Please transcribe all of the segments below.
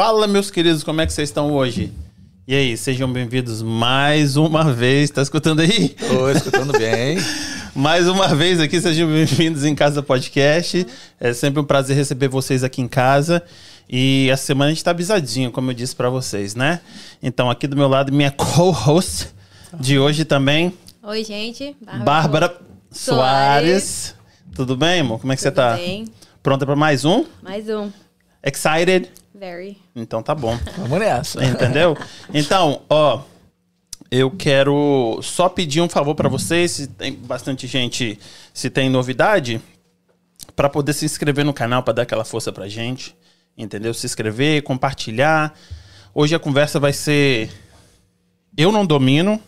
Fala, meus queridos, como é que vocês estão hoje? E aí, sejam bem-vindos mais uma vez. Tá escutando aí? Tô escutando bem. mais uma vez aqui, sejam bem-vindos em Casa Podcast. É sempre um prazer receber vocês aqui em casa. E essa semana a gente tá avisadinho, como eu disse para vocês, né? Então, aqui do meu lado, minha co-host de hoje também. Oi, gente. Bárbara, Bárbara Soares. Soares. Tudo bem, amor? Como é que Tudo você tá? Bem. Pronta para mais um? Mais um. Excited? Very. Então tá bom. Vamos nessa. Entendeu? Então, ó, eu quero só pedir um favor para vocês, se tem bastante gente, se tem novidade, para poder se inscrever no canal para dar aquela força pra gente, entendeu? Se inscrever, compartilhar. Hoje a conversa vai ser eu não domino,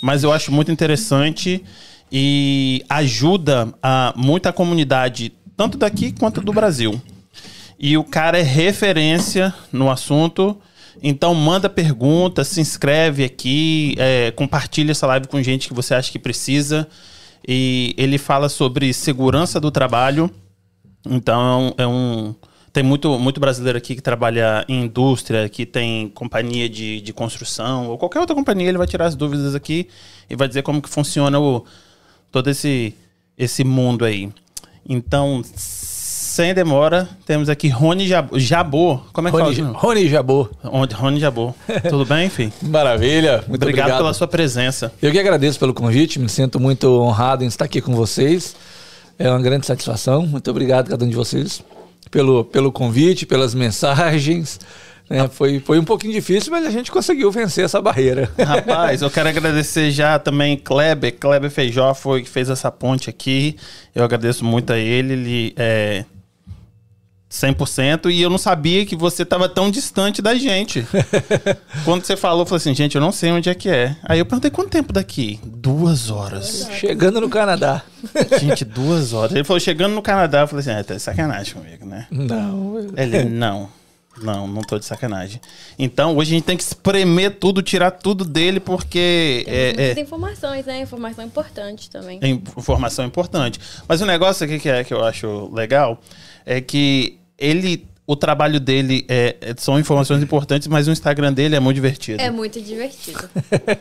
mas eu acho muito interessante e ajuda a muita comunidade, tanto daqui quanto do Brasil. E o cara é referência no assunto. Então manda pergunta, se inscreve aqui, é, compartilha essa live com gente que você acha que precisa. E ele fala sobre segurança do trabalho. Então é um. Tem muito, muito brasileiro aqui que trabalha em indústria, que tem companhia de, de construção, ou qualquer outra companhia, ele vai tirar as dúvidas aqui e vai dizer como que funciona o, todo esse, esse mundo aí. Então, sem demora, temos aqui Rony Jabô. Como é que Rony, fala? Rony Jabô. Rony Jabô. Tudo bem, enfim? Maravilha. Muito obrigado, obrigado, pela sua presença. Eu que agradeço pelo convite, me sinto muito honrado em estar aqui com vocês. É uma grande satisfação. Muito obrigado, cada um de vocês, pelo, pelo convite, pelas mensagens. É, foi, foi um pouquinho difícil, mas a gente conseguiu vencer essa barreira. Rapaz, eu quero agradecer já também Kleber. Kleber Feijó foi que fez essa ponte aqui. Eu agradeço muito a ele. Ele é, 100% e eu não sabia que você estava tão distante da gente. Quando você falou, eu falei assim, gente, eu não sei onde é que é. Aí eu perguntei, quanto tempo daqui? Duas horas. Chegando no Canadá. Gente, duas horas. Ele falou, chegando no Canadá, eu falei assim, é, tá de sacanagem comigo, né? Não. Ele, não. Não, não tô de sacanagem. Então, hoje a gente tem que espremer tudo, tirar tudo dele, porque. Tem é, muitas é, informações, né? Informação importante também. Informação importante. Mas o negócio aqui que, é, que eu acho legal é que ele o trabalho dele é, é, são informações importantes, mas o Instagram dele é muito divertido. É muito divertido.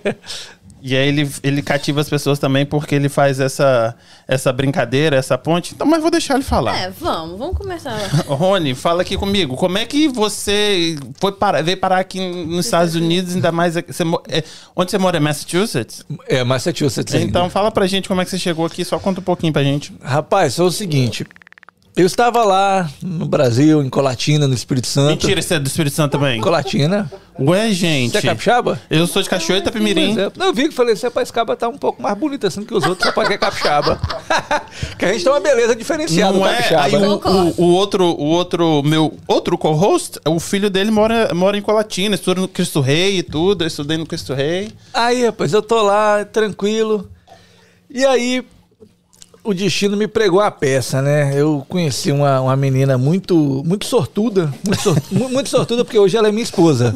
e aí ele, ele cativa as pessoas também porque ele faz essa, essa brincadeira, essa ponte. Então, mas vou deixar ele falar. É, vamos, vamos começar. Rony, fala aqui comigo. Como é que você foi para, veio parar aqui nos Estados Unidos, ainda mais. Você, é, onde você mora? É Massachusetts? É, Massachusetts. Ainda. Então, fala pra gente como é que você chegou aqui, só conta um pouquinho pra gente. Rapaz, é o seguinte. Eu estava lá no Brasil, em Colatina, no Espírito Santo. Mentira, você é do Espírito Santo também? Colatina. Ué, gente. Você é capixaba? Eu sou de Cachoeira Itapemirim. É. Não, eu vi que falei, você Paiscaba tá um pouco mais bonita assim que os outros, só porque é capixaba. que a gente tem uma beleza diferenciada Não é? capixaba. Aí o, o, o, outro, o outro, meu outro co-host, o filho dele mora, mora em Colatina, estuda no Cristo Rei e tudo, eu estudei no Cristo Rei. Aí, rapaz, eu tô lá, tranquilo. E aí, o destino me pregou a peça, né? Eu conheci uma, uma menina muito muito sortuda, muito, sort, muito sortuda, porque hoje ela é minha esposa.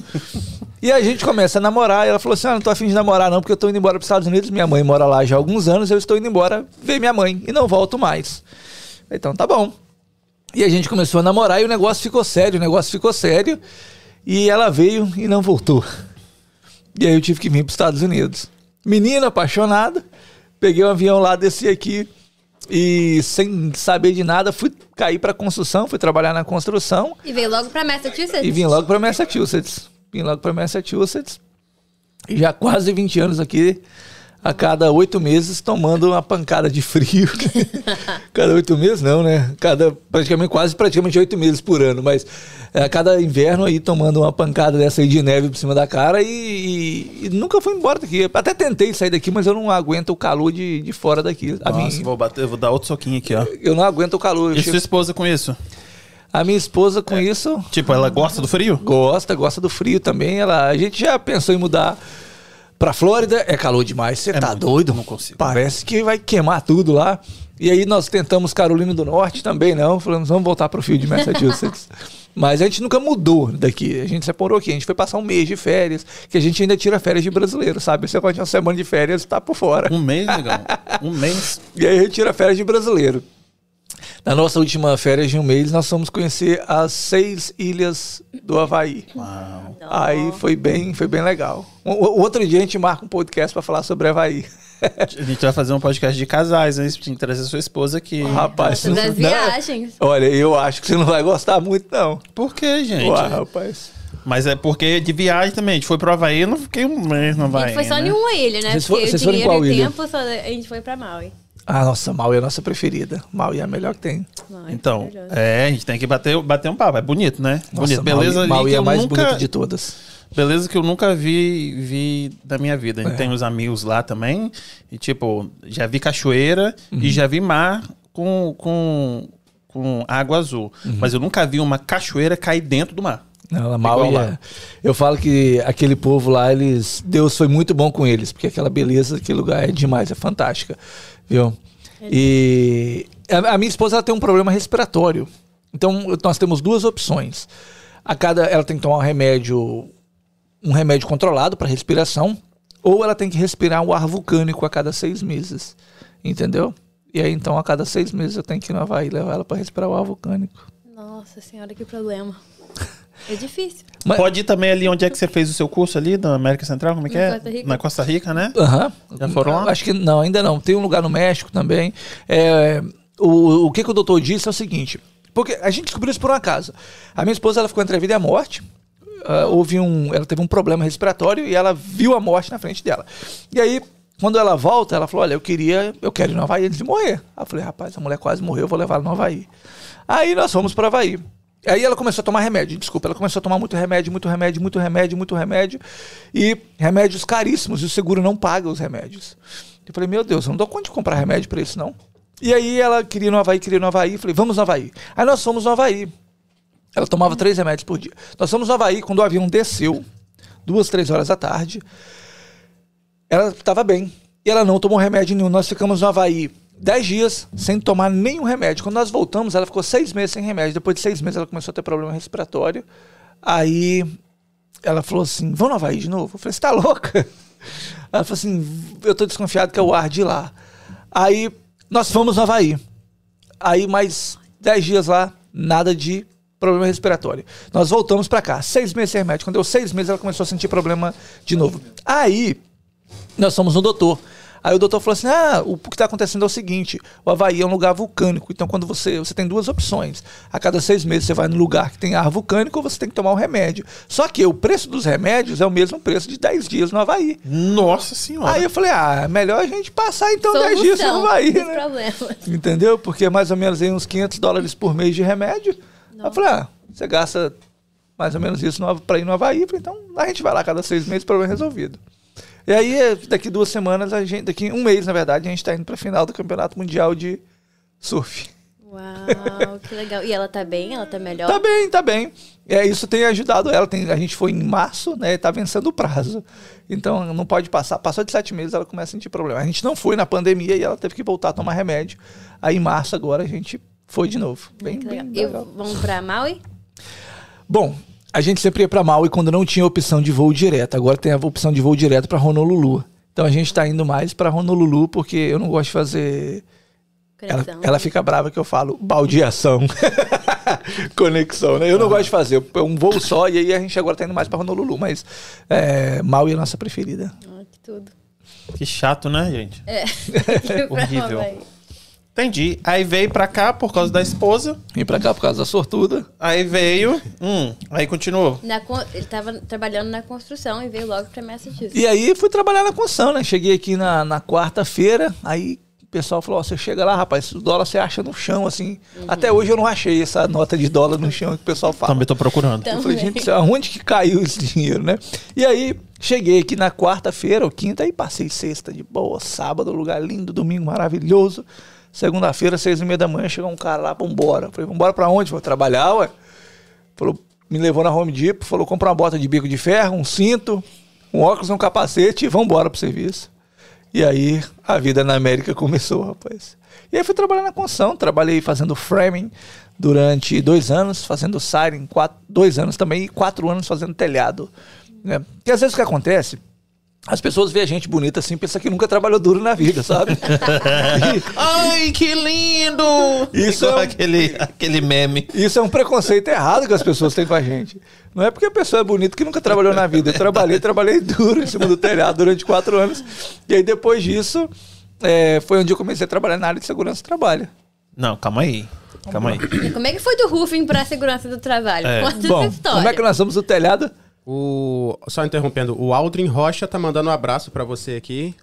E a gente começa a namorar, e ela falou assim: ah, não tô afim de namorar, não, porque eu tô indo embora para os Estados Unidos, minha mãe mora lá já há alguns anos, eu estou indo embora ver minha mãe e não volto mais. Então tá bom. E a gente começou a namorar e o negócio ficou sério, o negócio ficou sério. E ela veio e não voltou. E aí eu tive que vir para os Estados Unidos. Menina apaixonada, peguei um avião lá, desci aqui e sem saber de nada, fui cair para construção, fui trabalhar na construção. E veio logo para Massachusetts? E vim logo para Massachusetts. Vim logo para Massachusetts. E já quase 20 anos aqui a cada oito meses tomando uma pancada de frio. cada oito meses não, né? Cada praticamente quase praticamente oito meses por ano, mas é, a cada inverno aí tomando uma pancada dessa aí de neve por cima da cara e, e, e, nunca fui embora daqui. Até tentei sair daqui, mas eu não aguento o calor de, de fora daqui. A Nossa, vou bater, vou dar outro soquinho aqui, ó. Eu não aguento o calor. E chego... sua esposa com isso? A minha esposa com é. isso. Tipo, ela gosta do frio? Gosta, gosta do frio também. Ela, a gente já pensou em mudar Pra Flórida é calor demais. Você é tá muito, doido? Não consigo. Parece que vai queimar tudo lá. E aí nós tentamos Carolina do Norte também, não. Falamos, vamos voltar pro fio de Massachusetts. Mas a gente nunca mudou daqui. A gente separou aqui. A gente foi passar um mês de férias, que a gente ainda tira férias de brasileiro, sabe? Você pode uma semana de férias tá por fora. Um mês, legal. um mês. E aí a gente tira férias de brasileiro. Na nossa última férias de um mês, nós fomos conhecer as seis ilhas do Havaí. Uau. Aí foi bem, foi bem legal. O, o- outro dia a gente marca um podcast pra falar sobre Havaí. A gente vai fazer um podcast de casais, né? Você tinha que trazer sua esposa aqui. Rapaz, Sobre as não- viagens. Olha, eu acho que você não vai gostar muito, não. Por quê, gente? Ué, rapaz. Mas é porque de viagem também. A gente foi pro Havaí, eu não fiquei um mês no A Havaí. gente foi só né? em uma ilha, né? Vocês Porque o dinheiro qual e o tempo, só a gente foi pra Maui. Ah, nossa, Maui é a nossa preferida. Maui é a melhor que tem. Maui, Então, maravilhoso. é, a gente tem que bater, bater um papo. É bonito, né? Nossa, bonito. Beleza Maui, ali Maui que é a eu mais nunca, bonita de todas. Beleza que eu nunca vi, vi da minha vida. A gente É. tem os amigos lá também. E, tipo, já vi cachoeira Uhum. e já vi mar com, com, com água azul. Uhum. Mas eu nunca vi uma cachoeira cair dentro do mar. Não, Maui é. lá. Eu falo que aquele povo lá, eles. Deus foi muito bom com eles, porque aquela beleza daquele lugar é demais, é fantástica. Viu? E a, a minha esposa tem um problema respiratório. Então nós temos duas opções. A cada. Ela tem que tomar um remédio. Um remédio controlado para respiração. Ou ela tem que respirar um ar vulcânico a cada seis meses. Entendeu? E aí, então, a cada seis meses eu tenho que ir no Havaí levar ela para respirar o ar vulcânico. Nossa senhora, que problema. É difícil. Mas- Pode ir também ali onde é que você fez o seu curso ali, na América Central, como é que Na é? Costa Rica. Na Costa Rica, né? Aham. Já foram lá? Acho que não, ainda não. Tem um lugar no México também. É, o, o que, que o doutor disse é o seguinte: porque a gente descobriu isso por um acaso. A minha esposa ela ficou entre a vida e a morte. Ah, houve um, ela teve um problema respiratório e ela viu a morte na frente dela. E aí, quando ela volta, ela falou: Olha, eu queria, eu quero ir no Havaí antes de morrer. Aí eu falei: Rapaz, a mulher quase morreu, eu vou levar ela no Havaí. Aí nós fomos para o Havaí. Aí ela começou a tomar remédio, desculpa, ela começou a tomar muito remédio, muito remédio, muito remédio, muito remédio. E remédios caríssimos, e o seguro não paga os remédios. Eu falei, meu Deus, eu não dou conta de comprar remédio para isso, não. E aí ela queria ir no Havaí, queria ir no Havaí. Falei, vamos no Havaí. Aí nós fomos no Havaí. Ela tomava três remédios por dia. Nós fomos no Havaí quando o avião desceu, duas, três horas da tarde. Ela estava bem. E ela não tomou remédio nenhum. Nós ficamos no Havaí dez dias sem tomar nenhum remédio. Quando nós voltamos, ela ficou seis meses sem remédio. Depois de seis meses, ela começou a ter problema respiratório. Aí ela falou assim: Vamos no Havaí de novo? Eu falei: Você tá louca? Ela falou assim: Eu tô desconfiado que é o ar de lá. Aí nós fomos no Havaí. Aí mais dez dias lá, nada de problema respiratório. Nós voltamos pra cá, seis meses sem remédio. Quando deu seis meses, ela começou a sentir problema de novo. Aí nós fomos no doutor. Aí o doutor falou assim: ah, o que está acontecendo é o seguinte: o Havaí é um lugar vulcânico. Então, quando você. Você tem duas opções. A cada seis meses você vai no lugar que tem ar vulcânico ou você tem que tomar um remédio. Só que o preço dos remédios é o mesmo preço de 10 dias no Havaí. Nossa senhora. Aí eu falei: ah, é melhor a gente passar então 10 dias no Solução Havaí, né? problemas. Entendeu? Porque é mais ou menos aí uns 500 dólares por mês de remédio. Aí eu falei: ah, você gasta mais ou menos isso pra ir no Havaí. Falei, então a gente vai lá a cada seis meses, problema resolvido. E aí, eh, daqui duas semanas, a gente, daqui um mês, na verdade, a gente tá indo pra final do Campeonato Mundial de Surf. Uau, que legal. E ela tá bem? Ela tá melhor? Tá bem, tá bem. É, isso tem ajudado ela. Tem, a gente foi em março, né? Tá vencendo o prazo. Então não pode passar. Passou de sete meses, ela começa a sentir problema. A gente não foi na pandemia e ela teve que voltar a tomar remédio. Aí em março agora a gente foi de novo. Bem, bem legal. E legal. vamos pra Maui? Bom, a gente sempre ia para Maui quando não tinha opção de voo direto. Agora tem a opção de voo direto para Honolulu. Então a gente tá indo mais para Honolulu porque eu não gosto de fazer. Ela, ela fica brava que eu falo baldeação. Conexão, né? Eu não gosto de fazer. É um voo só e aí a gente agora tá indo mais para Honolulu. Mas é, Maui é a nossa preferida. Ah, que tudo. Que chato, né, gente? É. Horrível. Entendi. Aí veio pra cá por causa da esposa. Vim pra cá por causa da sortuda. Aí veio. Hum, aí continuou. Na con- ele tava trabalhando na construção e veio logo pra Massachusetts. E aí fui trabalhar na construção, né? Cheguei aqui na, na quarta-feira, aí o pessoal falou, ó, você chega lá, rapaz, o dólar você acha no chão, assim. Até hoje eu não achei essa nota de dólar no chão que o pessoal fala. Também tô procurando. Então- Eu falei, gente, do céu, aonde que caiu esse dinheiro, né? E aí, cheguei aqui na quarta-feira ou quinta, aí passei sexta de boa, sábado, lugar lindo, domingo maravilhoso. Segunda-feira, seis e meia da manhã, chegou um cara lá, vambora. Falei, vambora pra onde? Vou trabalhar, ué. Falou, me levou na Home Depot, falou, compra uma bota de bico de ferro, um cinto, um óculos, um capacete e vambora pro serviço. E aí, a vida na América começou, rapaz. E aí fui trabalhar na construção, trabalhei fazendo framing durante dois anos, fazendo siren, quatro, dois anos também, e quatro anos fazendo telhado. Né? Porque às vezes o que acontece, As pessoas veem a gente bonita assim, pensam que nunca trabalhou duro na vida, sabe? Ai, que lindo! Isso Igual é um- aquele, aquele meme. Isso é um preconceito errado que as pessoas têm com a gente. Não é porque a pessoa é bonita que nunca trabalhou na vida. Eu trabalhei, trabalhei duro em cima do telhado durante quatro anos. E aí depois disso, é, foi onde eu comecei a trabalhar na área de segurança do trabalho. Não, calma aí. Calma aí. E como é que foi do roofing pra segurança do trabalho? É. Conta Bom, essa história. como é que nós vamos do telhado? O, só interrompendo, o Aldrin Rocha tá mandando um abraço pra você aqui.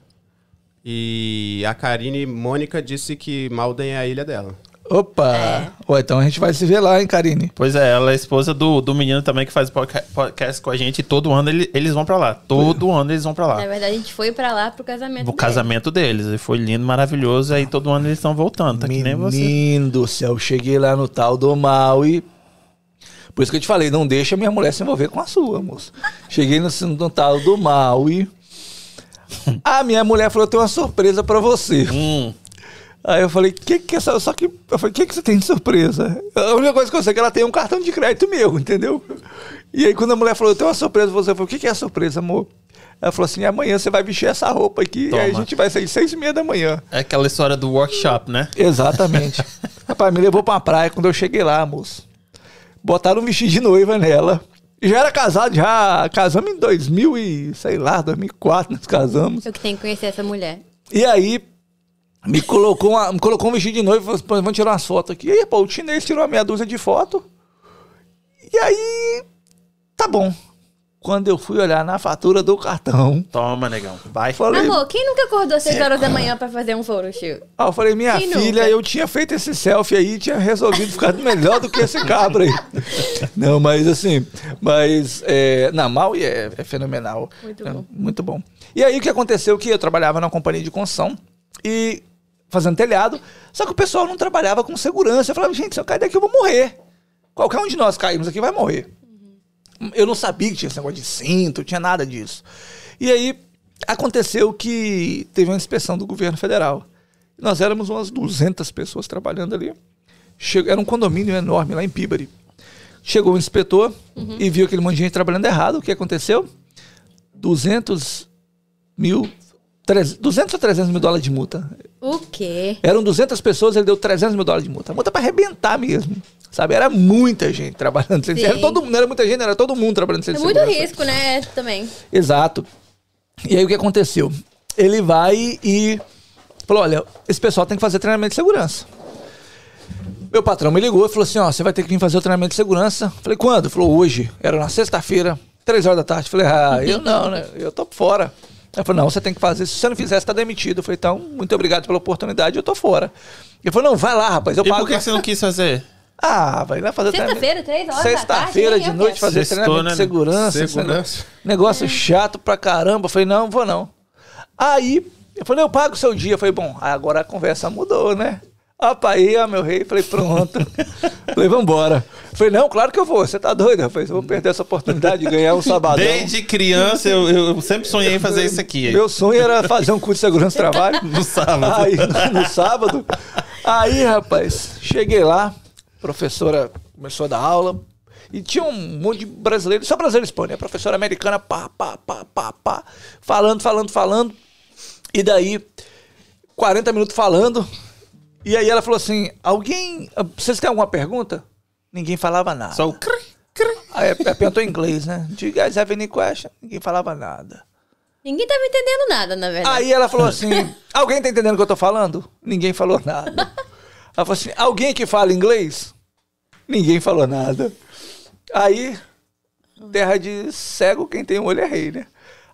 E a Karine Mônica disse que Malden é a ilha dela. Opa! É. Ué, então a gente vai se ver lá, hein, Karine? Pois é, ela é esposa do, do menino também que faz podca- podcast com a gente. E todo ano ele- eles vão pra lá. Todo ano eles vão pra Na lá. verdade, a gente foi pra lá pro casamento O casamento deles. E foi lindo, maravilhoso. Aí todo ano eles estão voltando. Tá que nem você. Menino do céu, cheguei lá no tal do Maui. Por isso que eu te falei, não deixa minha mulher se envolver com a sua, moço. Cheguei no, no tal do Maui. A minha mulher falou: eu tenho uma surpresa pra você. Hum, Aí eu falei, que que é essa. Só que. Eu falei, o que, que você tem de surpresa? A única coisa que eu sei é que ela tem um cartão de crédito meu, entendeu? E aí, quando a mulher falou, eu tenho uma surpresa pra você, eu falei, o que, que é a surpresa, amor? Ela falou assim: amanhã você vai vestir essa roupa aqui e aí a Toma. gente vai sair seis e meia da manhã. é aquela história do workshop, né? Exatamente. Rapaz, me levou pra uma praia quando eu cheguei lá, moço. Botaram um vestido de noiva nela. Já era casado, já casamos em 2000 e, sei lá, 2004 nós casamos. Eu que tenho que conhecer essa mulher. E aí, me colocou, uma- me colocou um vestido de noiva e falou assim, "Pô, vamos tirar umas fotos aqui. E aí, pô, o chinês tirou uma meia dúzia de foto. E aí, tá bom. Quando eu fui olhar na fatura do cartão, Toma, negão. Vai. falei, Amor, quem nunca acordou às 6 horas da manhã pra fazer um photoshoot? Ah, eu falei, minha Quem filha, nunca? eu tinha feito esse selfie aí, tinha resolvido ficar melhor do que esse cabra aí. Não, mas assim, mas é, na Maui é, é fenomenal. Muito É bom. muito bom. E aí o que aconteceu que eu trabalhava numa companhia de construção e fazendo telhado, só que o pessoal não trabalhava com segurança. Eu falava, gente, se eu cair daqui eu vou morrer. Qualquer um de nós caímos aqui vai morrer. Eu não sabia que tinha esse negócio de cinto, tinha nada disso. E aí aconteceu que teve uma inspeção do governo federal. Nós éramos umas 200 pessoas trabalhando ali. Chegou, era um condomínio enorme lá em Pibari. Chegou o inspetor e viu aquele monte de gente trabalhando errado. O que aconteceu? 200 mil, 300, 200 ou 300 mil dólares de multa. O quê? Eram 200 pessoas, ele deu 300 mil dólares de multa. Multa pra arrebentar mesmo. Sabe? Era muita gente trabalhando sem Sim. Era todo, não era muita gente, era todo mundo trabalhando sem É muito risco, né? Também. Exato. E aí o que aconteceu? Ele vai e falou: olha, esse pessoal tem que fazer treinamento de segurança. Meu patrão me ligou e falou assim: ó, você vai ter que vir fazer o treinamento de segurança. Falei, quando? Falou, hoje. Era na sexta-feira, três horas da tarde. Falei, ah, eu não, né? Eu tô fora. Ele falou, não, você tem que fazer. Se você não fizer, você tá demitido. Eu falei, então, muito obrigado pela oportunidade, eu tô fora. Ele falou, não, vai lá, rapaz, eu E pago. por que você não quis fazer? Ah, vai lá fazer Sexta-feira, três horas Sexta-feira de noite fazer Sextou, treinamento né, de segurança. Segurança. esse Negócio chato pra caramba. Eu falei, não, vou não. Aí, eu falei, eu pago o seu dia. Eu falei, bom, agora a conversa mudou, né? Opa, aí, ó, meu rei. Falei, pronto. falei, vambora. Falei, não, claro que eu vou. Você tá doido, rapaz? Eu vou perder essa oportunidade de ganhar um sabadão. Desde criança eu, eu sempre sonhei em fazer isso aqui. Meu sonho era fazer um curso de segurança do trabalho. No sábado. Aí, no sábado. Aí, rapaz, cheguei lá, professora começou a dar aula. E tinha um monte de brasileiros, só brasileiro hispânico, a professora americana, pá, pá, pá, pá, pá, falando, falando, falando. E daí, 40 minutos falando. E aí ela falou assim: alguém. Vocês têm alguma pergunta? Ninguém falava nada. Só o cri, cri. Aí ela perguntou em inglês, né? Do you guys have any question? Ninguém falava nada. Ninguém tava entendendo nada, na verdade. Aí ela falou assim: Alguém tá entendendo o que eu tô falando? Ninguém falou nada. Ela falou assim: Alguém que fala inglês? Ninguém falou nada. Aí, terra de cego, quem tem um olho é rei, né?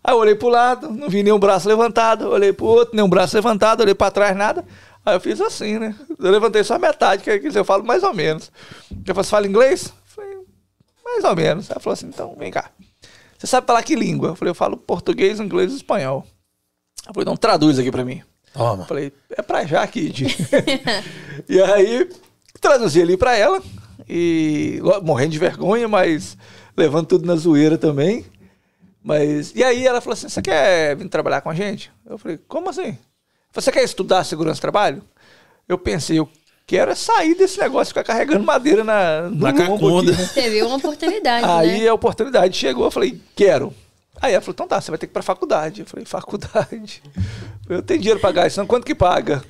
Aí eu olhei pro lado, não vi nenhum braço levantado, olhei pro outro, nenhum braço levantado, olhei pra trás, nada. Aí eu fiz assim, né? Eu levantei só a metade, que dizer, eu falo mais ou menos. Eu falei, você fala inglês? Eu falei, mais ou menos. Ela falou assim, então vem cá. Você sabe falar que língua? Eu falei, eu falo português, inglês e espanhol. Ela falou, então traduz aqui pra mim. Toma. Eu falei, é pra já, Kid. e aí, traduzi ali pra ela. E morrendo de vergonha, mas levando tudo na zoeira também. Mas, e aí ela falou assim, você quer vir trabalhar com a gente? Eu falei, como assim? Você quer estudar segurança do trabalho? Eu pensei, eu quero é sair desse negócio de ficar carregando madeira na, no Na cacunda. viu uma oportunidade, Aí né? a oportunidade chegou, eu falei, quero. Aí ela falou, então tá, você vai ter que ir pra faculdade. Eu falei, faculdade? Eu tenho dinheiro pra pagar isso, não? quanto que paga?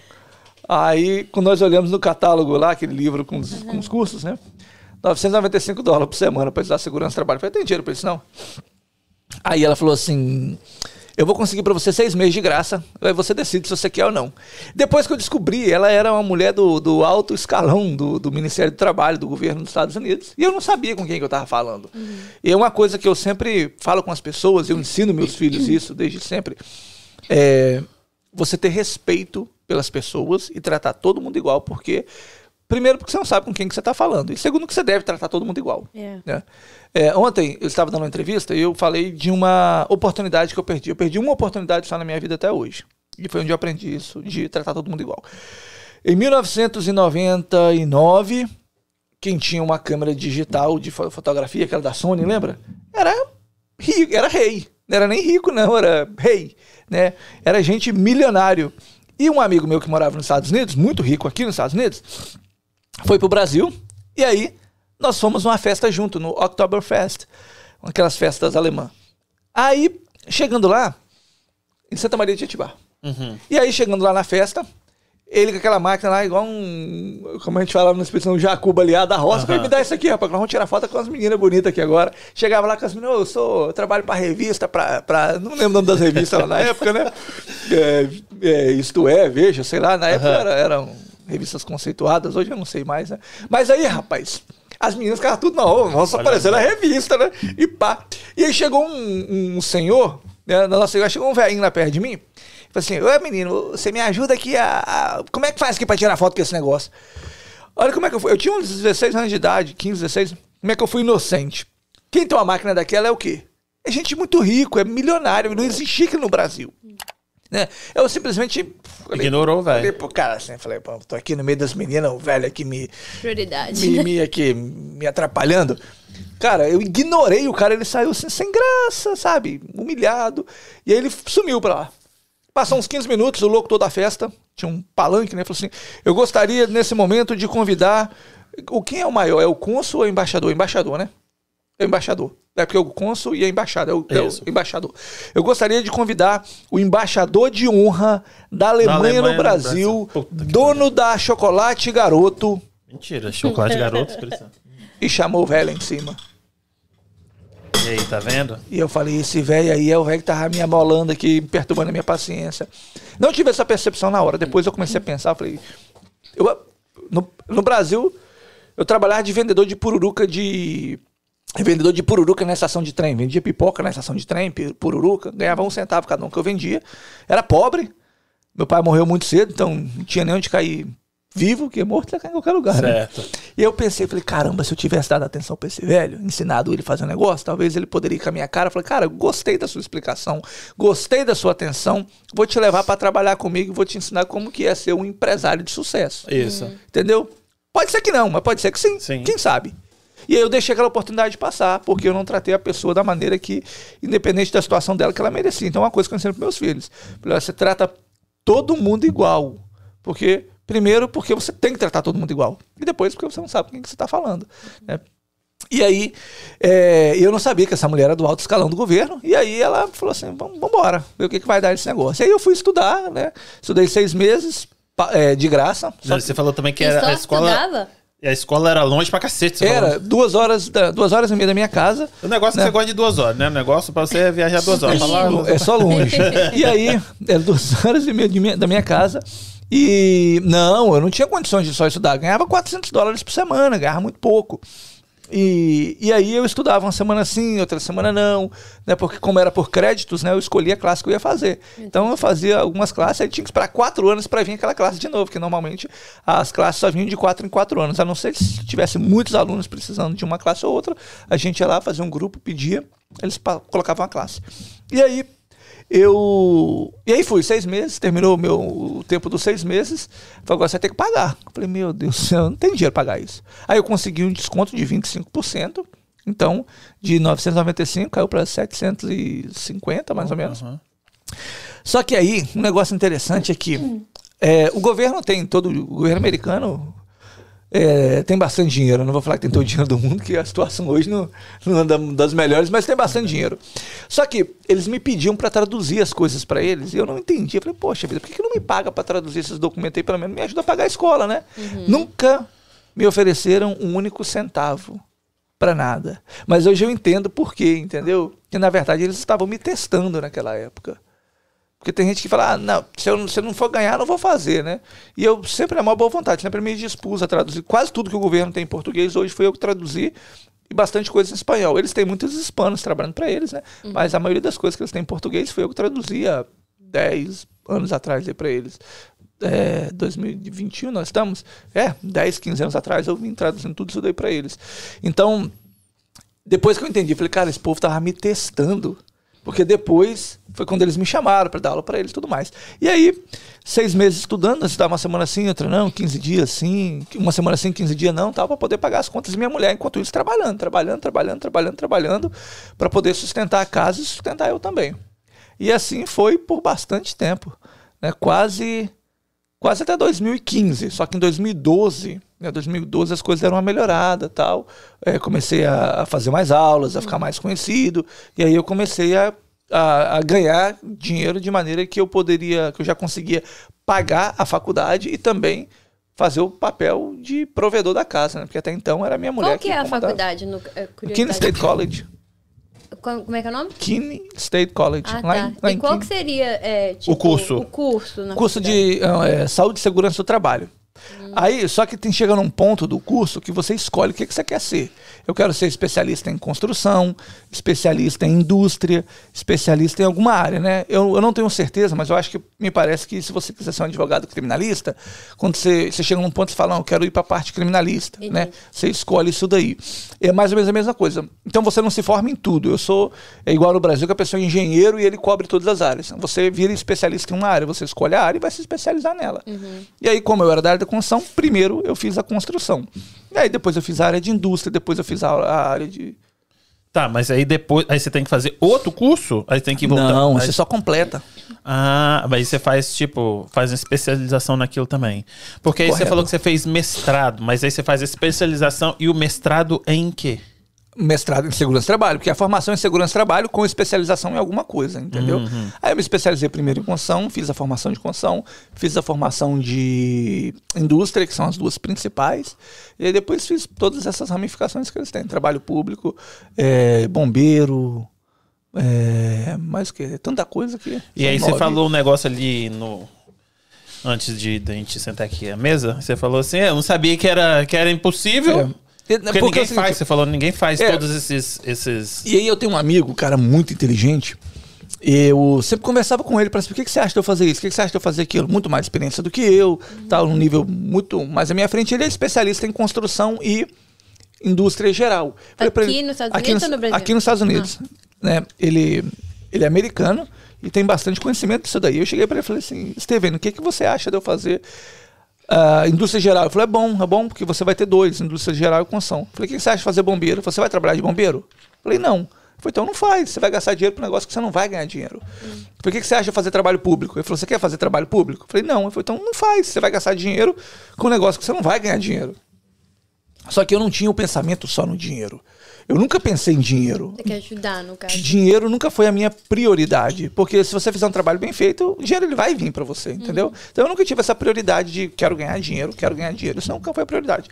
Aí, quando nós olhamos no catálogo lá, aquele livro com os, com os cursos, né? 995 dólares por semana para estudar segurança do trabalho. Eu falei, tem dinheiro para isso não? Aí ela falou assim: eu vou conseguir para você seis meses de graça, aí você decide se você quer ou não. Depois que eu descobri, ela era uma mulher do, do alto escalão do, do Ministério do Trabalho, do governo dos Estados Unidos, e eu não sabia com quem que eu estava falando. Uhum. E é uma coisa que eu sempre falo com as pessoas, eu ensino meus filhos isso desde sempre, é você ter respeito pelas pessoas e tratar todo mundo igual, porque Primeiro, porque você não sabe com quem que você está falando. E segundo, que você deve tratar todo mundo igual. Yeah. É. Né? É, ontem eu estava dando uma entrevista e eu falei de uma oportunidade que eu perdi. Eu perdi uma oportunidade só na minha vida até hoje. E foi onde eu aprendi isso, de tratar todo mundo igual. Em 1999, quem tinha uma câmera digital de fotografia, aquela da Sony, lembra? Era era rei. Não era nem rico, não, era rei. Né? Era gente milionário. E um amigo meu que morava nos Estados Unidos, muito rico aqui nos Estados Unidos, foi pro Brasil e aí nós fomos numa festa junto, no Oktoberfest, aquelas festas alemãs. Aí, chegando lá, em Santa Maria de Etibá. Uhum. E aí, chegando lá na festa, ele com aquela máquina lá, igual um. Como a gente falava na expressão, um jacuba ali, da roça, uhum. me dá isso aqui, rapaz, nós vamos tirar foto com as meninas bonitas aqui agora. Chegava lá com as meninas, eu sou, eu trabalho pra revista, pra, pra. Não lembro o nome das revistas lá na época, né? É, é, isto é, veja, sei lá, na época uhum. era, eram revistas conceituadas, hoje eu não sei mais, né? Mas aí, rapaz, as meninas ficavam tudo, não, nossa, aparecendo na revista, né? E pá. E aí chegou um, um senhor, né, na nossa chegou um velhinho lá perto de mim, e falou assim, ô menino, você me ajuda aqui a, a, Como é que faz aqui pra tirar foto com esse negócio? Olha como é que eu fui. Eu tinha uns 16 anos de idade, 15, 16. Como é que eu fui inocente? Quem tem uma máquina daquela é o quê? É gente muito rico, é milionário, não existe aqui no Brasil. Né? Eu simplesmente. Ignorou, velho. Falei pro cara assim, falei, pô, tô aqui no meio das meninas, o velho aqui me. Prioridade. Me, me, aqui, me atrapalhando. Cara, eu ignorei o cara, ele saiu assim, sem graça, sabe? Humilhado. E aí ele sumiu pra lá. Passou uns 15 minutos, o louco toda a festa, tinha um palanque, né? Falou assim: eu gostaria nesse momento de convidar. O quem é o maior? É o cônsul ou o embaixador? Embaixador, né? É o embaixador. É porque o cônsul e a embaixada. O, o, embaixador. Eu gostaria de convidar o embaixador de honra da Alemanha, Alemanha no Brasil, no Brasil dono da Chocolate Garoto. Mentira, Chocolate Garoto. e chamou o velho em cima. E aí, tá vendo? E eu falei, esse velho aí é o velho que tava me abolando aqui, perturbando a minha paciência. Não tive essa percepção na hora. Depois eu comecei a pensar, falei... Eu, no, no Brasil, eu trabalhava de vendedor de pururuca de vendedor de pururuca na estação de trem. Vendia pipoca na estação de trem, pururuca, ganhava um centavo cada um que eu vendia. Era pobre. Meu pai morreu muito cedo, então não tinha nem onde cair vivo, que morto ia cair em qualquer lugar. Né? Certo. Né? E eu pensei, falei, caramba, se eu tivesse dado atenção pra esse velho, ensinado ele a fazer um negócio, talvez ele poderia ir com a minha cara. Eu falei, cara, gostei da sua explicação, gostei da sua atenção, vou te levar para trabalhar comigo e vou te ensinar como que é ser um empresário de sucesso. Isso. Entendeu? Pode ser que não, mas pode ser que sim. sim. Quem sabe? E aí eu deixei aquela oportunidade passar, porque eu não tratei a pessoa da maneira que, independente da situação dela, que ela merecia. Então, é uma coisa que eu ensino para meus filhos. Você trata todo mundo igual. Porque, primeiro, porque você tem que tratar todo mundo igual. E depois, porque você não sabe com quem que você está falando. Né? E aí, é, eu não sabia que essa mulher era do alto escalão do governo. E aí ela falou assim: vamos embora, ver o que, que vai dar esse negócio. E aí eu fui estudar, né? Estudei seis meses é, de graça. Você falou também que era a escola. Estudava? E a escola era longe pra cacete. Era, falou. duas horas, da, duas horas e meia da minha casa. O negócio né? que você gosta de duas horas, né? O negócio pra você é viajar duas horas. É, é só longe. e aí, era duas horas e meia minha, da minha casa. E não, eu não tinha condições de só estudar. Ganhava 400 dólares por semana, ganhava muito pouco. E, e aí eu estudava uma semana sim, outra semana não, né? Porque como era por créditos, né? Eu escolhia a classe que eu ia fazer. Então eu fazia algumas classes, aí tinha que esperar quatro anos para vir aquela classe de novo, porque normalmente as classes só vinham de quatro em quatro anos. A não ser se tivesse muitos alunos precisando de uma classe ou outra, a gente ia lá, fazia um grupo, pedia, eles colocavam a classe. E aí eu. E aí fui, seis meses, terminou o meu o tempo dos seis meses. Falei, agora você vai ter que pagar. Eu falei, meu Deus do céu, não tem dinheiro para pagar isso. Aí eu consegui um desconto de 25%. Então, de 995 caiu para 750, mais ou menos. Uhum. Só que aí, um negócio interessante é que é, o governo tem todo. O governo americano É, tem bastante dinheiro. Eu não vou falar que tem todo o dinheiro do mundo, que a situação hoje não, não anda das melhores, mas tem bastante dinheiro. Só que eles me pediam para traduzir as coisas para eles e eu não entendi. Eu falei, poxa vida, por que, que não me paga para traduzir esses documentos aí? Pelo menos me ajuda a pagar a escola, né? Nunca me ofereceram um único centavo para nada. Mas hoje eu entendo por quê, entendeu? Que na verdade eles estavam me testando naquela época. Porque tem gente que fala, ah, não, se eu, se eu não for ganhar, eu não vou fazer, né? E eu sempre, é uma boa vontade, sempre me dispus a traduzir. Quase tudo que o governo tem em português, hoje foi eu que traduzi e bastante coisa em espanhol. Eles têm muitos hispanos trabalhando para eles, né? Mas a maioria das coisas que eles têm em português foi eu que traduzi há 10 anos atrás para eles. É, 2021 nós estamos? É, 10, 15 anos atrás eu vim traduzindo tudo isso daí para eles. Então, depois que eu entendi, falei, cara, esse povo tava me testando. Porque depois foi quando eles me chamaram para dar aula para eles e tudo mais. E aí, seis meses estudando, estudava uma semana sim, outra não, 15 dias sim, uma semana sim, 15 dias não, tal, para poder pagar as contas da minha mulher, enquanto isso trabalhando, trabalhando, trabalhando, trabalhando, trabalhando, para poder sustentar a casa e sustentar eu também. E assim foi por bastante tempo, né? Quase quase até 2015. Só que em 2012, né, 2012 as coisas deram uma melhorada tal. É, comecei a, a fazer mais aulas, a ficar mais conhecido. E aí eu comecei a, a, a ganhar dinheiro de maneira que eu poderia, que eu já conseguia pagar a faculdade e também fazer o papel de provedor da casa, né? Porque até então era minha mulher Qual que é a comandava. faculdade? No, é, Keene curiosidade. State College. Como é que é o nome? Keene State College. Ah, lá tá. em, lá e em qual Keene. que seria é, tipo, curso. O curso. Na curso de é, saúde e segurança do trabalho. Aí, só que tem chega num ponto do curso que você escolhe o que, que você quer ser. Eu quero ser especialista em construção, especialista em indústria, especialista em alguma área, né? Eu, eu não tenho certeza, mas eu acho que me parece que se você quiser ser um advogado criminalista, quando você, você chega num ponto e fala, não, eu quero ir para a parte criminalista, Entendi. né? Você escolhe isso daí. É mais ou menos a mesma coisa. Então você não se forma em tudo. Eu sou é igual no Brasil que a pessoa é engenheiro e ele cobre todas as áreas. Você vira especialista em uma área, você escolhe a área e vai se especializar nela. E aí, como eu era da área da construção, primeiro eu fiz a construção. E aí depois eu fiz a área de indústria, depois eu fiz a, a área de. Tá, mas aí depois. Aí você tem que fazer outro curso? Aí tem que voltar. Não, aí, você só completa. Ah, mas você faz, tipo, faz uma especialização naquilo também. Porque aí você Correto. falou que você fez mestrado, mas aí você faz a especialização e o mestrado em quê? Mestrado em segurança do trabalho, porque a formação em segurança do trabalho com especialização em alguma coisa, entendeu? Aí eu me especializei primeiro em construção, fiz a formação de construção, fiz a formação de indústria, que são as duas principais, e aí depois fiz todas essas ramificações que eles têm, trabalho público, é, bombeiro, é, mais o que? Tanta coisa que... E aí você falou um negócio ali no. Antes de da gente sentar aqui à mesa, você falou assim: eu não sabia que era, que era impossível. É. Porque, Porque é ninguém seguinte, faz, você falou, ninguém faz É. todos esses. esses... E aí eu tenho um amigo, cara, muito inteligente. Eu sempre conversava com ele para saber o que, que você acha de eu fazer isso, o que, que você acha de eu fazer aquilo. Muito mais experiência do que eu, tal, num nível muito mais à minha frente. Ele é especialista em construção e indústria geral. Aqui nos Estados aqui Unidos ou no Brasil? Aqui nos Estados Unidos. Né? Ele, ele é americano e tem bastante conhecimento disso daí. Eu cheguei para ele e falei assim, Steven, o que, que você acha de eu fazer a indústria geral. Eu falei, é bom, é bom, porque você vai ter dois, indústria geral e construção. Eu falei, o que você acha de fazer bombeiro? Você vai trabalhar de bombeiro? Eu falei, não. Eu falei, então não faz, você vai gastar dinheiro para um negócio que você não vai ganhar dinheiro. Eu falei, o que você acha de fazer trabalho público? Ele falou, você quer fazer trabalho público? Eu falei, não. Eu falei, então não faz, você vai gastar dinheiro com um negócio que você não vai ganhar dinheiro. Só que eu não tinha o pensamento só no dinheiro. Eu nunca pensei em dinheiro. Você quer ajudar, no caso. Dinheiro nunca foi a minha prioridade, porque se você fizer um trabalho bem feito, o dinheiro ele vai vir para você, entendeu? Então eu nunca tive essa prioridade de quero ganhar dinheiro, quero ganhar dinheiro. Isso nunca foi a prioridade.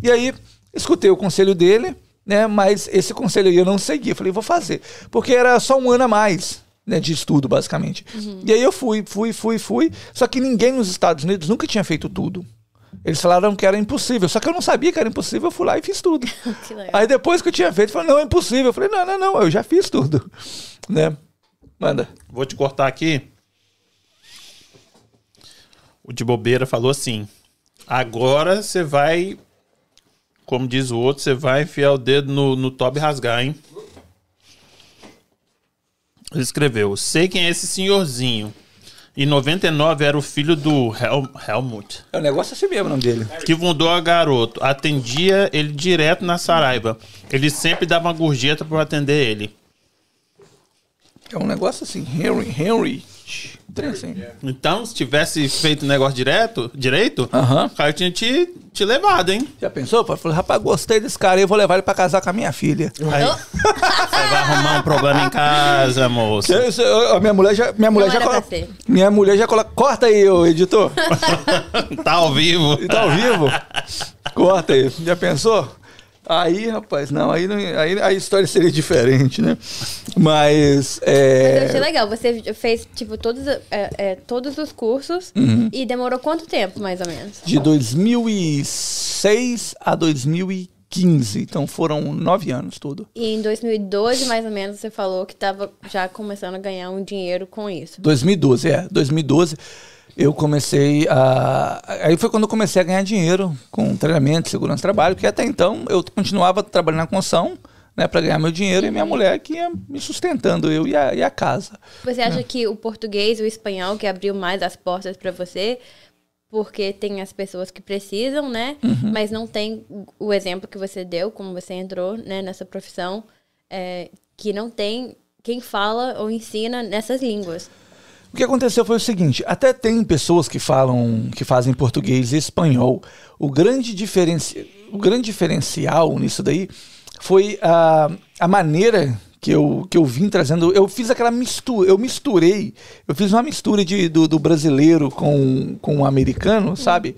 E aí escutei o conselho dele, né? Mas esse conselho aí eu não segui. Eu falei, vou fazer, porque era só um ano a mais. Né, de estudo, basicamente. E aí eu fui, fui, fui, fui. Só que ninguém nos Estados Unidos nunca tinha feito tudo. Eles falaram que era impossível. Só que eu não sabia que era impossível, eu fui lá e fiz tudo. Aí depois que eu tinha feito, falou, não, é impossível. Eu falei, não, não, não, eu já fiz tudo. Né? Manda. Vou te cortar aqui. O de bobeira falou assim: agora você vai, como diz o outro, você vai enfiar o dedo no, no Toby e rasgar, hein? Ele escreveu: sei quem é esse senhorzinho. Em 99 era o filho do Hel Helmut, É o negócio assim mesmo o nome dele. que fundou a garoto. Atendia ele direto na Saraiva. Ele sempre dava uma gorjeta para atender ele. É um negócio assim, Henry, Henry Assim. Então, se tivesse feito o negócio direto, direito, Aham. o cara tinha te, te levado, hein? Já pensou? Eu falei, rapaz, gostei desse cara aí, eu vou levar ele pra casar com a minha filha. Aí, você vai arrumar um problema em casa, moço. Que isso, eu- a minha mulher já, minha mulher Não já ser. Minha mulher já coloca. Corta aí, ô editor. tá ao vivo. Tá ao vivo? Corta aí. Já pensou? Aí, rapaz, não, aí, aí a história seria diferente, né? Mas. Mas eu achei É, legal. Você fez, tipo, todos, é, é, todos os cursos Uhum. e demorou quanto tempo, mais ou menos? de 2006 a 2015. Então foram nove anos tudo. E em 2012, mais ou menos, você falou que tava já começando a ganhar um dinheiro com isso. 2012, é. 2012 eu comecei a. Aí foi quando eu comecei a ganhar dinheiro com treinamento, segurança de trabalho, porque até então eu continuava trabalhando na construção, né, para ganhar meu dinheiro e minha mulher que ia me sustentando, eu e a, e a casa. Você acha que o português e o espanhol que abriu mais as portas pra você, porque tem as pessoas que precisam, né? Uhum. Mas não tem o exemplo que você deu, como você entrou né, nessa profissão, é, que não tem quem fala ou ensina nessas línguas. O que aconteceu foi o seguinte: até tem pessoas que falam, que fazem português e espanhol. O grande, diferenci... o grande diferencial nisso daí foi a, a maneira que eu, que eu vim trazendo. Eu fiz aquela mistura, eu misturei, eu fiz uma mistura de, do, do brasileiro com, com o americano, sabe?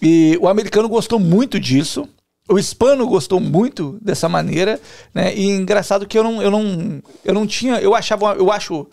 E o americano gostou muito disso. O hispano gostou muito dessa maneira, né? E engraçado que eu não, eu não, eu não tinha, eu achava, eu acho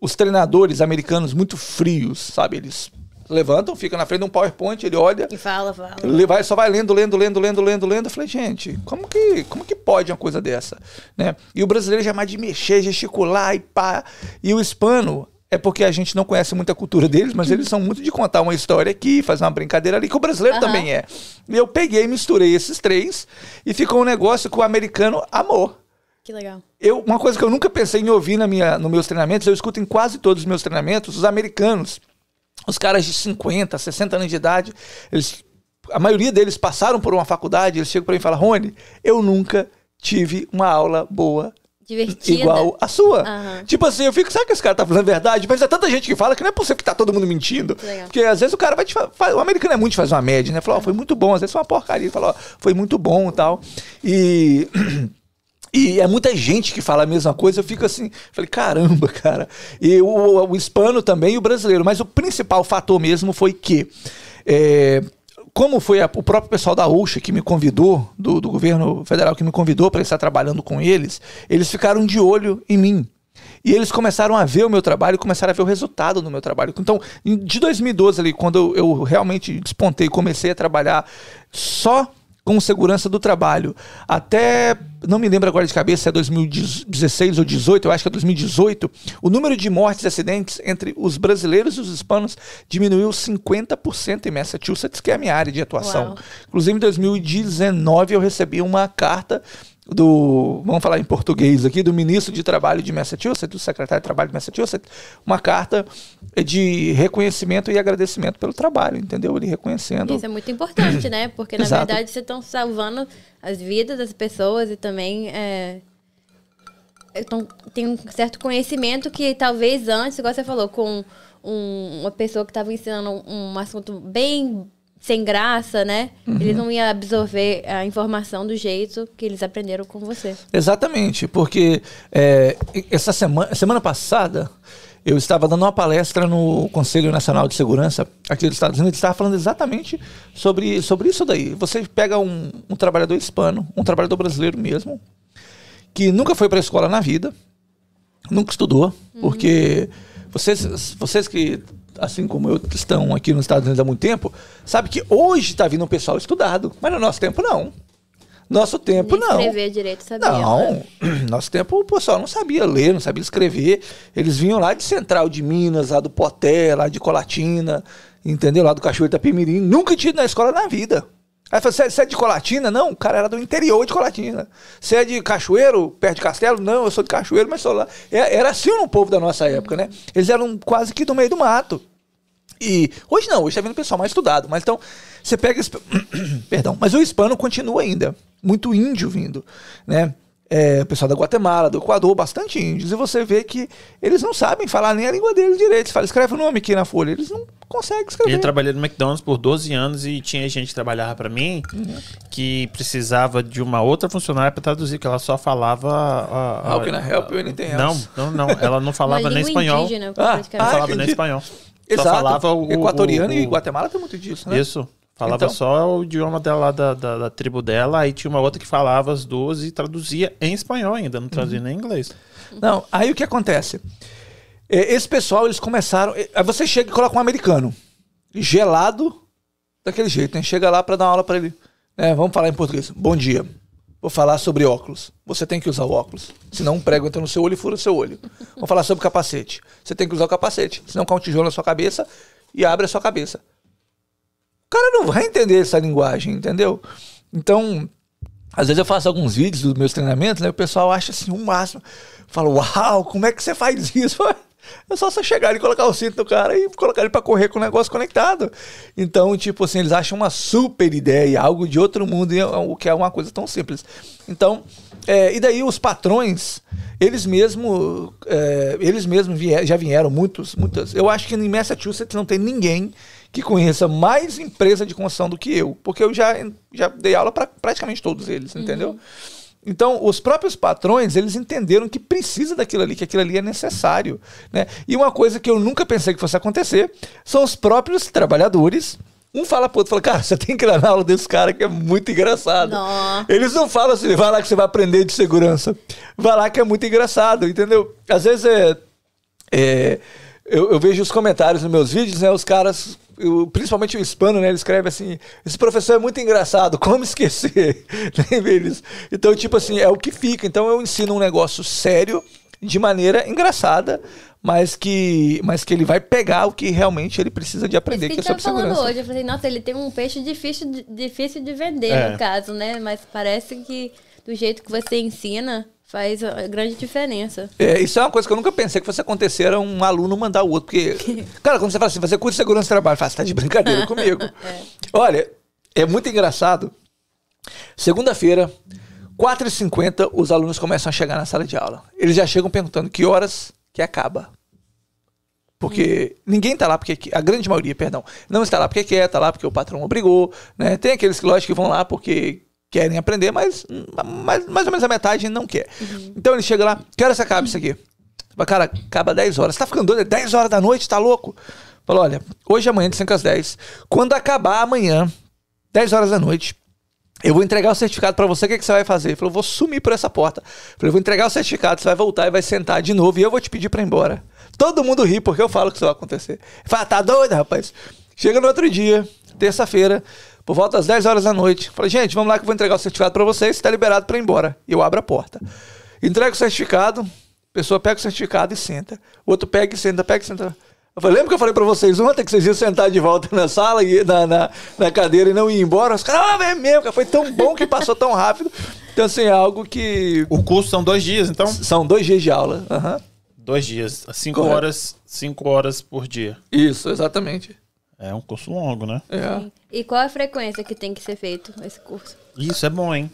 os treinadores americanos muito frios, sabe? Eles levantam, ficam na frente de um PowerPoint, ele olha, E fala, fala. ele vai, só vai lendo, lendo, lendo, lendo, lendo, lendo. Eu falei, gente, como que, como que pode uma coisa dessa? Né? E o brasileiro já é mais de mexer, gesticular e pá. E o hispano é porque a gente não conhece muita cultura deles, mas eles são muito de contar uma história aqui, fazer uma brincadeira ali, que o brasileiro Aham. também é. E eu peguei, misturei esses três e ficou um negócio que o americano amou. Que legal. Eu, uma coisa que eu nunca pensei em ouvir na minha, nos meus treinamentos, eu escuto em quase todos os meus treinamentos, os americanos, os caras de 50, 60 anos de idade, eles, a maioria deles passaram por uma faculdade, eles chegam para mim e falam, Rony, eu nunca tive uma aula boa Divertida. igual a sua. Aham. Tipo assim, eu fico, sabe que esse cara tá falando a verdade? Mas é tanta gente que fala que não é possível que tá todo mundo mentindo. Legal. Porque às vezes o cara vai te falar, o americano é muito de fazer uma média, né? Falou, ó, foi muito bom, às vezes foi uma porcaria, falou, ó, foi muito bom e tal. E E é muita gente que fala a mesma coisa, eu fico assim, falei, caramba, cara. E o, o hispano também e o brasileiro. Mas o principal fator mesmo foi que, é, como foi a- o próprio pessoal da OSHA que me convidou, do, do governo federal que me convidou para estar trabalhando com eles, eles ficaram de olho em mim. E eles começaram a ver o meu trabalho e começaram a ver o resultado do meu trabalho. Então, de 2012 ali, quando eu, eu realmente despontei comecei a trabalhar só com segurança do trabalho, até, não me lembro agora de cabeça se é 2016 ou 18, eu acho que é 2018, o número de mortes e acidentes entre os brasileiros e os hispanos diminuiu 50% em Massachusetts, que é a minha área de atuação. Uau. Inclusive, em 2019, eu recebi uma carta do, vamos falar em português aqui, do ministro de Trabalho de Massachusetts, do secretário de Trabalho de Massachusetts, uma carta de reconhecimento e agradecimento pelo trabalho, entendeu? Ele reconhecendo. Isso é muito importante, né? Porque, na Exato. verdade, vocês estão salvando as vidas das pessoas e também é, então, tem um certo conhecimento que talvez antes, igual você falou, com um- uma pessoa que estava ensinando um, um assunto bem sem graça, né? Uhum. Eles não iam absorver a informação do jeito que eles aprenderam com você. Exatamente, porque é, essa semana, semana passada eu estava dando uma palestra no Conselho Nacional de Segurança aqui dos Estados Unidos, estava falando exatamente sobre, sobre isso daí. Você pega um, um trabalhador hispano, um trabalhador brasileiro mesmo, que nunca foi para a escola na vida, nunca estudou, porque vocês, vocês que, assim como eu, estão aqui nos Estados Unidos há muito tempo, sabe que hoje está vindo um pessoal estudado, mas no nosso tempo não. Nosso tempo Nem não. escrever direito sabia. né? Não, nosso tempo o pessoal não sabia ler, não sabia escrever. Eles vinham lá de Central de Minas, lá do Poté, lá de Colatina, entendeu? Lá do Cachoeiro Itapemirim. Nunca tinha ido na escola na vida. Aí falou, você é- é de Colatina? Não, o cara era do interior de Colatina. Você é de Cachoeiro, perto de Castelo? Não, eu sou de Cachoeiro, mas sou lá. É- Era assim o povo da nossa época, né? Eles eram quase que do meio do mato. E hoje não, hoje tá vindo pessoal mais estudado. Mas então, você pega. esse- Perdão, mas o hispano continua ainda. Muito índio vindo, né? é, o pessoal da Guatemala, do Equador, bastante índios, e você vê que eles não sabem falar nem a língua deles direito. Você fala, escreve o nome aqui na folha. Eles não conseguem escrever. Eu trabalhei no McDonald's por 12 anos e tinha gente que trabalhava pra mim que precisava de uma outra funcionária pra traduzir, que ela só falava. a- a- How can I help you? Anything Não, else? não, não. Ela não falava nem espanhol. indígena, Ah, Não praticamente. ah, falava nem espanhol. Exato. Só falava o. Equatoriano o- e o- Guatemala tem muito disso, né? Isso. Falava Então. só o idioma dela, da, da, da tribo dela, aí tinha uma outra que falava as duas e traduzia em espanhol ainda, não traduzia Uhum. nem em inglês. Não, aí o que acontece? É, Esse pessoal, eles começaram. é, Aí você chega e coloca um americano. Gelado, daquele jeito, né? Chega lá pra dar uma aula pra ele. né? vamos falar em português. Bom dia. Vou falar sobre óculos. Você tem que usar o óculos. Senão um prego entra no seu olho e fura o seu olho. Vamos falar sobre capacete. Você tem que usar o capacete. Senão cai um tijolo na sua cabeça e abre a sua cabeça. O cara não vai entender essa linguagem, entendeu? Então, às vezes eu faço alguns vídeos dos meus treinamentos, né? O pessoal acha assim, o máximo. Fala, uau, como é que você faz isso? É só você chegar e colocar o cinto no cara e colocar ele pra correr com o negócio conectado. Então, tipo assim, eles acham uma super ideia, algo de outro mundo, é- o que é uma coisa tão simples. Então, é, e daí os patrões, eles mesmo, é, eles mesmos vier- já vieram, muitos, muitas. Eu acho que em Massachusetts não tem ninguém que conheça mais empresa de construção do que eu, porque eu já, já dei aula para praticamente todos eles, entendeu? Então, os próprios patrões, eles entenderam que precisa daquilo ali, que aquilo ali é necessário, né? E uma coisa que eu nunca pensei que fosse acontecer, são os próprios trabalhadores. Um fala pro outro, fala, cara, você tem que ir lá na aula desse cara que é muito engraçado. Nó. Eles não falam assim, vai lá que você vai aprender de segurança. Vai lá que é muito engraçado, entendeu? Às vezes é, é, eu, eu vejo os comentários nos meus vídeos, né? Os caras, eu- principalmente o hispano, né? Ele escreve assim: esse professor é muito engraçado, como esquecer? Então, tipo assim, é o que fica. Então eu ensino um negócio sério, de maneira engraçada, mas que, mas que ele vai pegar o que realmente ele precisa de Isso aprender, que que é sobre tava falando segurança. hoje. Eu falei, nossa, ele tem um peixe difícil de, difícil de vender, É. no caso, né? Mas parece que do jeito que você ensina, faz a grande diferença. É, isso é uma coisa que eu nunca pensei que fosse acontecer era um aluno mandar o outro. Porque, cara, quando você fala assim, você curte segurança do trabalho, fala, você tá de brincadeira comigo. Olha, é muito engraçado. Segunda-feira, 4h50, os alunos começam a chegar na sala de aula. Eles já chegam perguntando que horas que acaba. Porque ninguém tá lá porque. que- A grande maioria, perdão, não está lá porque quer, tá lá porque o patrão obrigou. Né? Tem aqueles que, lógico, que vão lá porque querem aprender, mas, mas mais ou menos a metade não quer. Então ele chega lá, que horas você acaba isso aqui? Fala, Cara, acaba 10 horas. Você tá ficando doido? É 10 horas da noite, tá louco? Fala, olha, hoje amanhã de 5 às 10. Quando acabar amanhã, 10 horas da noite, eu vou entregar o certificado pra você, o que, que você vai fazer? Ele falou, vou sumir por essa porta. Eu falei, vou entregar o certificado, você vai voltar e vai sentar de novo e eu vou te pedir pra ir embora. Todo mundo ri porque eu falo que isso vai acontecer. Fala, tá doido, rapaz? Chega no outro dia, terça-feira, por volta das 10 horas da noite. Falei, gente, vamos lá que eu vou entregar o certificado pra vocês, você tá liberado pra ir embora. E eu abro a porta. Entrego o certificado, a pessoa pega o certificado e senta. O outro pega e senta, pega e senta. Eu falei, lembra que eu falei pra vocês ontem que vocês iam sentar de volta na sala, e na, na, na cadeira e não ir embora? Os caras, ah, é mesmo, cara, foi tão bom que passou tão rápido. Então, assim, é algo que. O curso são dois dias, então? São dois dias de aula. aham. Dois dias. Cinco Correto. horas, cinco horas por dia. Isso, exatamente. É um curso longo, né? É. E qual a frequência que tem que ser feito esse curso? Isso é bom, hein?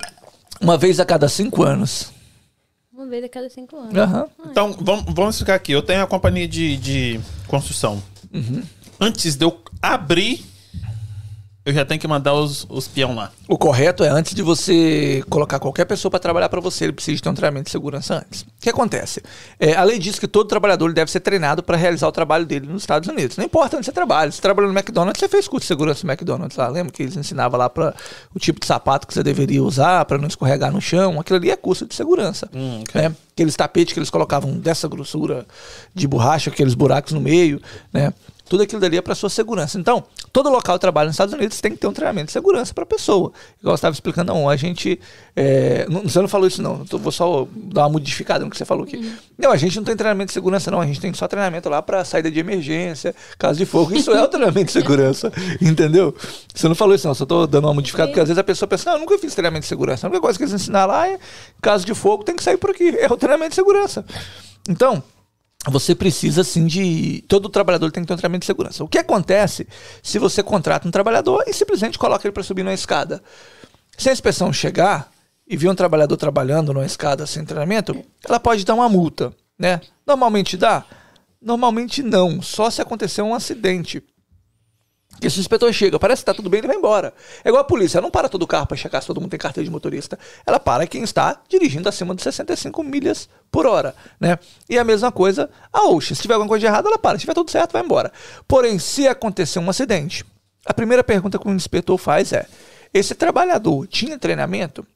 Uma vez a cada cinco anos. Uma vez a cada cinco anos. Aham. Então, vamos, vamos ficar aqui. Eu tenho a companhia de, de construção. Antes de eu abrir, eu já tenho que mandar os, os peão lá. O correto é antes de você colocar qualquer pessoa para trabalhar para você, ele precisa ter um treinamento de segurança antes. O que acontece? É, a lei diz que todo trabalhador deve ser treinado para realizar o trabalho dele nos Estados Unidos. Não importa onde você trabalha. Se você trabalhou no McDonald's, você fez curso de segurança no McDonald's lá. Lembra que eles ensinavam lá para o tipo de sapato que você deveria usar para não escorregar no chão? Aquilo ali é curso de segurança. Hum, ok. né? Aqueles tapetes que eles colocavam dessa grossura de borracha, aqueles buracos no meio, né? Tudo aquilo dali é para sua segurança. Então, todo local de trabalho nos Estados Unidos tem que ter um treinamento de segurança para a pessoa. Igual eu estava explicando, não, a gente. é, não, você não falou isso, não. Tô- vou só dar uma modificada no que você falou aqui. Não, a gente não tem treinamento de segurança, não. A gente tem só treinamento lá para saída de emergência, caso de fogo. Isso é o treinamento de segurança, entendeu? Você não falou isso, não. Só tô dando uma modificada, porque às vezes a pessoa pensa, não, eu nunca fiz treinamento de segurança. A única coisa que eles ensinaram lá é caso de fogo tem que sair por aqui. É o treinamento de segurança. Então, você precisa sim de. Todo trabalhador tem que ter um treinamento de segurança. O que acontece se você contrata um trabalhador e simplesmente coloca ele para subir numa escada? Se a inspeção chegar e vê um trabalhador trabalhando numa escada sem treinamento, ela pode dar uma multa, né? Normalmente dá? Normalmente não, só se acontecer um acidente. Porque se o inspetor chega, parece que tá tudo bem, ele vai embora. É igual a polícia, ela não para todo carro para checar se todo mundo tem carteira de motorista. Ela para quem está dirigindo acima de 65 milhas por hora, né? E a mesma coisa a Ocean. Se tiver alguma coisa de errado, ela para. Se tiver tudo certo, vai embora. Porém, se acontecer um acidente, a primeira pergunta que o inspetor faz é: esse trabalhador tinha treinamento?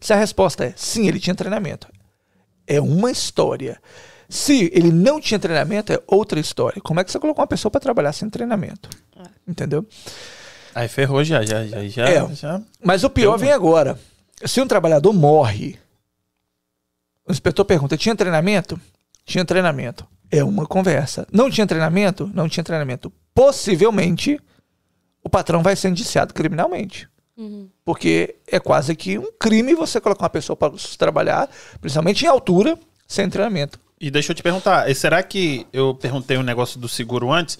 Se a resposta é sim, ele tinha treinamento, é uma história. Se ele não tinha treinamento, é outra história. Como é que você colocou uma pessoa para trabalhar sem treinamento? Entendeu? Aí ferrou já, já, já, já. É. já. Mas o pior vem agora. Se um trabalhador morre, o inspetor pergunta: tinha treinamento? Tinha treinamento. É uma conversa. Não tinha treinamento? Não tinha treinamento. Possivelmente, o patrão vai ser indiciado criminalmente. Porque é quase que um crime você colocar uma pessoa para trabalhar, principalmente em altura, sem treinamento. E deixa eu te perguntar, e será que eu perguntei um negócio do seguro antes?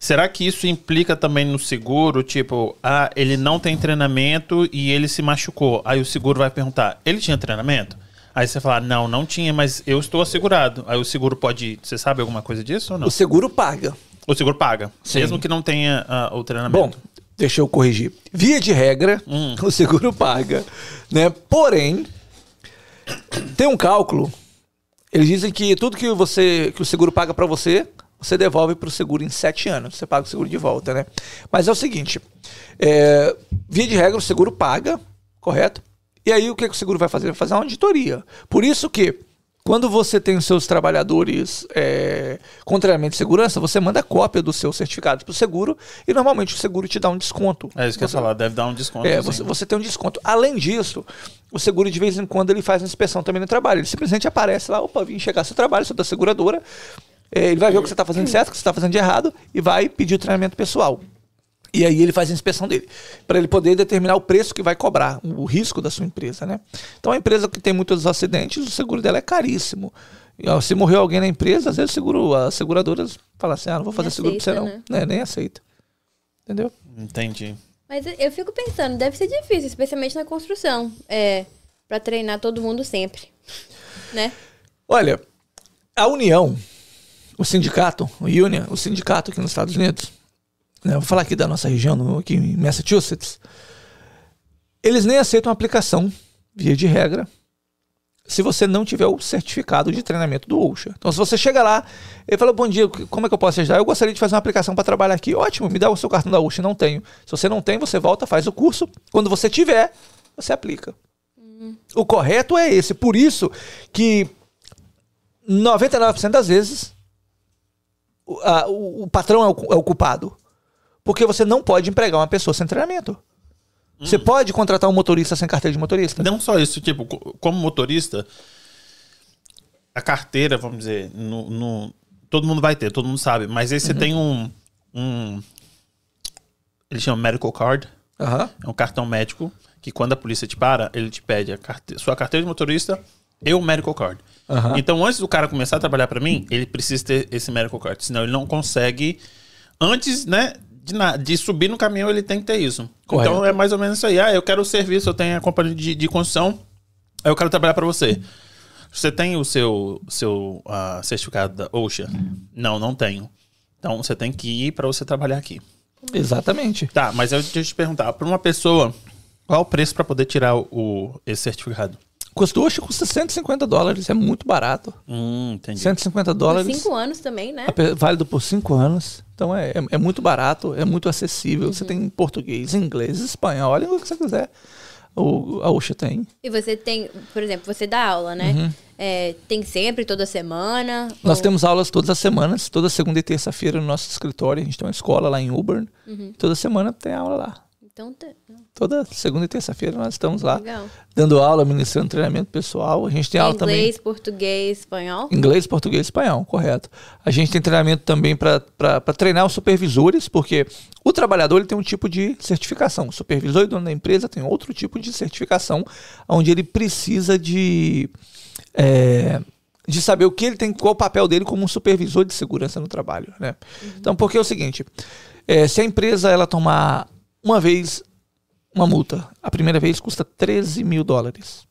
Será que isso implica também no seguro? Tipo, ah, ele não tem treinamento e ele se machucou. Aí o seguro vai perguntar: ele tinha treinamento? Aí você fala: não, não tinha, mas eu estou assegurado. Aí o seguro pode. Você sabe alguma coisa disso ou não? O seguro paga. O seguro paga, Sim. mesmo que não tenha ah, o Bom, treinamento. deixa eu corrigir. Via de regra, o seguro paga, né? Porém, tem um cálculo. Eles dizem que tudo que você que o seguro paga para você, você devolve para o seguro em sete anos. Você paga o seguro de volta, né? Mas é o seguinte: é, via de regra, o seguro paga, correto? E aí o que, que o seguro vai fazer? Vai fazer uma auditoria. Por isso que quando você tem os seus trabalhadores é, com treinamento de segurança, você manda cópia dos seus certificados para o seguro e normalmente o seguro te dá um desconto. É isso que eu ia Você- falar, deve dar um desconto. é, assim. você, você tem um desconto. Além disso, o seguro de vez em quando ele faz uma inspeção também no trabalho. Ele simplesmente aparece lá, opa, vim chegar seu trabalho, sou da seguradora. É, ele vai ver o que você está fazendo certo, o que você está fazendo de errado e vai pedir o treinamento pessoal. E aí ele faz a inspeção dele, para ele poder determinar o preço que vai cobrar, o risco da sua empresa, né? Então a empresa que tem muitos acidentes, o seguro dela é caríssimo. Se morreu alguém na empresa, às vezes o seguro, as seguradoras falam assim, ah, não vou fazer seguro para você não. né? Né, Nem aceita. Entendeu? Entendi. Mas eu fico pensando, deve ser difícil, especialmente na construção. É, pra treinar todo mundo sempre. Né? Olha, a União, o sindicato, o Union, o sindicato aqui nos Estados Unidos, né, vou falar aqui da nossa região, no- aqui em Massachusetts, eles nem aceitam aplicação, via de regra, se você não tiver o certificado de treinamento do OSHA. Então, se você chega lá e fala, bom dia, como é que eu posso ajudar? Eu gostaria de fazer uma aplicação para trabalhar aqui. Ótimo, me dá o seu cartão da OSHA. Não tenho. Se você não tem, você volta, faz o curso. Quando você tiver, você aplica. O correto é esse. Por isso que 99% das vezes o, a- o- o patrão é o, é o culpado. Porque você não pode empregar uma pessoa sem treinamento. Você pode contratar um motorista sem carteira de motorista. Não só isso, tipo, co- como motorista, a carteira, vamos dizer, no, no- todo mundo vai ter, todo mundo sabe, mas aí você Uhum. tem um, um. Ele chama medical card, Aham. é um cartão médico, que quando a polícia te para, ele te pede a carte- sua carteira de motorista e o medical card. Aham. Então, antes do cara começar a trabalhar pra mim, ele precisa ter esse medical card, senão ele não consegue. Antes, né, de, na- de subir no caminhão, ele tem que ter isso. Correto. Então, é mais ou menos isso aí. Ah, eu quero o serviço, eu tenho a companhia de, de construção, aí eu quero trabalhar pra você. Você tem o seu, seu ah, certificado da OSHA? Não, não tenho. Então, você tem que ir pra você trabalhar aqui. Exatamente. Tá, mas eu deixa eu te perguntar, pra uma pessoa, qual é o preço pra poder tirar o, o- esse certificado? Custou, acho que custa 150 dólares. É muito barato. Hum, entendi. 150 Por dólares. cinco anos também, né? Válido por cinco anos. Então é, é, é muito barato, é muito acessível. Você tem português, inglês, espanhol, a língua que você quiser. O, a Uxa tem. E você tem, por exemplo, você dá aula, né? É, tem sempre, toda semana? Uhum. Nós ou- temos aulas todas as semanas, toda segunda e terça-feira no nosso escritório. A gente tem uma escola lá em Auburn. Toda semana tem aula lá. Então, tá- Toda segunda e terça-feira nós estamos lá legal. dando aula, ministrando treinamento pessoal. A gente tem aula também. Inglês, português, espanhol? Inglês, português, espanhol, correto. A gente tem treinamento também para treinar os supervisores, porque o trabalhador ele tem um tipo de certificação. O supervisor e dono da empresa tem outro tipo de certificação, onde ele precisa de, é, de saber o que ele tem, qual o papel dele como um supervisor de segurança no trabalho. Né? Então, porque é o seguinte: é, se a empresa ela tomar uma vez uma multa, a primeira vez custa 13 mil dólares.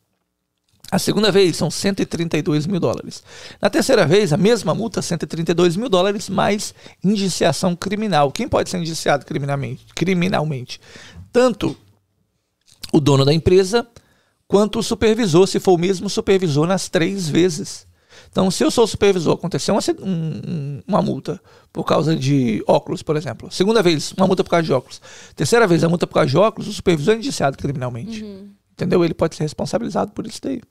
A segunda vez são 132 mil dólares. Na terceira vez, a mesma multa, 132 mil dólares, mais indiciação criminal. Quem pode ser indiciado criminalmente? criminalmente? Tanto o dono da empresa quanto o supervisor, se for o mesmo supervisor nas três vezes. Então, se eu sou o supervisor, aconteceu uma, um, uma multa por causa de óculos, por exemplo. Segunda vez, uma multa por causa de óculos. Terceira vez, a multa por causa de óculos, o supervisor é indiciado criminalmente. Uhum. Entendeu? Ele pode ser responsabilizado por isso daí.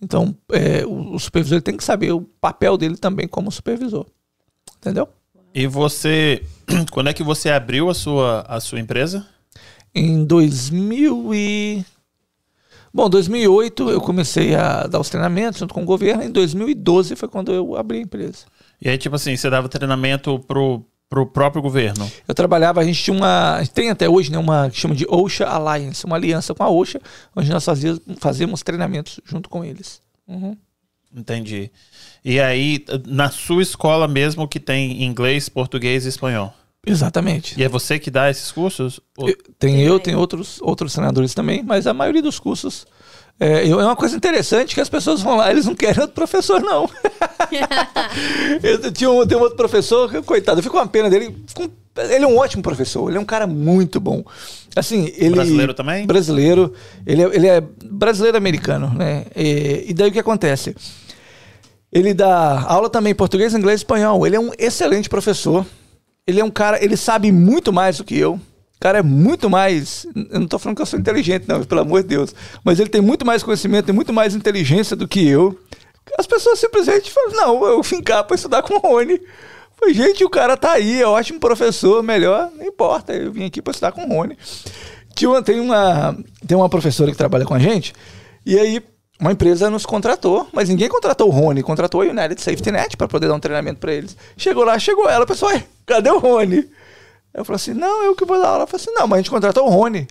Então, é, o, o, supervisor ele tem que saber o papel dele também como supervisor. Entendeu? E você, quando é que você abriu a sua, a sua empresa? Em 2000 e... Bom, 2008 eu comecei a dar os treinamentos junto com o governo. Em 2012 foi quando eu abri a empresa. E aí, tipo assim, você dava treinamento pro, pro próprio governo? Eu trabalhava, a gente tinha uma. Tem até hoje, né? Uma que chama de OSHA Alliance, uma aliança com a OSHA, onde nós fazíamos, fazíamos treinamentos junto com eles. Uhum. Entendi. E aí, na sua escola mesmo que tem inglês, português e espanhol? Exatamente. E é você que dá esses cursos? Eu, tem eu, tem outros, outros treinadores também, mas a maioria dos cursos. É, é uma coisa interessante que as pessoas vão lá, eles não querem outro professor, não. eu tinha um, tem um outro professor, coitado, eu fico com uma pena dele. Ele é um ótimo professor, ele é um cara muito bom. Assim, ele. Brasileiro também? Brasileiro. Ele é, ele é brasileiro-americano, né? E, e daí o que acontece? Ele dá aula também em português, inglês e espanhol. Ele é um excelente professor. Ele é um cara, ele sabe muito mais do que eu. O cara é muito mais. Eu não tô falando que eu sou inteligente, não, pelo amor de Deus. Mas ele tem muito mais conhecimento, tem muito mais inteligência do que eu. As pessoas simplesmente falam: não, eu vim cá pra estudar com o Rony. Falei, gente, o cara tá aí, é ótimo professor, melhor, não importa, eu vim aqui pra estudar com o Rony. Tem uma, tem uma professora que trabalha com a gente, e aí uma empresa nos contratou, mas ninguém contratou o Rony, contratou a United Safety Net para poder dar um treinamento para eles. Chegou lá, chegou ela, pessoal, cadê o Rony? Eu falei assim, não, eu que vou dar aula. Ela falou assim, não, mas a gente contratou o Rony.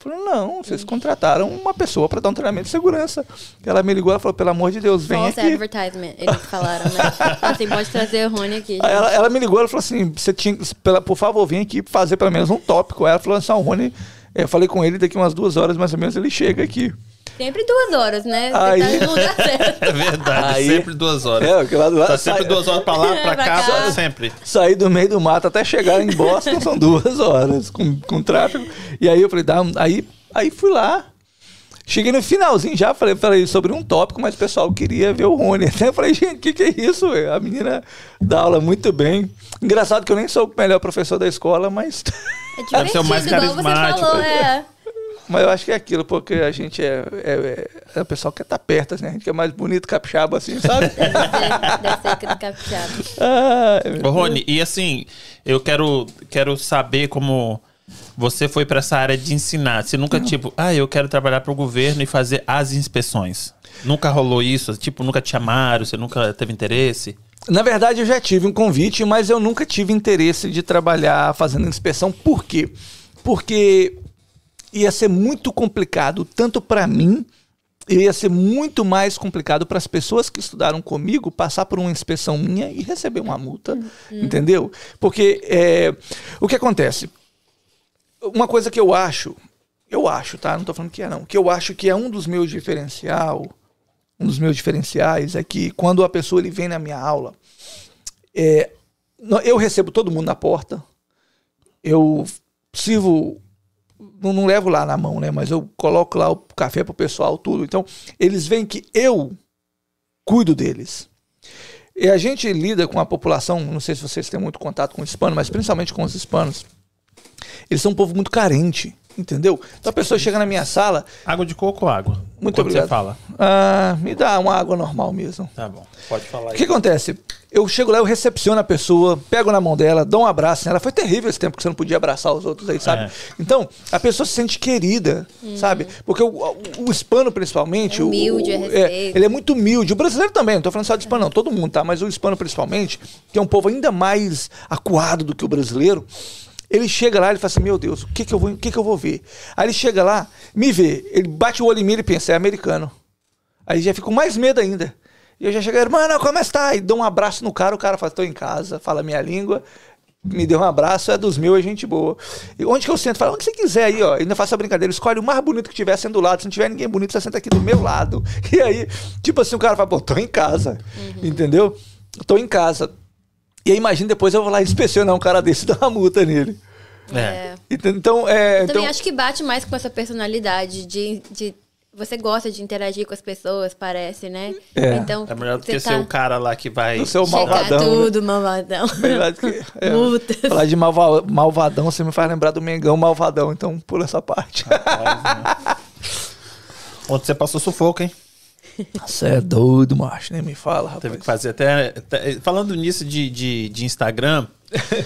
Eu falei, não, vocês contrataram uma pessoa para dar um treinamento de segurança. Ela me ligou, ela falou, pelo amor de Deus, vem False aqui. advertisement, eles falaram, né? assim, pode trazer o Rony aqui. Ela, ela, me ligou, ela falou assim, você tinha, por favor, vem aqui fazer pelo menos um tópico. Ela falou assim, o Rony, eu falei com ele, daqui umas duas horas mais ou menos ele chega aqui. Sempre duas horas, né? Aí... Tá no lugar certo. É verdade, Aí- sempre duas horas. É, lá do lado. Tá sempre sai- duas horas pra lá, pra Pra cá, cá. sempre. Sair do meio do mato até chegar em Boston são duas horas com, com tráfego. E aí eu falei, dá, aí, aí fui lá. Cheguei no finalzinho já, falei, falei sobre um tópico, mas o pessoal queria ver o Rony. Até eu falei, gente, o que, que é isso? velho? A menina dá aula muito bem. Engraçado que eu nem sou o melhor professor da escola, mas, É Deve ser o mais divertido, igual você carismático. falou, é. Mas eu acho que é aquilo, porque a gente é, é, é, é o pessoal que quer estar perto, assim, a gente que é mais bonito, capixaba, assim, sabe? Deve ser, deve ser aquele capixaba. Ah, Ô, Rony, e assim, eu quero, quero saber como você foi pra essa área de ensinar. Você nunca, tipo, ah, eu quero trabalhar pro governo e fazer as inspeções. Nunca rolou isso? Tipo, nunca te chamaram, você nunca teve interesse? Na verdade, eu já tive um convite, mas eu nunca tive interesse de trabalhar fazendo inspeção. Por quê? Porque ia ser muito complicado, tanto para mim, e ia ser muito mais complicado para as pessoas que estudaram comigo passar por uma inspeção minha e receber uma multa, entendeu? Porque é, o que acontece? Uma coisa que eu acho, eu acho, tá? Não tô falando que é não, que eu acho que é um dos meus diferencial, um dos meus diferenciais é que quando a pessoa ele vem na minha aula, é, eu recebo todo mundo na porta, eu sirvo, não, não levo lá na mão, né? Mas eu coloco lá o café pro pessoal, tudo. Então, eles veem que eu cuido deles. E a gente lida com a população, não sei se vocês têm muito contato com o hispano, mas principalmente com os hispanos. Eles são um povo muito carente, entendeu? Então a pessoa chega na minha sala, Água de coco ou água? Muito Quando obrigado. você fala. ah, me dá uma água normal mesmo. Tá bom, pode falar O que acontece? Eu chego lá, eu recepciono a pessoa, pego na mão dela, dou um abraço nela. Foi terrível esse tempo que você não podia abraçar os outros aí, sabe? É. Então, a pessoa se sente querida, sabe? Porque o, o, o hispano, principalmente. É humilde, o, é o- respeito. ele é muito humilde. O brasileiro também, não tô falando só de hispano, não, todo mundo, tá? Mas o hispano, principalmente, que é um povo ainda mais acuado do que o brasileiro. Ele chega lá e fala assim: Meu Deus, o que que eu vou, o que que eu vou ver? Aí ele chega lá, me vê, ele bate o olho em mim e pensa: É americano. Aí já fica com mais medo ainda. E eu já chego, mano, como está? E dou um abraço no cara, o cara fala, tô em casa, fala a minha língua. me deu um abraço, é dos meus, é gente boa. E onde que eu sento? Fala, onde você quiser aí, ó. Ainda faço a brincadeira, escolhe o mais bonito que tiver sendo do lado. Se não tiver ninguém bonito, você senta aqui do meu lado. E aí, tipo assim, o cara fala, pô, tô em casa. Entendeu? Tô em casa. E aí, imagina depois eu vou lá inspecionar um cara desse e dar uma multa nele. É. Entendeu? Então, é. Também então, acho que bate mais com essa personalidade de, de você gosta de interagir com as pessoas, parece, né? É. Então, É melhor do que ser o cara lá que vai. o seu malvadão. né? tudo, malvadão. Verdade que- é. Falar de malva- malvadão, você me faz lembrar do Mengão malvadão, então pula essa parte. Onde você passou sufoco, hein? Você é doido, macho, nem me fala, rapaz. Teve que fazer até. até- falando nisso de, de, de Instagram,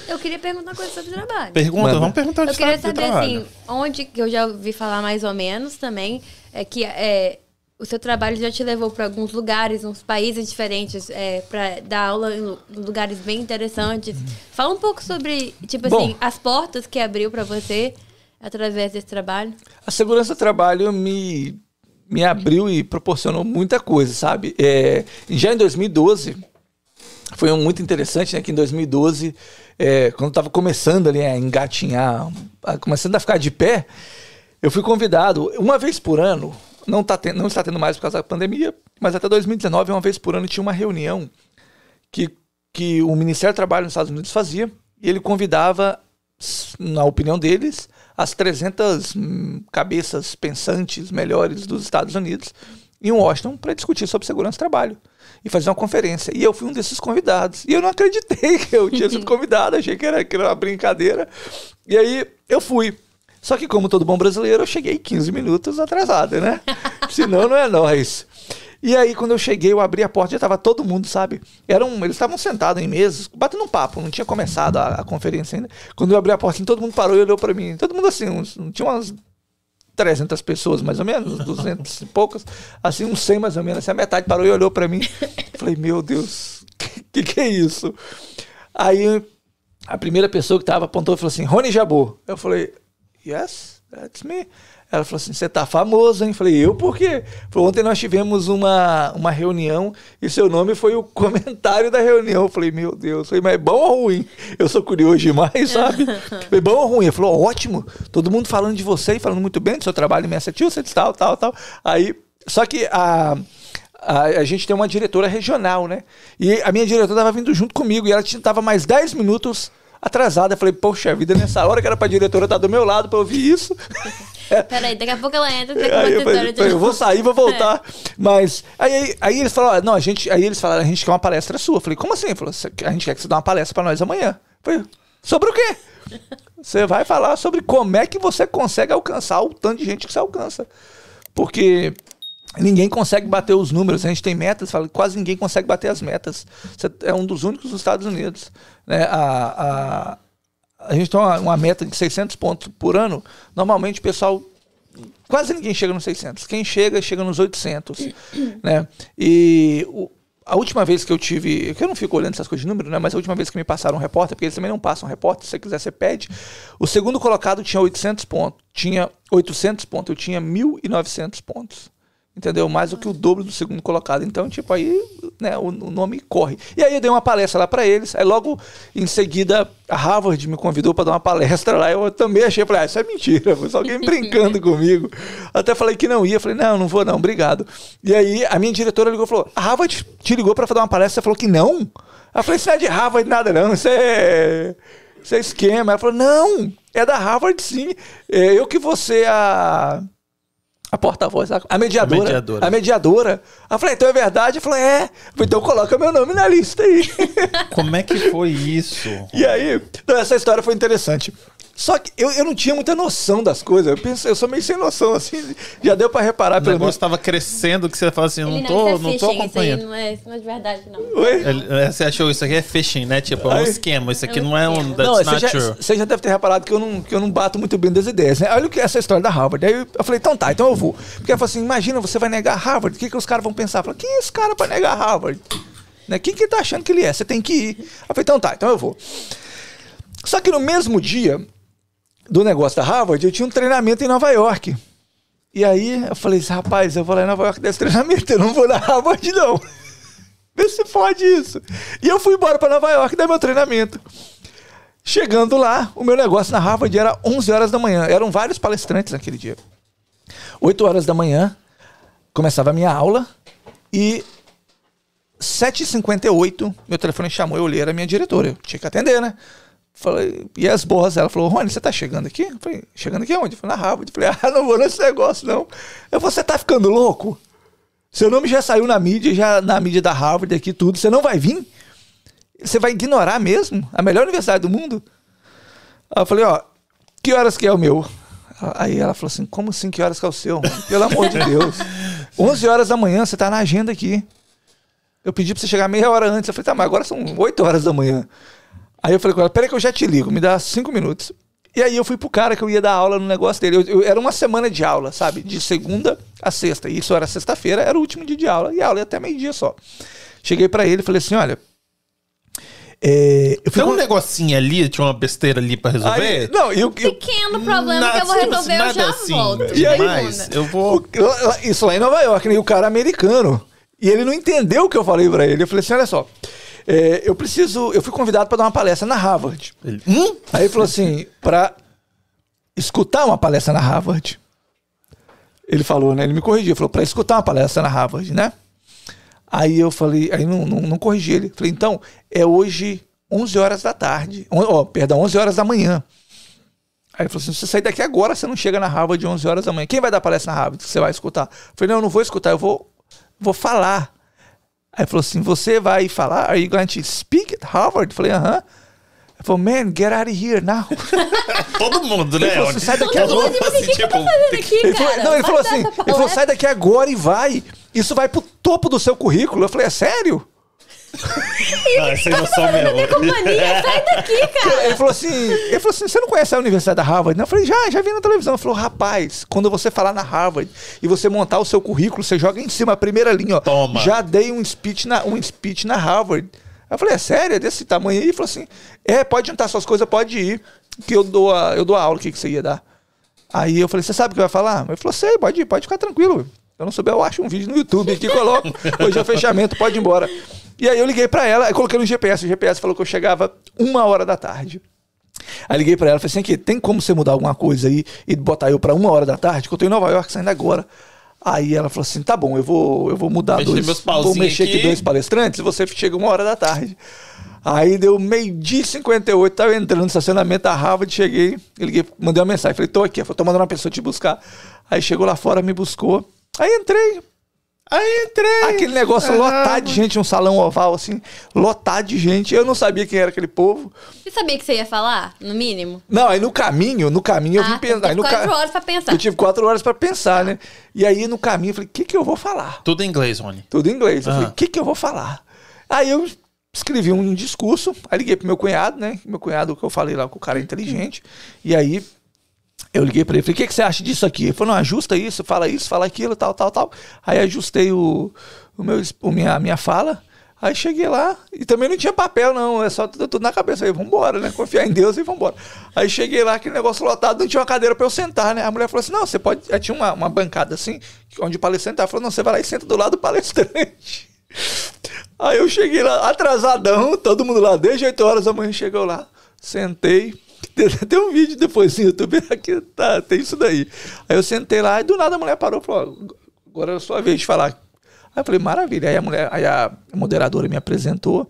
Eu queria perguntar uma coisa sobre o trabalho. pergunta, Manda. vamos perguntar de Eu queria saber, assim, onde que eu já ouvi falar mais ou menos também, é que é, o seu trabalho já te levou para alguns lugares, uns países diferentes, é, para dar aula em lu- lugares bem interessantes. Fala um pouco sobre, tipo Bom. assim, as portas que abriu para você através desse trabalho. A segurança do trabalho me, me abriu e proporcionou muita coisa, sabe? É, já em 2012, foi um muito interessante, né? Que em 2012, é, quando estava começando ali a engatinhar, a- começando a ficar de pé, eu fui convidado uma vez por ano, não, tá não está tendo mais por causa da pandemia, mas até 2019, uma vez por ano, tinha uma reunião que, que o Ministério do Trabalho nos Estados Unidos fazia, e ele convidava, na opinião deles, as 300 hum, cabeças pensantes melhores dos Estados Unidos em Washington para discutir sobre segurança do trabalho e fazer uma conferência. E eu fui um desses convidados. E eu não acreditei que eu tinha sido convidado, achei que era, que era uma brincadeira. E aí eu fui. Só que, como todo bom brasileiro, eu cheguei 15 minutos atrasado, né? Senão não é nós. E aí, quando eu cheguei, eu abri a porta, já tava todo mundo, sabe? Eram, eles estavam sentados em mesas, batendo um papo, não tinha começado a, a conferência ainda. Quando eu abri a porta, assim, todo mundo parou e olhou pra mim. Todo mundo assim, uns, tinha umas 300 pessoas, mais ou menos, uns 200 e poucas, assim, uns 100 mais ou menos, assim, a metade parou e olhou pra mim. Falei, meu Deus, que que é isso? Aí, a primeira pessoa que tava apontou e falou assim, Rony Jabô. Eu falei, yes, that's me. Ela falou assim, você tá famoso, hein? Falei, eu por quê? Ontem nós tivemos uma, uma reunião e seu nome foi o comentário da reunião. Eu falei, meu Deus. Falei, mas é bom ou ruim? Eu sou curioso demais, sabe? Falei, bom ou ruim? Ele falou, ótimo. Todo mundo falando de você e falando muito bem do seu trabalho em Massachusetts, tal, tal, tal. Aí, só que a... A, a gente tem uma diretora regional, né? E a minha diretora tava vindo junto comigo e ela tava mais 10 minutos atrasada. Eu falei, poxa vida, nessa hora que era pra diretora estar do meu lado pra ouvir isso. Peraí, daqui a pouco ela entra e você Aí eu, falei, eu vou sair, vou voltar. Mas aí, aí, aí eles falaram, não, a gente, aí eles falaram, a gente quer uma palestra sua. Eu falei, como assim? Ele falou, "Cê- a gente quer que você dê uma palestra pra nós amanhã. Eu falei, sobre o quê? Você vai falar sobre como é que você consegue alcançar o tanto de gente que você alcança. Porque ninguém consegue bater os números. A gente tem metas, fala, quase ninguém consegue bater as metas. Você é um dos únicos nos Estados Unidos. Né? A, a, a gente tem uma, uma meta de 600 pontos por ano. Normalmente o pessoal quase ninguém chega nos 600. Quem chega, chega nos 800, né? E o- a última vez que eu tive, que eu não fico olhando essas coisas de número, né? Mas a última vez que me passaram um repórter, porque eles também não passam repórter, se você quiser você pede. O segundo colocado tinha 800 pontos, tinha 800 pontos, eu tinha 1.900 pontos. Entendeu? Mais do que o dobro do segundo colocado. Então, tipo, aí, né, o, o nome corre. E aí eu dei uma palestra lá pra eles. Aí logo em seguida a Harvard me convidou pra dar uma palestra lá. Eu também achei, falei, ah, isso é mentira, foi só alguém brincando comigo. Até falei que não ia, falei, não, não vou não, obrigado. E aí a minha diretora ligou e falou: a Harvard te ligou pra dar uma palestra, você falou que não? Eu falei, isso não é de Harvard nada, não, isso é. Isso é esquema. Ela falou, não, é da Harvard sim. É, eu que você a. A porta-voz, a, a mediadora. A mediadora. A mediadora. Aí eu falei, então é verdade? Eu falei, é. Então coloca meu nome na lista aí. Como é que foi isso? e aí, então essa história foi interessante. Só que eu, eu não tinha muita noção das coisas. Eu pensei, eu sou meio sem noção, assim. Já deu pra reparar, O pelo negócio menos. estava crescendo que você fala assim, Ele não tô, isso é não tô phishing, Isso aí acompanhando. não é, isso não é de verdade, não. Oi? É, Você achou isso aqui é phishing, né? Tipo, é um esquema. Isso aqui É um não é um. That's Não, você not já, true. você já deve ter reparado que eu, não, que eu não bato muito bem das ideias, né? Olha o que é essa história da Harvard. Aí eu falei, então tá, então eu vou. Porque ela falou assim: imagina, você vai negar Harvard, o que, que os caras vão pensar? Eu falei, quem é esse cara pra negar Harvard? Né? Quem que ele tá achando que ele é? Você tem que ir. Eu falei, então tá, então eu vou. Só que no mesmo dia do negócio da Harvard, eu tinha um treinamento em Nova York. E aí eu falei assim, rapaz, eu vou lá em Nova York desse treinamento, eu não vou na Harvard, não. Vê se pode isso. E eu fui embora para Nova York dar meu treinamento. Chegando lá, o meu negócio na Harvard era 11 horas da manhã. Eram vários palestrantes naquele dia. 8 horas da manhã, começava a minha aula e 7h58, meu telefone chamou, eu olhei, era a minha diretora. Eu tinha que atender, né? Falei, e as boas? Ela falou, Rony, você tá chegando aqui? Eu falei, chegando aqui onde? Eu falei, na Harvard. Eu falei, ah, não vou nesse negócio, não. Eu falei, você tá ficando louco? Seu nome já saiu na mídia, já na mídia da Harvard aqui, tudo. Você não vai vir? Você vai ignorar mesmo? A melhor universidade do mundo? Aí eu falei, ó, que horas que é o meu? Aí ela falou assim, como assim, que horas que é o seu? mano? Pelo amor de Deus. 11 horas da manhã, você tá na agenda aqui. Eu pedi pra você chegar meia hora antes. Eu falei, tá, mas agora são 8 horas da manhã. Aí eu falei com ela, peraí que eu já te ligo, me dá 5 minutos. E aí eu fui pro cara que eu ia dar aula no negócio dele. Eu, eu- era uma semana de aula, sabe? De segunda a sexta. E isso era sexta-feira, era o último dia de aula. E a aula ia até meio-dia só. Cheguei pra ele e falei assim, olha... é, eu Tem um com- negocinho ali, tinha uma besteira ali pra resolver? Aí- não, e eu, eu, Pequeno problema Nada- que eu vou resolver, eu já assim volto. demais. Segunda. Eu vou. Isso lá em Nova York, né? E o cara americano. E ele não entendeu o que eu falei pra ele. Eu falei assim: olha só, é, eu preciso. Eu fui convidado pra dar uma palestra na Harvard. Ele, hum? Aí ele falou assim: pra escutar uma palestra na Harvard. Ele falou, né? Ele me corrigiu. Falou: pra escutar uma palestra na Harvard, né? Aí eu falei, aí não, não, não corrigi ele. Falei, então, é hoje 11 horas da tarde. Ó, perdão, 11 horas da manhã. Aí ele falou assim: se você sair daqui agora, você não chega na Harvard de 11 horas da manhã. Quem vai dar palestra na Harvard você vai escutar? Eu falei: não, eu não vou escutar, eu vou, vou falar. Aí ele falou assim: você vai falar? Are you going to speak at Harvard? Eu falei: aham. Ele falou: man, get out of here now. Todo mundo, né? Ele falou assim, sai daqui Todo mundo agora. assim, o que que tá fazendo aqui, Ele falou, não, ele Vai falou assim: ele falou, sai daqui agora e vai. Isso vai pro topo do seu currículo. Eu falei: é sério? Ah, sem noção mesmo. Mania, sai daqui, cara. Ele falou assim, ele falou assim, você não conhece a Universidade da Harvard? não? Eu falei, já, já vi na televisão. Ele falou, rapaz, quando você falar na Harvard e você montar o seu currículo, você joga em cima a primeira linha, ó. Toma. Já dei um speech na, um speech na Harvard. Eu falei, é sério? É desse tamanho aí? Ele falou assim, é, pode juntar suas coisas, pode ir, que eu dou a, eu dou a aula, o que, que você ia dar? Aí eu falei, você sabe o que vai falar? Ele falou, sei, pode ir, pode ficar tranquilo. Eu não souber, eu acho um vídeo no YouTube aqui, coloco. Hoje é o fechamento, pode ir embora. E aí eu liguei pra ela, aí coloquei no GPS. O GPS falou que eu chegava uma hora da tarde. Aí liguei pra ela, falei assim, aqui, tem como você mudar alguma coisa aí e botar eu pra uma hora da tarde? Que eu tô em Nova York saindo agora. Aí ela falou assim, tá bom, eu vou, eu vou mudar Mexer dois, vou mexer aqui aqui. dois palestrantes e você chega uma hora da tarde. Aí deu meio-dia e 58, tava entrando no estacionamento da Harvard, cheguei, liguei, mandei uma mensagem, falei, tô aqui, eu tô mandando uma pessoa te buscar. Aí chegou lá fora, me buscou. Aí entrei, Aí entrei. aquele negócio Ah, lotado de gente, um salão oval assim, lotado de gente. Eu não sabia quem era aquele povo. Você sabia que você ia falar, no mínimo? Não, aí no caminho, no caminho eu vim Ah, pensar. No quatro ca- horas pra pensar. Eu tive quatro horas pra pensar, né? E aí no caminho eu falei, o que, que eu vou falar? Tudo em inglês, Rony. Tudo em inglês. Eu Ah. falei, o que, que eu vou falar? Aí eu escrevi um discurso, aí liguei pro meu cunhado, né? Meu cunhado, que eu falei lá, que o cara é inteligente. E aí eu liguei pra ele, falei, o que, que você acha disso aqui? Ele falou, não, ajusta isso, fala isso, fala aquilo, tal, tal, tal. Aí ajustei o, o meu, o minha, a minha fala. Aí cheguei lá e também não tinha papel, não. É só tudo, tudo na cabeça. Aí, vambora, né? Confiar em Deus e vambora. Aí cheguei lá, aquele negócio lotado, não tinha uma cadeira pra eu sentar, né? A mulher falou assim: não, você pode. Aí tinha uma, uma bancada assim, onde o palestrante tava. Falou, não, você vai lá e senta do lado do palestrante. Aí eu cheguei lá, atrasadão, todo mundo lá, desde 8 horas da manhã chegou lá, sentei. Tem, um vídeo depois no YouTube, aqui tá, tem isso daí. Aí eu sentei lá e do nada a mulher parou e falou: "Ó, agora é a sua vez de falar. Aí eu falei, maravilha. Aí a mulher, aí a moderadora me apresentou.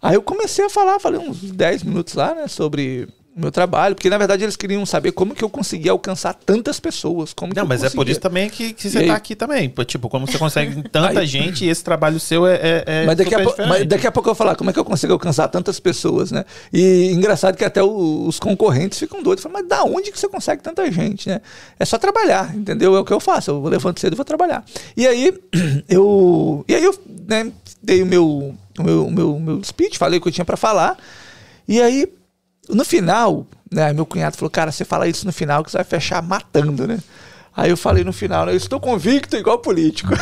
Aí eu comecei a falar, falei uns 10 minutos lá, né, sobre meu trabalho, porque na verdade eles queriam saber como que eu conseguia alcançar tantas pessoas. Como Não, mas é por conseguia. isso também que, que você aí? tá aqui também. Tipo, como você consegue tanta Aí- gente e esse trabalho seu é, é, é mas, daqui a mas daqui a pouco eu vou falar como é que eu consigo alcançar tantas pessoas, né? E engraçado que até o- os concorrentes ficam doidos. Falam, mas da onde que você consegue tanta gente, né? É só trabalhar, entendeu? É o que eu faço. Eu levanto cedo e vou trabalhar. E aí, eu... E aí eu né, dei o meu, o meu, o meu, o meu speech, falei o que eu tinha pra falar. E aí, no final, né, meu cunhado falou, cara, você fala isso no final que você vai fechar matando, né? Aí eu falei no final, né, eu estou convicto igual político.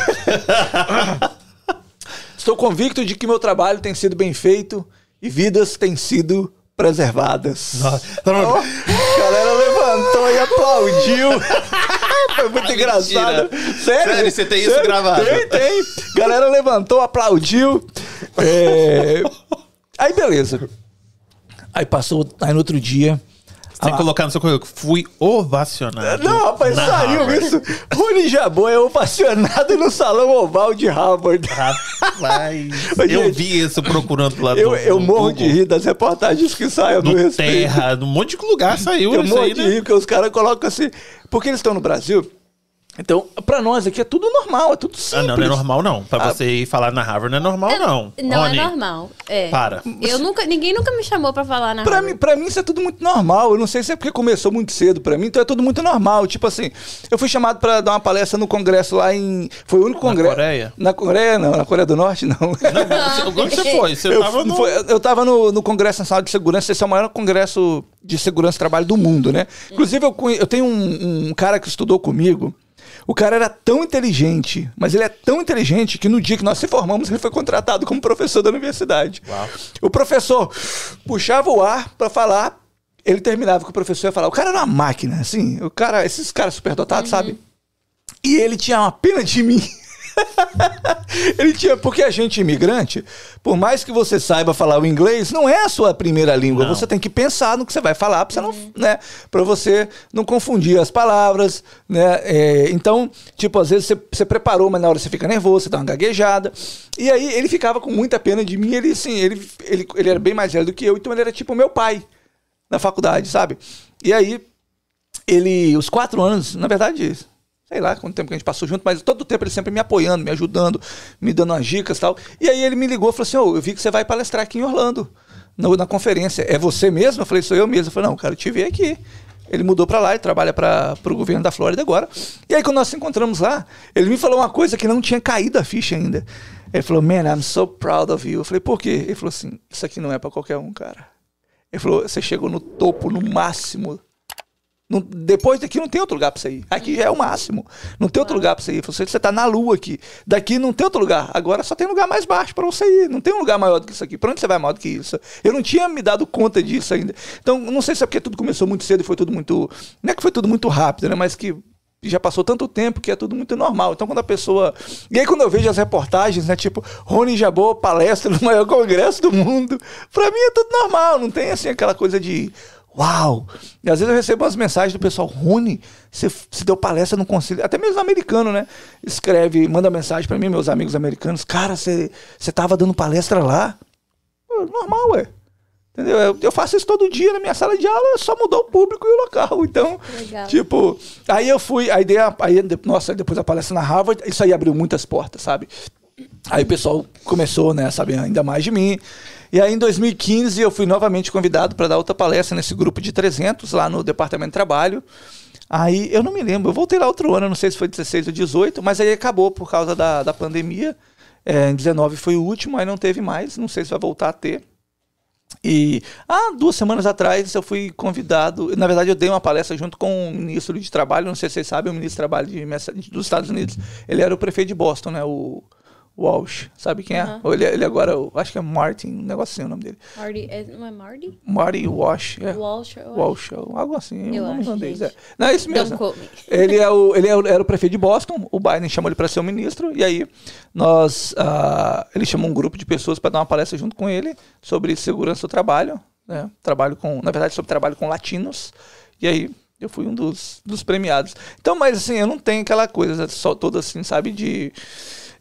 Estou convicto de que meu trabalho tem sido bem feito e vidas têm sido preservadas. Ó, a galera levantou e aplaudiu. Foi muito engraçado. Sério? Sério, você tem isso gravado? Tem, tem. Galera levantou, aplaudiu. É, Aí, beleza. Aí passou, aí no outro dia. Você tem que colocar no seu currículo. Fui ovacionado. Não, rapaz, na saiu Harvard. isso. Rony Jabô é ovacionado no salão oval de Harvard. Rapaz, eu gente, vi isso procurando lá Eu, no- eu morro Google. de rir das reportagens que saem No respeito. Terra, num monte de lugar saiu Eu isso morro aí, de né? rir, porque os caras colocam assim. Porque eles estão no Brasil. Então, pra nós aqui é tudo normal, é tudo simples. Ah, não, não é normal não. Pra Ah. você ir falar na Harvard não é normal não. Não Rony, é normal. É. Para. Eu nunca, ninguém nunca me chamou pra falar na Pra Harvard. mim, pra mim isso é tudo muito normal. Eu não sei se é porque começou muito cedo pra mim, então é tudo muito normal. Tipo assim, eu fui chamado pra dar uma palestra no congresso lá em. Foi o único congresso. Coreia? Na Coreia, não. Na Coreia do Norte, não. Não, onde você foi? Você eu, tava no... foi- eu tava no, no Congresso Nacional de Segurança, esse é o maior congresso de segurança e trabalho do mundo, né? Inclusive, eu, eu tenho um, um cara que estudou comigo. O cara era tão inteligente, mas ele é tão inteligente que no dia que nós se formamos, ele foi contratado como professor da universidade. Uau. O professor puxava o ar pra falar, ele terminava com o professor ia falar. O cara era uma máquina, assim, o cara, esses caras superdotados, sabe? E ele tinha uma pena de mim. ele tinha, porque a gente imigrante, por mais que você saiba falar o inglês, não é a sua primeira língua. Não. Você tem que pensar no que você vai falar para você não, né, para você não confundir as palavras, né? É, então, tipo, às vezes você, você preparou, mas na hora você fica nervoso, você dá uma gaguejada. E aí ele ficava com muita pena de mim. Ele, assim, ele, ele, ele era bem mais velho do que eu, então ele era tipo meu pai na faculdade, sabe? E aí ele, os quatro anos, na verdade, sei lá quanto tempo que a gente passou junto, mas todo o tempo ele sempre me apoiando, me ajudando, me dando umas dicas e tal. E aí ele me ligou e falou assim: Ô, eu vi que você vai palestrar aqui em Orlando, no- na conferência. É você mesmo? Eu falei: sou eu mesmo. Eu falei: não, quero te ver aqui. Ele mudou pra lá, ele trabalha para o governo da Flórida agora. E aí, quando nós nos encontramos lá, ele me falou uma coisa que não tinha caído a ficha ainda. Ele falou: Man, I'm so proud of you. Eu falei: Por quê? Ele falou assim: Isso aqui não é pra qualquer um, cara. Ele falou: Você chegou no topo, no máximo não- depois daqui não tem outro lugar pra você ir. Aqui já é o máximo. Não tem outro lugar pra você ir. Você, você tá na lua aqui. Daqui não tem outro lugar. Agora só tem lugar mais baixo pra você ir. Não tem um lugar maior do que isso aqui. Pra onde você vai maior do que isso? Eu não tinha me dado conta disso ainda. Então, não sei se é porque tudo começou muito cedo e foi tudo muito. Não é que foi tudo muito rápido, né? Mas que já passou tanto tempo que é tudo muito normal. Então, quando a pessoa. E aí, quando eu vejo as reportagens, né? Tipo, Rony Jabô, palestra no maior congresso do mundo. Pra mim é tudo normal. Não tem assim aquela coisa de. Uau! E às vezes eu recebo umas mensagens do pessoal, Rony, você você deu palestra no conselho, até mesmo americano, né? Escreve, manda mensagem pra mim, meus amigos americanos, cara, você você tava dando palestra lá? Normal, ué. Entendeu? Eu, eu faço isso todo dia na minha sala de aula, só mudou o público e o local. Então, Legal. tipo, aí eu fui, a ideia, aí, de- nossa, depois da palestra na Harvard, isso aí abriu muitas portas, sabe? Aí o pessoal começou, né, a saber ainda mais de mim. E aí em 2015 eu fui novamente convidado para dar outra palestra nesse grupo de 300 lá no Departamento de Trabalho. Aí eu não me lembro, eu voltei lá outro ano, não sei se foi 16 ou 18, mas aí acabou por causa da, da pandemia. É, em 19 foi o último, aí não teve mais, não sei se vai voltar a ter. E há duas semanas atrás eu fui convidado. Na verdade, eu dei uma palestra junto com o ministro de Trabalho. Não sei se vocês sabem, o ministro de Trabalho de dos Estados Unidos. Ele era o prefeito de Boston, né? O Walsh. Sabe quem é? Ele, ele agora, eu acho que é Martin, um negocinho o nome dele. Marty, é- não é Marty? Marty Walsh. É. Walsh? Walsh, ou algo assim. Eu o nome gente. é. Não, é isso mesmo. Ele, é o, ele é o- era o prefeito de Boston, o Biden chamou ele para ser o ministro, e aí nós, ah, ele chamou um grupo de pessoas para dar uma palestra junto com ele sobre segurança do trabalho, né? trabalho com, na verdade, sobre trabalho com latinos, e aí eu fui um dos, dos premiados. Então, mas assim, eu não tenho aquela coisa só toda assim, sabe, de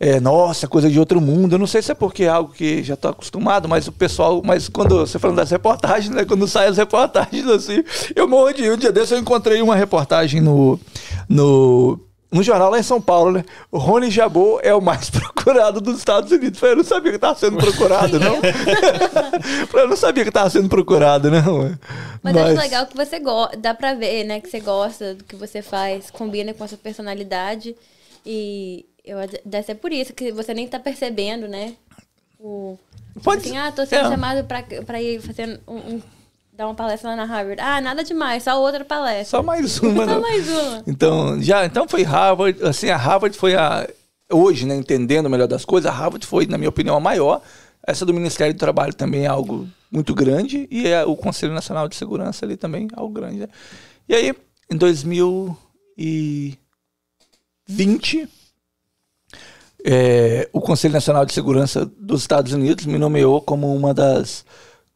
é, nossa, coisa de outro mundo. Eu não sei se é porque é algo que já tô acostumado, mas o pessoal, mas quando você falando das reportagens, né, quando saem as reportagens assim, eu morro de um dia desse eu encontrei uma reportagem no no no jornal lá em São Paulo, né? O Rony Jabô é o mais procurado dos Estados Unidos. Eu não sabia que estava sendo procurado, não. eu não sabia que estava sendo procurado, não. Mas, acho legal que você gosta, dá pra ver, né, que você gosta do que você faz, combina com a sua personalidade. E eu, deve ser por isso que você nem tá percebendo, né? O, Pode assim, ah, tô sendo é. chamado pra, pra ir fazer um, um- dar uma palestra lá na Harvard. Ah, nada demais, só outra palestra. Só mais uma, Só né? mais uma. Então, já, então foi Harvard, assim, a Harvard foi a hoje, né, entendendo o melhor das coisas, a Harvard foi, na minha opinião, a maior. Essa do Ministério do Trabalho também é algo muito grande e é o Conselho Nacional de Segurança ali também é algo grande. Né? E aí, em 2020, é, o Conselho Nacional de Segurança dos Estados Unidos me nomeou como uma das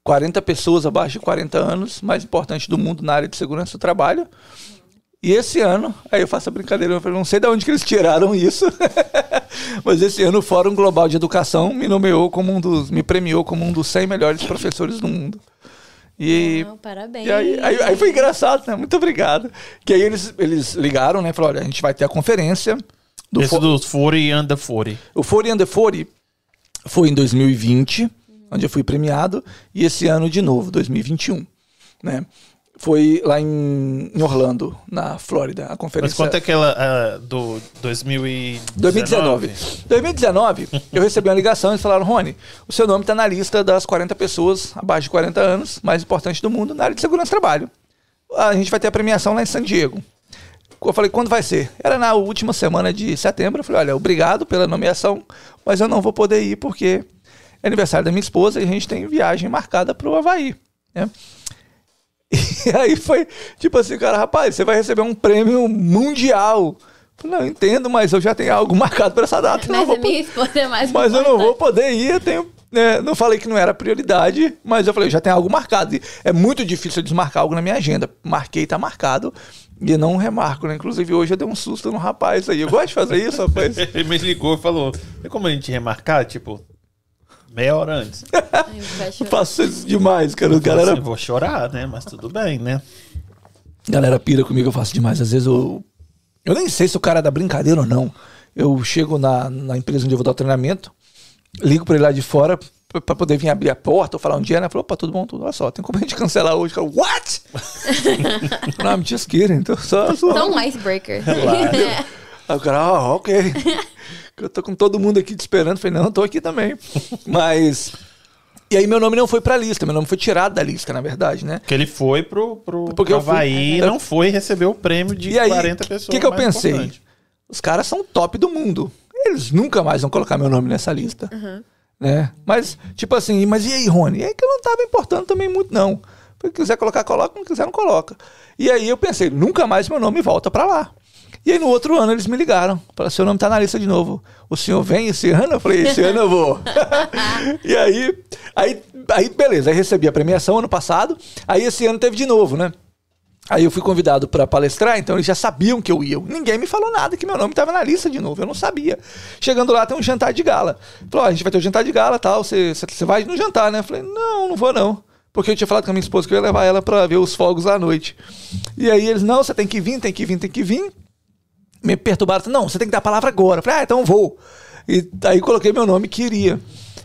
40 pessoas abaixo de 40 anos, mais importante do mundo na área de segurança do trabalho. E esse ano, aí eu faço a brincadeira, eu não sei de onde que eles tiraram isso, mas esse ano o Fórum Global de Educação me nomeou como um dos, me premiou como um dos 100 melhores professores do mundo. E, Não, parabéns. e aí, aí, aí foi engraçado, né? Muito obrigado. Que aí eles, eles ligaram, né? Falaram, olha, a gente vai ter a conferência do Esse dos 40 under 40. o 40 Under 40 foi em 2020, onde eu fui premiado, e esse ano de novo, 2021, né? Foi lá em, em Orlando, na Flórida, a Mas conferência. quanto é aquela ah, do 2019? 2019. 2019, eu recebi uma ligação e falaram, Rony, o seu nome está na lista das 40 pessoas abaixo de 40 anos, mais importantes do mundo, na área de segurança do trabalho. A gente vai ter a premiação lá em San Diego. Eu falei, quando vai ser? Era na última semana de setembro. Eu falei, olha, obrigado pela nomeação, mas eu não vou poder ir porque é aniversário da minha esposa e a gente tem viagem marcada para o Havaí. Né? E aí foi tipo assim, cara, rapaz, você vai receber um prêmio mundial. Eu falei, não, eu entendo, mas eu já tenho algo marcado para essa data. Mas a minha esposa é mais mas eu não vou poder ir, eu tenho. né, não falei que não era prioridade, mas eu falei, já tem algo marcado. E é muito difícil eu desmarcar algo na minha agenda. Marquei, tá marcado. E não remarco, né? Inclusive, hoje eu dei um susto no rapaz aí. Eu gosto de fazer isso, rapaz. Ele me ligou e falou: Tem como a gente remarcar? Tipo, meia hora antes. Eu faço isso demais, cara. Eu galera, assim, vou chorar, né? Mas tudo bem, né? galera pira comigo, eu faço demais. Às vezes eu. Eu nem sei se o cara é da brincadeira ou não. Eu chego na, na empresa onde eu vou dar o treinamento, ligo pra ele lá de fora pra- pra poder vir abrir a porta ou falar um dia, né? Falou, opa, tudo bom, tudo. Olha só, tem como a gente cancelar hoje? Cara, what? não, I'm just kidding. Então, só, só. Só um icebreaker. Aí o cara, ah, ok. eu tô com todo mundo aqui te esperando. Falei, não, eu tô aqui também. Mas. E aí meu nome não foi pra lista, meu nome foi tirado da lista, na verdade, né? Porque ele foi pro, pro, Porque pro eu fui- Havaí e eu- não foi receber o prêmio de E aí, 40 o pessoas. que, que eu pensei? importante. Os caras são top do mundo. Eles nunca mais vão colocar meu nome nessa lista. Né? Mas, tipo assim, mas e aí, Rony? E aí que eu não tava importando também muito, não. Se quiser colocar, coloca, não quiser, não coloca. E aí eu pensei, nunca mais meu nome volta pra lá. E aí no outro ano eles me ligaram. Falaram, seu nome tá na lista de novo. O senhor vem esse ano? Eu falei, esse ano eu vou. e aí, aí, aí, beleza, aí recebi a premiação ano passado. Aí esse ano teve de novo, né? Aí eu fui convidado para palestrar, então eles já sabiam que eu ia. Ninguém me falou nada que meu nome estava na lista de novo, eu não sabia. Chegando lá tem um jantar de gala. Falou, ó, a gente vai ter um jantar de gala tal, você vai no jantar, né? Eu falei, não, não vou não. Porque eu tinha falado com a minha esposa que eu ia levar ela para ver os fogos à noite. E aí eles, não, você tem que vir, tem que vir, tem que vir. Me perturbaram, não, você tem que dar a palavra agora. Eu falei, ah, então vou. E aí coloquei meu nome que iria.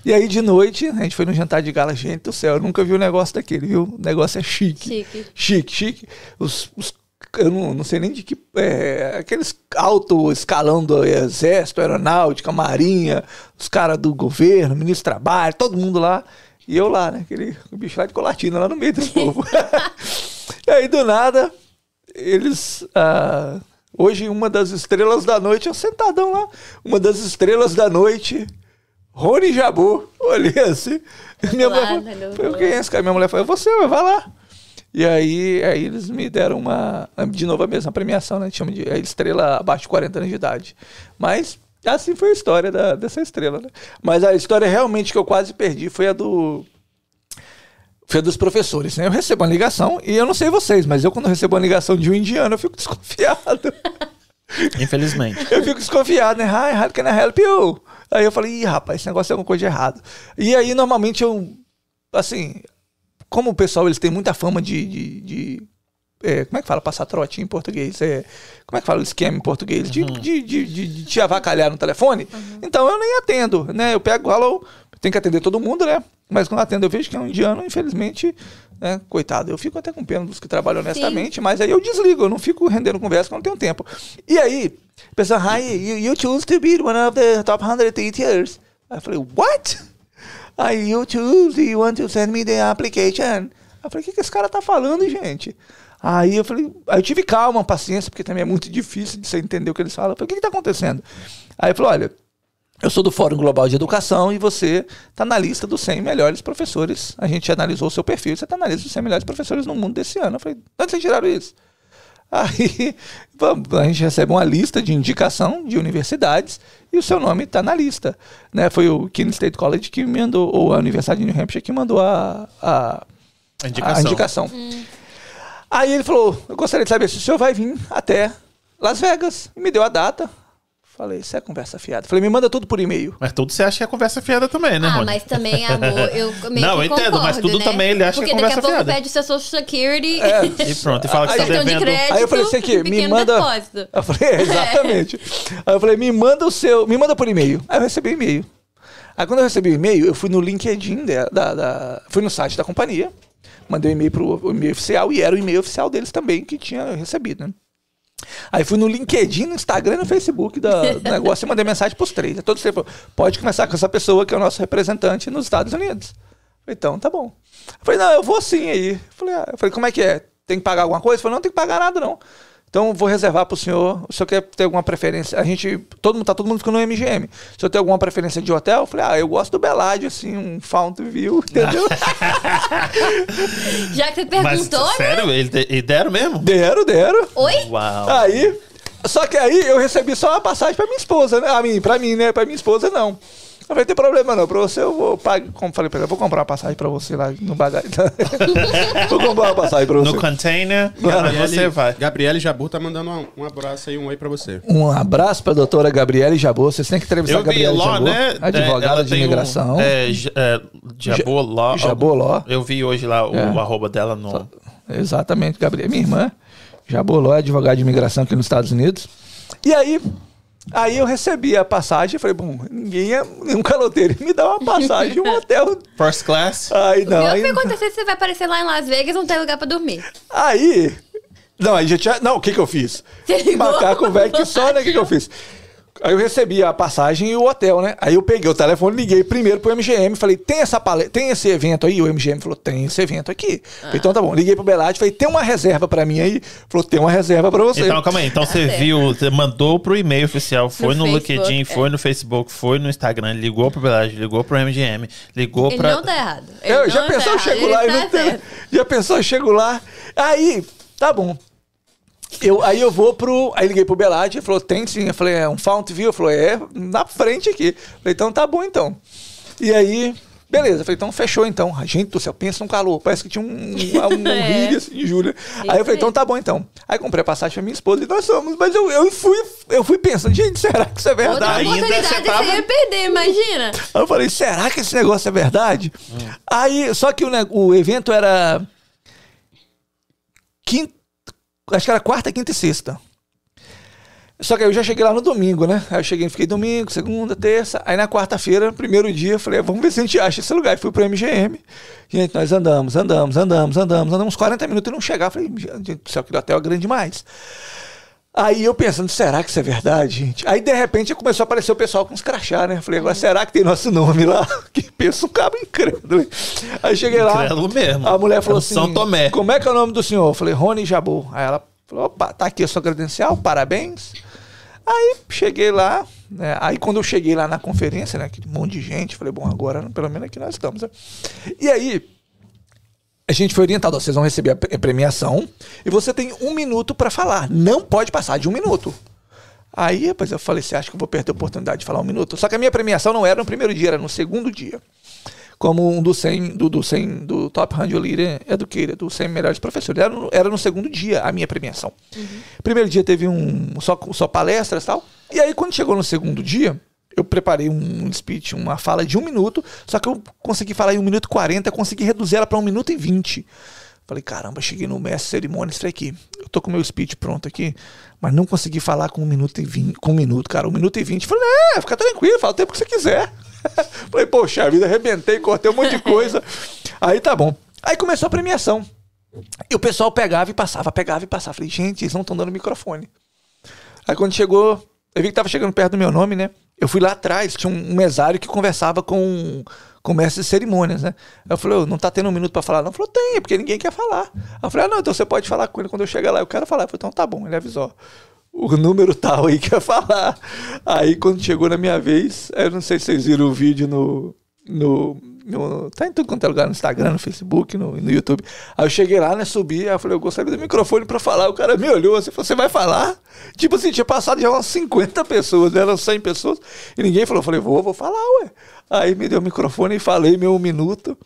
E aí de noite, a gente foi no jantar de gala, gente do céu, eu nunca vi um negócio daquele, viu? O negócio é chique. Chique. Chique, chique. Os, os- eu não, não sei nem de que. É, aqueles alto escalão do exército, aeronáutica, marinha, os caras do governo, ministro do trabalho, todo mundo lá. E eu lá, né? Aquele bicho lá de colatina, lá no meio desse povo. e aí, do nada, eles. ah, hoje, uma das estrelas da noite, eu sentadão lá, uma das estrelas da noite, Rony Jabu. Olhei assim. Minha Lá, mulher falou, "Foi quem é esse cara? Minha mulher falou, é você, vai lá. E aí, aí eles me deram uma. De novo a mesma premiação, né? Chama de a estrela abaixo de 40 anos de idade. Mas assim foi a história da- dessa estrela, né? Mas a história realmente que eu quase perdi foi a do. Foi a dos professores, né? Eu recebo uma ligação, e eu não sei vocês, mas eu quando recebo uma ligação de um indiano, eu fico desconfiado. Infelizmente. Eu fico desconfiado, né? Hi, how can I help you? Aí eu falei, ih, rapaz, esse negócio é alguma coisa de errado. E aí, normalmente, eu, assim, como o pessoal, eles têm muita fama de, de, de- é, como é que fala passar trote em português? É, como é que fala o esquema em português? De, de, de, de- de te avacalhar no telefone. Então eu nem atendo, né? Eu pego, hello, tem que atender todo mundo, né? Mas quando eu atendo, eu vejo que é um indiano, infelizmente, né? Coitado, eu fico até com pena dos que trabalham honestamente, mas aí eu desligo, eu não fico rendendo conversa, porque eu não tenho tempo. E aí, a pessoa, hi, you, you choose to be one of the top 100 teachers. Aí eu falei, what? Aí you choose, you want to send me the application. Aí eu falei, o que, que esse cara tá falando, gente? Aí eu falei, aí eu tive calma, paciência, porque também é muito difícil de você entender o que eles falam. Eu falei, o que, que tá acontecendo? Aí ele falou, olha, eu sou do Fórum Global de Educação e você está na lista dos 100 melhores professores. A gente analisou o seu perfil, você está na lista dos 100 melhores professores no mundo desse ano. Eu falei, de onde vocês tiraram isso? Aí vamos, a gente recebe uma lista de indicação de universidades e o seu nome está na lista. Né? Foi o Keene State College que me mandou, ou a Universidade de New Hampshire que mandou a, a, A indicação. a indicação. Aí ele falou: Eu gostaria de saber se o senhor vai vir até Las Vegas. E me deu a data. Falei: Isso é conversa fiada. Falei: Me manda tudo por e-mail. Mas tudo você acha que é conversa fiada também, né, Ah, Rony? mas também, amor, eu meio Não, que eu entendo, concordo, mas tudo né? também ele acha que é Porque daqui a conversa pouco fiada. pede seu Social Security, E pronto, e fala que Aí você tá cartão de devendo. crédito. Aí eu falei assim aqui, me pequeno manda. depósito. Eu falei, é, exatamente. Aí eu falei, me manda o seu. Me manda por e-mail. Aí eu recebi o e-mail. Aí quando eu recebi o e-mail, eu fui no LinkedIn da, da, da- fui no site da companhia, mandei um e-mail pro o e-mail oficial e era o e-mail oficial deles também que tinha recebido, né? Aí fui no LinkedIn, no Instagram e no Facebook da- do negócio e mandei mensagem pros três. Aí Todos falou, pode começar com essa pessoa que é o nosso representante nos Estados Unidos. Falei, então, tá bom. Eu falei, não, eu vou sim aí. Falei, ah, eu falei, como é que é? Tem que pagar alguma coisa? Falei, não tem que pagar nada, não. Então vou reservar pro senhor. O senhor quer ter alguma preferência? A gente. Todo mundo, tá todo mundo ficando no MGM. Se o senhor tem alguma preferência de hotel, eu falei, ah, eu gosto do Beládio, assim, um Fountain View, entendeu? Já que você Mas, perguntou, né? sério? Ele, de- e deram mesmo? deram, deram. Oi? Uau. Aí. Só que aí eu recebi só uma passagem pra minha esposa, né? A mim, pra mim, né? Pra minha esposa, não. Eu falei, tem problema não, pra você eu vou pagar. Como falei pra ela, eu vou comprar uma passagem pra você lá no bagagem. vou comprar uma passagem pra você. No container, Gabriele- você vai. Gabriele Jabur tá mandando um, um abraço aí, um oi pra você. Um abraço pra doutora Gabriele Jabor. Vocês têm que entrevistar a Eu vi Gabriele lá, Jabor, né? advogada é, ela de tem um- imigração. é, é, Jabor Law. Jabor Law. Eu vi hoje lá o É. arroba dela no. Exatamente, Gabriel. Minha irmã, Jaboló, é advogada de imigração aqui nos Estados Unidos. E aí, aí eu recebi a passagem, falei, bom, ninguém é, nenhum caloteiro me dá uma passagem, um hotel. First class. Aí não, aí, que vai acontecer se você vai aparecer lá em Las Vegas e não tem lugar pra dormir. aí, não, aí já tinha, não, o que que eu fiz? Você ligou? Macaco velho que só, né, o que que eu fiz? Aí eu recebi a passagem e o hotel, né? Aí eu peguei o telefone, liguei primeiro pro MGM, falei, tem essa palestra, tem esse evento aí? O MGM falou, tem esse evento aqui. Falei, então tá bom. Liguei pro Belade, falei, tem uma reserva pra mim aí? Falou, tem uma reserva pra você. Então, calma aí. Então você viu, você mandou pro e-mail oficial, foi no, No LinkedIn, foi é. no Facebook, foi no Instagram, ligou pro Belage, ligou pro MGM, ligou Ele pra. não tá errado. Ele Eu, já tá pensou, eu errado, chego ele lá e tá não tem. Já pensou, eu chego lá. Aí, tá bom. Eu, aí eu vou pro. Aí liguei pro Belade, ele falou, tem sim. Eu falei, é um Fountain View? Ele falou, é, na frente aqui. Eu falei, então tá bom então. E aí, beleza. Eu falei, então fechou então. A gente do céu, pensa num calor. Parece que tinha um, um, um É. rio assim de julho. Aí eu falei, então tá bom então. Aí comprei a passagem pra minha esposa e nós fomos. Mas eu, eu fui, eu fui pensando, gente, será que isso é Outra verdade? Ainda oportunidade você você, tava- ia perder, imagina. Aí eu falei, será que esse negócio é verdade? Aí, só que o, o evento era. Quinta, acho que era quarta, quinta e sexta. Só que aí eu já cheguei lá no domingo, né? Aí eu cheguei, fiquei domingo, segunda, terça. Aí na quarta-feira, primeiro dia, eu falei, "Ah, vamos ver se a gente acha esse lugar. E fui pro MGM. Gente, nós andamos, andamos, andamos, andamos, andamos uns 40 minutos e não chegar. Falei, gente do céu, hotel é grande demais. Aí eu pensando, será que isso é verdade, gente? Aí de repente começou a aparecer o pessoal com os crachá, né? Falei, agora será que tem nosso nome lá? Que pensa um cabo incrédulo. Aí cheguei lá. Incrédulo mesmo. A mulher É falou um assim: São Tomé. Como é que é o nome do senhor? Eu falei, Rony Jabor. Aí ela falou: opa, tá aqui a sua credencial, parabéns. Aí cheguei lá, né? Aí quando eu cheguei lá na conferência, né? Aquele monte de gente, falei, bom, agora pelo menos aqui nós estamos. né? E aí, a gente foi orientado, ó, vocês vão receber a pre- premiação e você tem um minuto pra falar. Não pode passar de um minuto. Aí, rapaz, eu falei, você acha que eu vou perder a oportunidade de falar um minuto? Só que a minha premiação não era no primeiro dia, era no segundo dia. Como um dos 100, do, do 100, do Top 100 Leader Educator, dos 100 melhores professores. Era no, era no segundo dia a minha premiação. Primeiro dia teve um, só, só palestras e tal. E aí, quando chegou no segundo dia, eu preparei um speech, uma fala de um minuto, só que eu consegui falar em um minuto e 40, consegui reduzir ela para um minuto e 20. Falei, caramba, cheguei no mestre de cerimônias, falei aqui, eu tô com o meu speech pronto aqui, mas não consegui falar com um minuto e vinte, com um minuto, cara, um minuto e vinte. Falei, é, fica tranquilo, fala o tempo que você quiser. falei, poxa vida, arrebentei, cortei um monte de coisa. Aí tá bom. Aí começou a premiação. E o pessoal pegava e passava, pegava e passava. Falei, gente, eles não estão dando microfone. Aí quando chegou, eu vi que tava chegando perto do meu nome, né? Eu fui lá atrás, tinha um mesário que conversava com com o mestre de cerimônias, né? Eu falei, "Ô, não tá tendo um minuto pra falar? Não, falou, tem, porque ninguém quer falar. Eu falei, ah, não, então você pode falar com ele quando eu chegar lá. Eu quero falar. Eu falei, então tá bom, ele avisou. O número tal aí quer falar. Aí quando chegou na minha vez, eu não sei se vocês viram o vídeo no, no, no- tá em tudo quanto é lugar, no Instagram, no Facebook, no, no YouTube. Aí eu cheguei lá, né, subi, aí eu falei, eu gostaria do microfone pra falar. O cara me olhou assim, falou, você vai falar? Tipo assim, tinha passado já umas 50 pessoas, né, eram 100 pessoas, e ninguém falou. Eu falei, vou, vou falar, ué. Aí me deu o microfone e falei meu um minuto.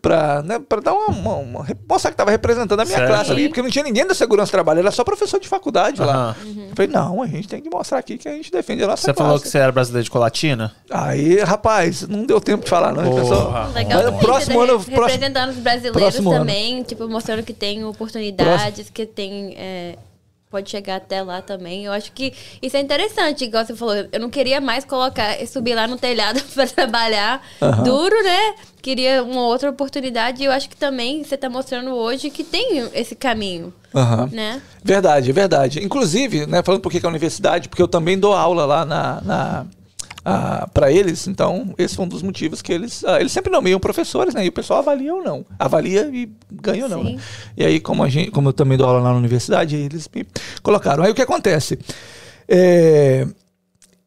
Pra, né, pra dar uma, uma, uma- mostrar que tava representando a minha Certo. classe ali, porque não tinha ninguém da segurança trabalho, era só professor de faculdade lá. Aham. Eu falei, não, a gente tem que mostrar aqui que a gente defende a nossa Você classe. falou que você era brasileiro de colatina? Aí, rapaz, não deu tempo de falar, não. Porra. pessoal. Legal Mas também, próximo ano, re- próximo, representando os brasileiros próximo ano. também, tipo, mostrando que tem oportunidades, que tem. é, pode chegar até lá também. Eu acho que isso é interessante, igual você falou. Eu não queria mais colocar, subir lá no telhado para trabalhar Aham. duro, né? Queria uma outra oportunidade. E eu acho que também você está mostrando hoje que tem esse caminho, Aham. né? Verdade, verdade. Inclusive, né, falando por que que é a universidade, porque eu também dou aula lá na, na para eles, então esse foi um dos motivos que eles ah, eles sempre nomeiam professores, né? E o pessoal avalia ou não, avalia e ganha ou não. Né? E aí como a gente, como eu também dou aula lá na universidade, eles me colocaram. Aí o que acontece? É,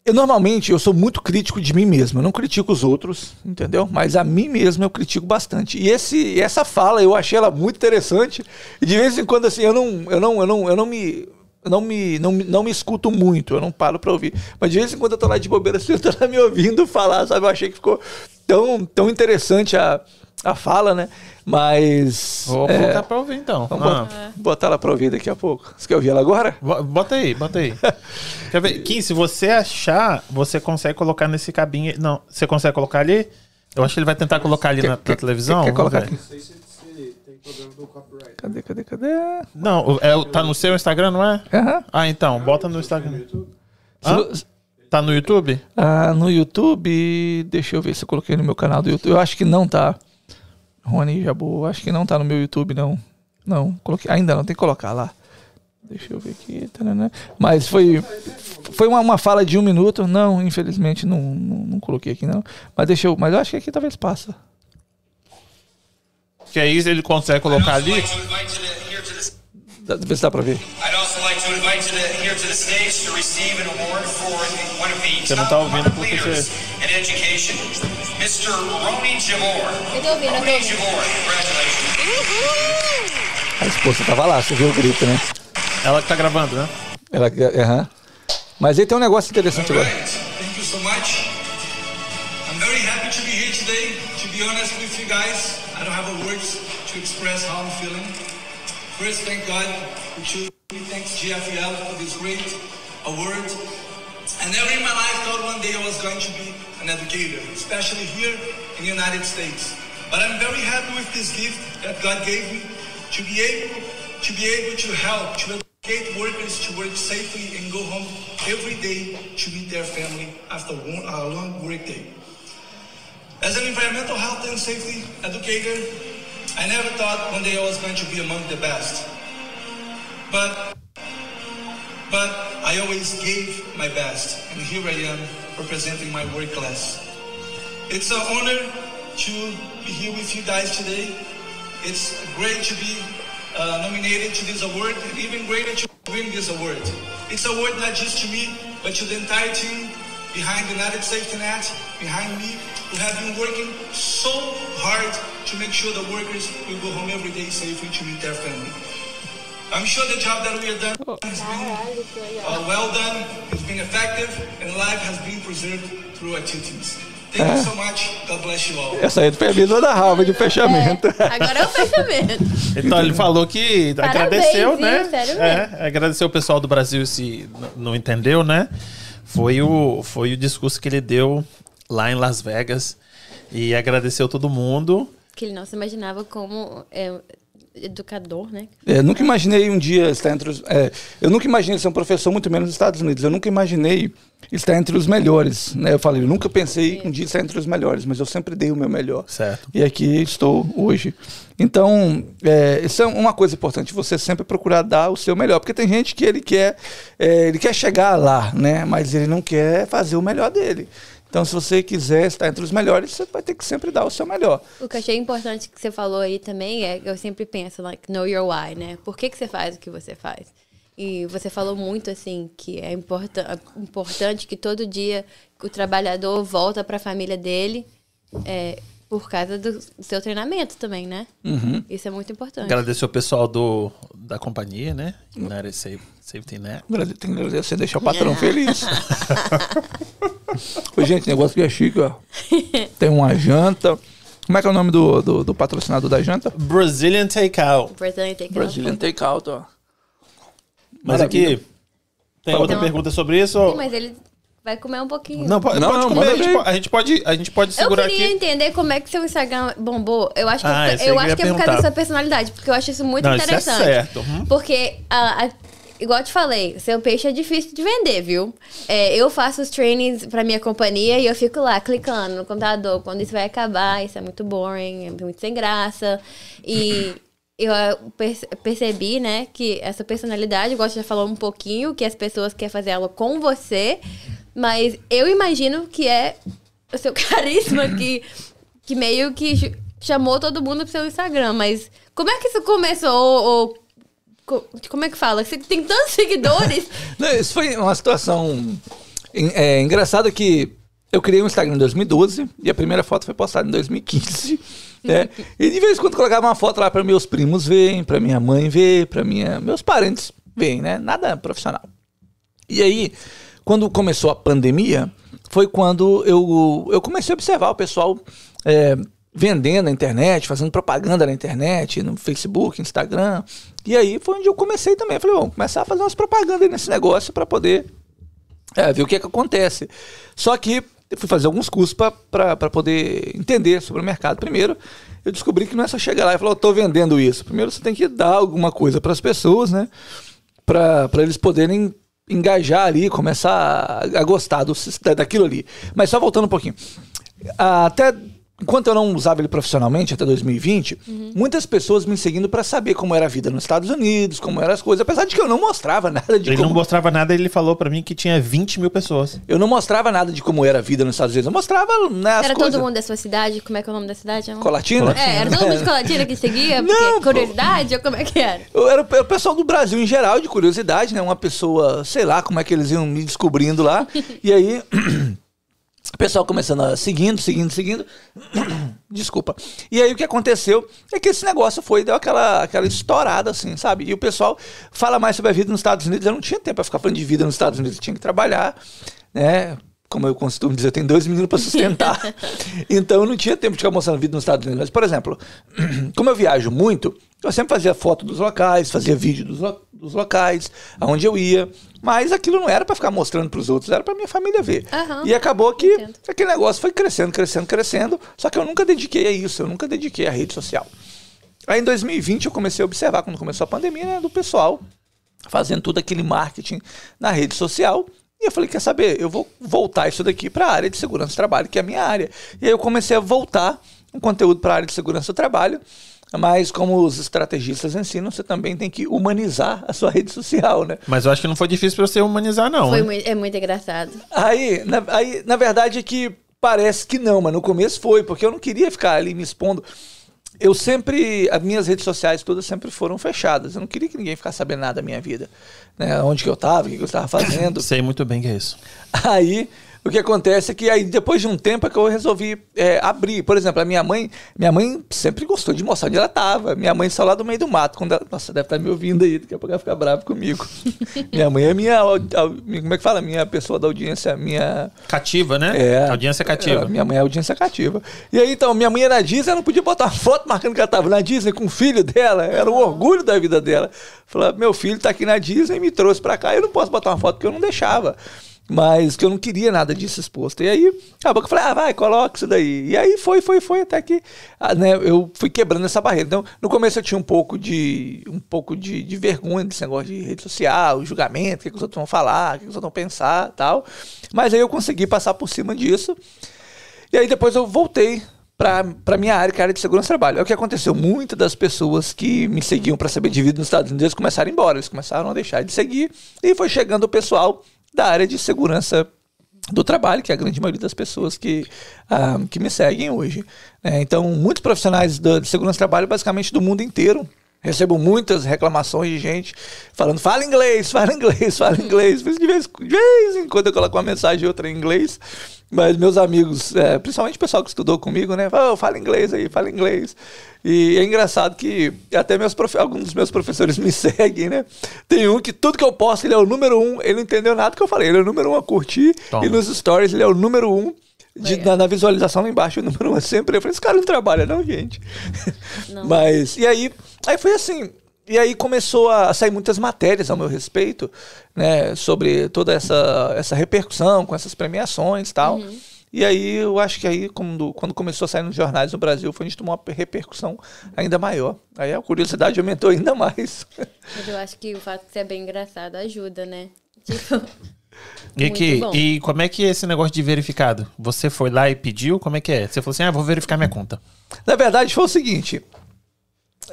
eu normalmente eu sou muito crítico de mim mesmo. Eu não critico os outros, entendeu? Mas a mim mesmo eu critico bastante. E esse essa fala eu achei ela muito interessante. E de vez em quando assim eu não eu não eu não eu não me eu não me, não, não me escuto muito, eu não paro pra ouvir. Mas de vez em quando eu tô lá de bobeira, assim, eu tô lá me ouvindo falar, sabe? Eu achei que ficou tão, tão interessante a, a fala, né? Mas. Vou é, colocar pra ouvir então. vamos Ah. botar, botar ela pra ouvir daqui a pouco. Você quer ouvir ela agora? Bo- Bota aí, bota aí. Quer ver? Kim, se você achar, você consegue colocar nesse cabinho. Não, você consegue colocar ali? Eu acho que ele vai tentar colocar ali Quer- na, na quer- televisão. quer Vamos Cadê, cadê, cadê? Não, é, tá no seu Instagram, não é? Aham. Ah, então, bota no Instagram. Hã? Tá no YouTube? Ah, no YouTube, deixa eu ver se eu coloquei no meu canal do YouTube. Eu acho que não tá. Rony Jabu, acho que não tá no meu YouTube, não. Não, coloquei. Ainda não, tem que colocar lá. Deixa eu ver aqui. taranã. Mas foi, foi uma, uma fala de um minuto. Não, infelizmente não, não, não coloquei aqui, não. Mas deixa eu. Mas eu acho que aqui talvez passa. Que aí ele consegue colocar ali. Dá- Vê se dá pra ver. I'd also like to invite you to, here to the stage to receive an award for the- one of the Você não tá ouvindo porque você- Mr. Roni Jamor. Eu tô ouvindo, eu. Jamor, congratulations. A esposa tava lá, você viu o grito, né? Ela que tá gravando, né? Ela, aham. Mas aí tem um negócio interessante agora. Thank you so much. I'm very happy to be here today. To be honest with you guys, I don't have words to express how I'm feeling. First, thank God for me. Thanks GFL for this great award. And never in my life thought one day I was going to be an educator, especially here in the United States. But I'm very happy with this gift that God gave me to be able to be able to help to educate workers to work safely and go home every day to meet their family after one- a long work day. As an environmental health and safety educator, I never thought one day I was going to be among the best. But but I always gave my best, and here I am representing my work class. It's an honor to be here with you guys today. It's great to be uh, nominated to this award, and even greater to win this award. It's an award not just to me, but to the entire team behind the United Safety Net, behind me, who have been working so hard to make sure the workers will go home every day safely to meet their family. I'm sure the job that we have done has been uh, well done, it's been effective, and life has been preserved through our teachings. Thank you so much. God bless you all. Essa aí foi a mesa da Ralva de fechamento. Agora é o fechamento. Então ele falou que Parabéns, agradeceu, né? Sério É, agradeceu o pessoal do Brasil se não entendeu, né? Foi o, foi o discurso que ele deu lá em Las Vegas e agradeceu todo mundo. Que ele não se imaginava como é, educador, né? É, nunca imaginei um dia estar entre os. é, eu nunca imaginei ser um professor, muito menos nos Estados Unidos. Eu nunca imaginei estar entre os melhores. Né? Eu falei, eu nunca pensei um dia estar entre os melhores, mas eu sempre dei o meu melhor. Certo. E aqui estou hoje. Então, é, isso é uma coisa importante, você sempre procurar dar o seu melhor. Porque tem gente que ele quer, é, ele quer chegar lá, né? Mas ele não quer fazer o melhor dele. Então, se você quiser estar entre os melhores, você vai ter que sempre dar o seu melhor. O que eu achei importante que você falou aí também é eu sempre penso, like, know your why, né? Por que, que você faz o que você faz? E você falou muito, assim, que é importa importante que todo dia o trabalhador volta para a família dele é, por causa do, seu treinamento também, né? Uhum. Isso é muito importante. Agradecer o pessoal do, da companhia, né? United Safe, Safety Net. Tem que agradecer, deixar o patrão feliz. Ô, gente, negócio que é chique, ó. Tem uma janta. Como é que é o nome do, do, do patrocinador da janta? Brazilian Takeout. Ter que Brazilian Takeout, ó. Mas Maravilha. aqui, tem outra Não. pergunta sobre isso? Sim, mas ele vai comer um pouquinho. Não, pode, Não, pode não, comer. A gente, a gente pode, a gente pode Eu segurar queria aqui. entender como é que seu Instagram bombou. Eu acho que, Ah, é- eu eu acho que é por causa da sua personalidade, porque eu acho isso muito Não, isso é interessante. certo. Uhum. Porque, a- a- igual eu te falei, seu peixe é difícil de vender, viu? É, eu faço os trainings pra minha companhia e eu fico lá clicando no computador quando isso vai acabar, isso é muito boring, é muito sem graça. E eu ah, perce- percebi, né, que essa personalidade, igual você já falou um pouquinho, que as pessoas querem fazer ela com você, mas eu imagino que é o seu carisma que, que meio que ch- chamou todo mundo pro seu Instagram. Mas como é que isso começou? Ou, ou co- como é que fala? Você tem tantos seguidores. Não, Isso foi uma situação é, engraçada que eu criei um Instagram em 2012 e a primeira foto foi postada em 2015. Né? E de vez em quando colocava uma foto lá para meus primos verem, para minha mãe ver, para minha meus parentes verem, né? Nada profissional. E aí, quando começou a pandemia, foi quando eu, eu comecei a observar o pessoal é, vendendo na internet, fazendo propaganda na internet, no Facebook, Instagram. E aí foi onde eu comecei também. Eu falei, vamos começar a fazer umas propagandas nesse negócio para poder é, ver o que é que acontece. Só que eu fui fazer alguns cursos para poder entender sobre o mercado. Primeiro, eu descobri que não é só chegar lá e falar, tô vendendo isso. Primeiro, você tem que dar alguma coisa para as pessoas, né? Para eles poderem engajar ali, começar a, a gostar do, daquilo ali. Mas só voltando um pouquinho. Até enquanto eu não usava ele profissionalmente, até 2020, muitas pessoas me seguindo para saber como era a vida nos Estados Unidos, como eram as coisas. Apesar de que eu não mostrava nada de Ele como não mostrava nada, ele falou pra mim que tinha 20 mil pessoas. eu não mostrava nada de como era a vida nos Estados Unidos. Eu mostrava né, as Era coisas. todo mundo da sua cidade? Como é que é o nome da cidade? amor? Colatina? É, era todo mundo de Colatina que seguia? Porque Não, pô. curiosidade? Ou como é que era? Eu era o pessoal do Brasil em geral, de curiosidade, né? Uma pessoa, sei lá como é que eles iam me descobrindo lá. e aí, o pessoal começando a seguindo, seguindo, seguindo. Desculpa. E aí o que aconteceu é que esse negócio foi, deu aquela, aquela estourada, assim, sabe? E o pessoal fala mais sobre a vida nos Estados Unidos. Eu não tinha tempo pra ficar falando de vida nos Estados Unidos, eu tinha que trabalhar, né? Como eu costumo dizer, eu tenho dois meninos para sustentar. então eu não tinha tempo de ficar mostrando vida nos Estados Unidos. Mas, por exemplo, como eu viajo muito, eu sempre fazia foto dos locais, fazia vídeo dos, lo- dos locais, aonde eu ia. Mas aquilo não era para ficar mostrando para os outros, era para minha família ver. Aham, e acabou que entendo. aquele negócio foi crescendo, crescendo, crescendo. Só que eu nunca dediquei a isso, eu nunca dediquei à rede social. Aí em 2020 eu comecei a observar, quando começou a pandemia, né, do pessoal fazendo todo aquele marketing na rede social. E eu falei, quer saber, eu vou voltar isso daqui para a área de segurança do trabalho, que é a minha área. E aí eu comecei a voltar um conteúdo para a área de segurança do trabalho, mas como os estrategistas ensinam, você também tem que humanizar a sua rede social, né? Mas eu acho que não foi difícil pra você humanizar, não. Foi muito, é muito engraçado. Aí na, aí, na verdade, é que parece que não, mas no começo foi, porque eu não queria ficar ali me expondo. Eu sempre, as minhas redes sociais todas sempre foram fechadas. Eu não queria que ninguém ficasse sabendo nada da minha vida. Né? Onde que eu estava, o que que eu estava fazendo. Sei muito bem que é isso. Aí o que acontece é que aí depois de um tempo é que eu resolvi é, abrir. Por exemplo, a minha mãe, minha mãe sempre gostou de mostrar onde ela estava. Minha mãe saiu lá do meio do mato. Quando ela, nossa, deve estar me ouvindo aí, daqui a pouco ela fica brava comigo. minha mãe é minha, como é que fala? Minha pessoa da audiência, minha Cativa, né? é. Audiência cativa. É, minha mãe é audiência cativa. E aí, então, minha mãe ia na Disney, ela não podia botar uma foto marcando que ela estava na Disney com o filho dela. Era o orgulho da vida dela. Falar, meu filho tá aqui na Disney e me trouxe pra cá. Eu não posso botar uma foto porque eu não deixava. Mas que eu não queria nada disso exposto. E aí, acabou que eu falei, ah, vai, coloca isso daí. E aí foi, foi, foi, até que ah, né, eu fui quebrando essa barreira. Então, no começo eu tinha um pouco de um pouco de, de vergonha desse negócio de rede social, julgamento, o que, que os outros vão falar, o que, que os outros vão pensar tal. Mas aí eu consegui passar por cima disso. E aí depois eu voltei para minha área, que é a área de segurança do trabalho. É o que aconteceu. Muitas das pessoas que me seguiam para saber de vida nos Estados Unidos começaram a ir embora. Eles começaram a deixar de seguir. E foi chegando o pessoal da área de segurança do trabalho, que é a grande maioria das pessoas que, ah, que me seguem hoje. né? então, muitos profissionais de segurança do trabalho, basicamente do mundo inteiro, Recebo muitas reclamações de gente falando, fala inglês, fala inglês, fala inglês. De vez, de vez em quando eu coloco uma mensagem outra em inglês. Mas meus amigos, é, principalmente o pessoal que estudou comigo, né? Fala, "Ô, fala inglês aí, fala inglês. E é engraçado que até meus alguns dos meus professores me seguem, né? Tem um que tudo que eu posto, ele é o número um. Ele não entendeu nada que eu falei. Ele é o número um a curtir. Toma. E nos stories, ele é o número um. De, na, na visualização lá embaixo, o número um é sempre. Eu falei, esse cara não trabalha, não, gente. Não. Mas, e aí, aí foi assim. E aí começou a sair muitas matérias ao meu respeito, né? Sobre toda essa, essa repercussão com essas premiações e tal. E aí eu acho que aí, quando, quando começou a sair nos jornais no Brasil, foi a gente tomou uma repercussão ainda maior. Aí a curiosidade aumentou ainda mais. Mas eu acho que o fato de ser bem engraçado ajuda, né? Tipo, E, que, e como é que é esse negócio de verificado? Você foi lá e pediu? Como é que é? Você falou assim, ah, vou verificar minha conta. Na verdade, foi o seguinte.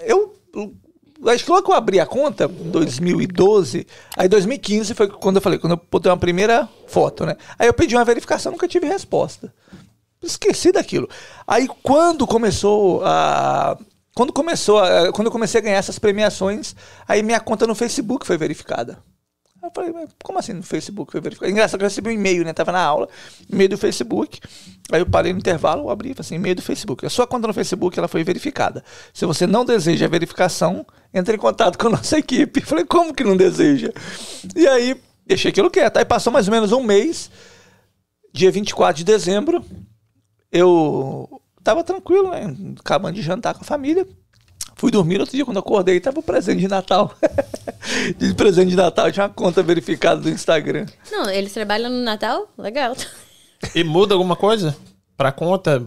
Eu. eu Acho que logo que eu abri a conta, em 2012, aí 2015 foi quando eu falei, quando eu botei uma primeira foto, né? Aí eu pedi uma verificação, nunca tive resposta. Esqueci daquilo. Aí quando começou a. Quando começou a, Quando eu comecei a ganhar essas premiações, aí minha conta no Facebook foi verificada. Eu falei, como assim no Facebook verificado? Engraçado que eu recebi um e-mail, né? Tava na aula, e-mail do Facebook. Aí eu parei no intervalo, abri e falei assim, e-mail do Facebook. A sua conta no Facebook, ela foi verificada. Se você não deseja a verificação, entre em contato com a nossa equipe. Eu falei, como que não deseja? E aí, deixei aquilo quieto. Aí passou mais ou menos um mês, dia 24 de dezembro, eu tava tranquilo, né? Acabando de jantar com a família. Fui dormir outro dia, quando acordei, tava o presente de Natal. de presente de Natal, tinha uma conta verificada do Instagram. não, eles trabalham no Natal? Legal. E muda alguma coisa? Pra conta?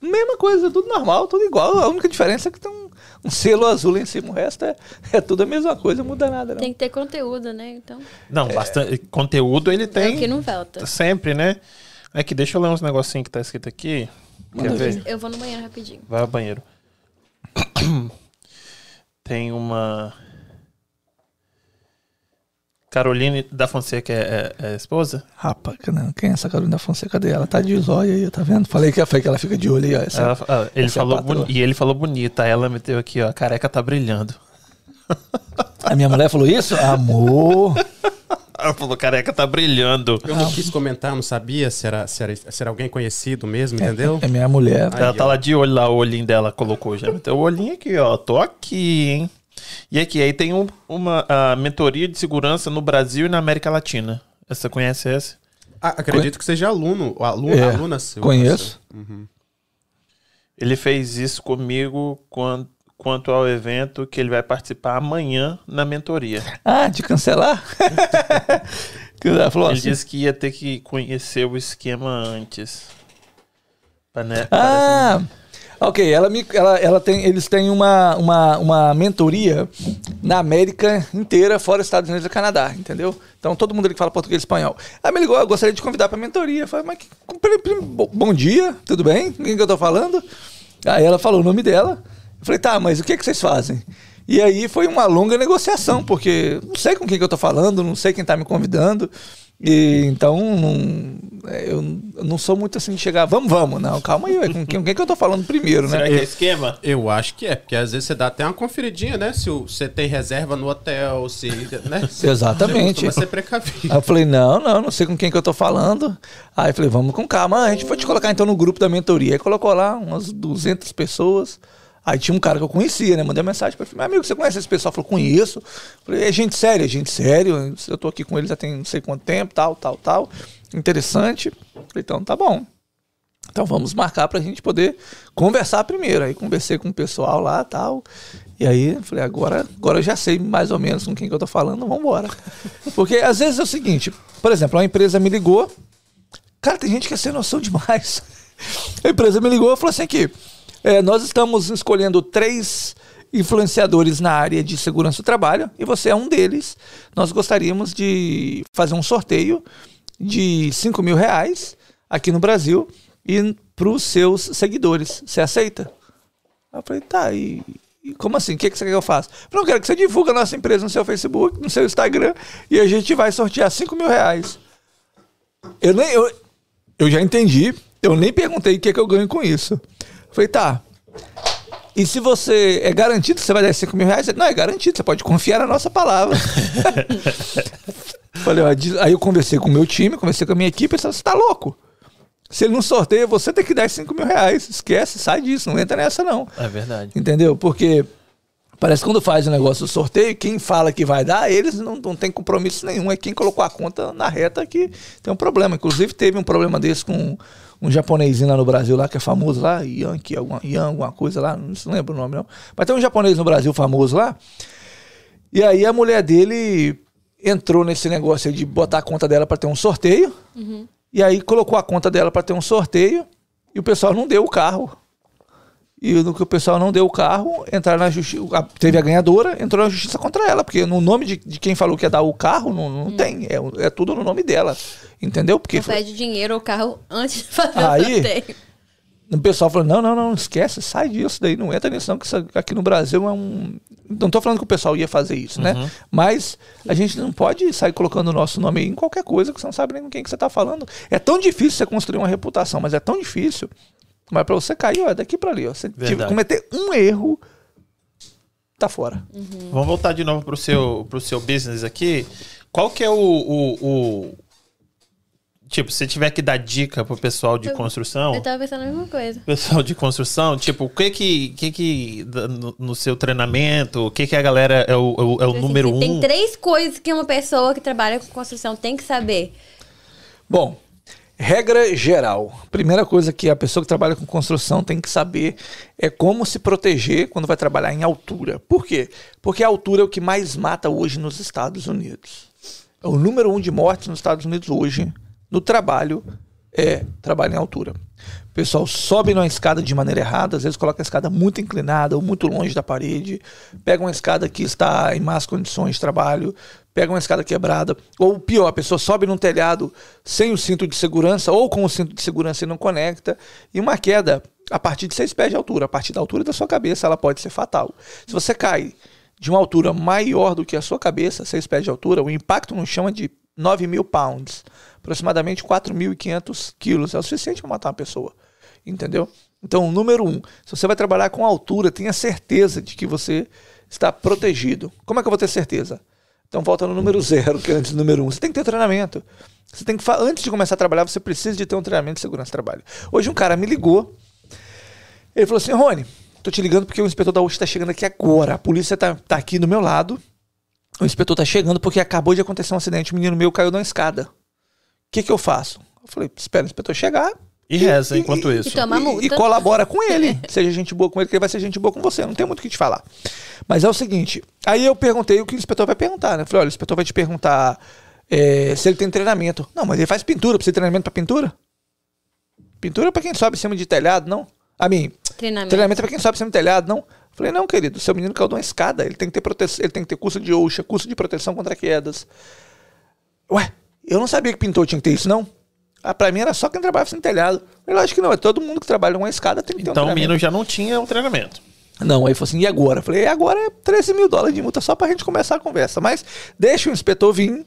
Mesma coisa, tudo normal, tudo igual. A única diferença é que tem um, um selo azul em cima. O resto é, é tudo a mesma coisa, não muda nada, não. Tem que ter conteúdo, né? Então, Não, bastante. Conteúdo ele é tem o que não falta. sempre, né? É que deixa eu ler uns negocinhos que tá escrito aqui. Quer ver? Eu vou no banheiro rapidinho. Vai ao banheiro. Tem uma. Caroline da Fonseca é, é- é esposa? Rapaz, não, quem é essa Carolina Fonseca dele? Ela tá de zóio aí, tá vendo? Falei que, falei que ela fica de olho aí, ó. Essa- Ela- ah, ele é falou boni- e ele falou bonita. Ela meteu aqui, ó. A careca tá brilhando. A minha mulher falou isso? Amor. Ela falou, careca tá brilhando. Eu não quis comentar, não sabia se era, se era, se era alguém conhecido mesmo, entendeu? É minha mulher. Ela Aí, tá ó. lá de olho lá, o olhinho dela colocou já. Meteu o olhinho aqui, ó. Tô aqui, hein? E aqui, aí tem um- uma a mentoria de segurança no Brasil e na América Latina. Você conhece essa? Ah, acredito que seja aluno, aluno É, aluna seu. Conheço. Ele fez isso comigo quan- quanto ao evento que ele vai participar amanhã na mentoria. Ah, de cancelar? Ele assim. disse que ia ter que conhecer o esquema antes. Né, Ah, ok. Ela me, ela, ela tem, eles têm uma, uma, uma mentoria na América inteira, fora Estados Unidos e Canadá, entendeu? Então todo mundo ali que fala português e espanhol. Aí me ligou, eu gostaria de convidar pra mentoria. Eu falei, mas que, bom dia, tudo bem? Com quem que eu tô falando? Aí ela falou o nome dela. Eu falei, tá, mas o que, que vocês fazem? E aí foi uma longa negociação, porque não sei com quem que eu tô falando, não sei quem tá me convidando. E então não, é, eu não sou muito assim de chegar, vamos, vamos. Não, calma aí, com quem, com quem que eu tô falando primeiro, Será né? que é esquema? Eu acho que é, porque às vezes você dá até uma conferidinha, né? Se você tem reserva no hotel, se. Né? Exatamente. Costuma ser precavido. Aí eu falei, não, não, não sei com quem que eu tô falando. Aí eu falei, vamos com calma. Ah, A gente foi te colocar então no grupo da mentoria. Aí colocou lá umas 200 pessoas. Aí tinha um cara que eu conhecia, né? Mandei uma mensagem pra ele. Meu amigo, você conhece esse pessoal? Falou, conheço. Falei, é gente séria, é gente sério. Eu tô aqui com eles já tem não sei quanto tempo, tal, tal, tal. Interessante. Falei, então tá bom. Então vamos marcar pra gente poder conversar primeiro. Aí conversei com o pessoal lá tal. E aí falei, agora, agora eu já sei mais ou menos com quem que eu tô falando, vamos embora. Porque às vezes é o seguinte, por exemplo, uma empresa me ligou. Cara, tem gente que é sem noção demais. A empresa me ligou e falou assim que é, nós estamos escolhendo três influenciadores na área de segurança do trabalho e você é um deles. Nós gostaríamos de fazer um sorteio de 5 mil reais aqui no Brasil e para os seus seguidores. Você aceita? Eu falei, tá, e, e como assim? O que, que você quer que eu faça? Eu falei, eu quero que você divulgue a nossa empresa no seu Facebook, no seu Instagram, e a gente vai sortear 5 mil reais. Eu, nem, eu, eu já entendi, eu nem perguntei o que, que eu ganho com isso. Falei, tá. E se você é garantido que você vai dar 5 mil reais? Não, é garantido, você pode confiar na nossa palavra. Falei, ó, aí eu conversei com o meu time, conversei com a minha equipe, e você tá louco? Se ele não sorteia, você tem que dar 5 mil reais. Esquece, sai disso, não entra nessa não. É verdade. Entendeu? Porque parece que quando faz o negócio do sorteio, quem fala que vai dar, eles não, não tem compromisso nenhum. É quem colocou a conta na reta que tem um problema. Inclusive, teve um problema desse com um japonesinho lá no Brasil, lá, que é famoso lá, Yankee, alguma, Yan, alguma coisa lá, não se lembra o nome não. Mas tem um japonês no Brasil famoso lá. E aí a mulher dele entrou nesse negócio aí de botar a conta dela para ter um sorteio. E aí colocou a conta dela para ter um sorteio e o pessoal não deu o carro. E no que o pessoal não deu o carro, entraram na justiça. Teve a ganhadora, entrou na justiça contra ela, porque no nome de, de quem falou que ia dar o carro, não, não tem. É, é tudo no nome dela. Entendeu? Porque Não pede dinheiro ou carro antes de fazer Aí- o sorteio. o pessoal falou: não, não, não, esquece, sai disso daí, não entra nisso, não, que isso aqui no Brasil é um. Não tô falando que o pessoal ia fazer isso, né? Mas a gente não pode sair colocando o nosso nome em qualquer coisa que você não sabe nem com quem que você tá falando. É tão difícil você construir uma reputação, mas é tão difícil. Mas pra você cair, ó, é daqui pra ali, ó. Você tiver- cometer um erro, tá fora. Vamos voltar de novo pro seu, pro seu business aqui. Qual que é o, o, o- Tipo, se tiver que dar dica pro pessoal de Eu- construção, Eu tava pensando a mesma coisa. pessoal de construção, tipo, o que que, que, que no, no seu treinamento, o que que a galera é o, é o, é o Assim, número um? Tem três coisas que uma pessoa que trabalha com construção tem que saber. Bom, regra geral. Primeira coisa que a pessoa que trabalha com construção tem que saber é como se proteger quando vai trabalhar em altura. Por quê? Porque a altura é o que mais mata hoje nos Estados Unidos. É o número um de mortes nos Estados Unidos hoje no trabalho é trabalho em altura. O pessoal sobe numa escada de maneira errada, às vezes coloca a escada muito inclinada ou muito longe da parede, pega uma escada que está em más condições de trabalho, pega uma escada quebrada, ou pior, a pessoa sobe num telhado sem o cinto de segurança ou com o cinto de segurança e não conecta, e uma queda a partir de 6 pés de altura, a partir da altura da sua cabeça, ela pode ser fatal. Se você cai de uma altura maior do que a sua cabeça, 6 pés de altura, o impacto no chão é de 9 mil pounds, aproximadamente 4.500 quilos, é o suficiente para matar uma pessoa, entendeu? Então, número um, se você vai trabalhar com altura, tenha certeza de que você está protegido. Como é que eu vou ter certeza? Então, volta no número zero, que é antes do número um. Você tem que ter treinamento. Você tem que antes de começar a trabalhar, você precisa de ter um treinamento de segurança de trabalho. Hoje um cara me ligou, ele falou assim, Rony, tô te ligando porque o inspetor da USP está chegando aqui agora. A polícia tá, tá aqui do meu lado. O inspetor tá chegando porque acabou de acontecer um acidente. O menino meu caiu na escada. O que que eu faço? Eu falei, espera o inspetor chegar. E reza enquanto isso. E toma multa. E, e colabora com ele. Seja gente boa com ele, que ele vai ser gente boa com você. Não tem muito o que te falar. Mas é o seguinte. Aí eu perguntei o que o inspetor vai perguntar, né? Eu falei, olha, o inspetor vai te perguntar é, se ele tem treinamento. Não, mas ele faz pintura. Precisa de treinamento pra pintura? Pintura é pra quem sobe em cima de telhado, não? A mim, Treinamento. treinamento é pra quem sobe em cima de telhado, não? Falei, não, querido, seu menino caiu de uma escada, ele tem que ter proteção, ele tem que ter curso de OSHA, curso de proteção contra quedas. Ué, eu não sabia que pintor tinha que ter isso, não. Ah, pra mim era só quem trabalhava sem telhado. Eu acho que não, é todo mundo que trabalha numa escada tem que ter um Então o. Mino já não tinha o treinamento. Não, aí falou assim, e agora? Eu falei, e agora é 13 mil dólares de multa só pra gente começar a conversa. Mas deixa o inspetor vir,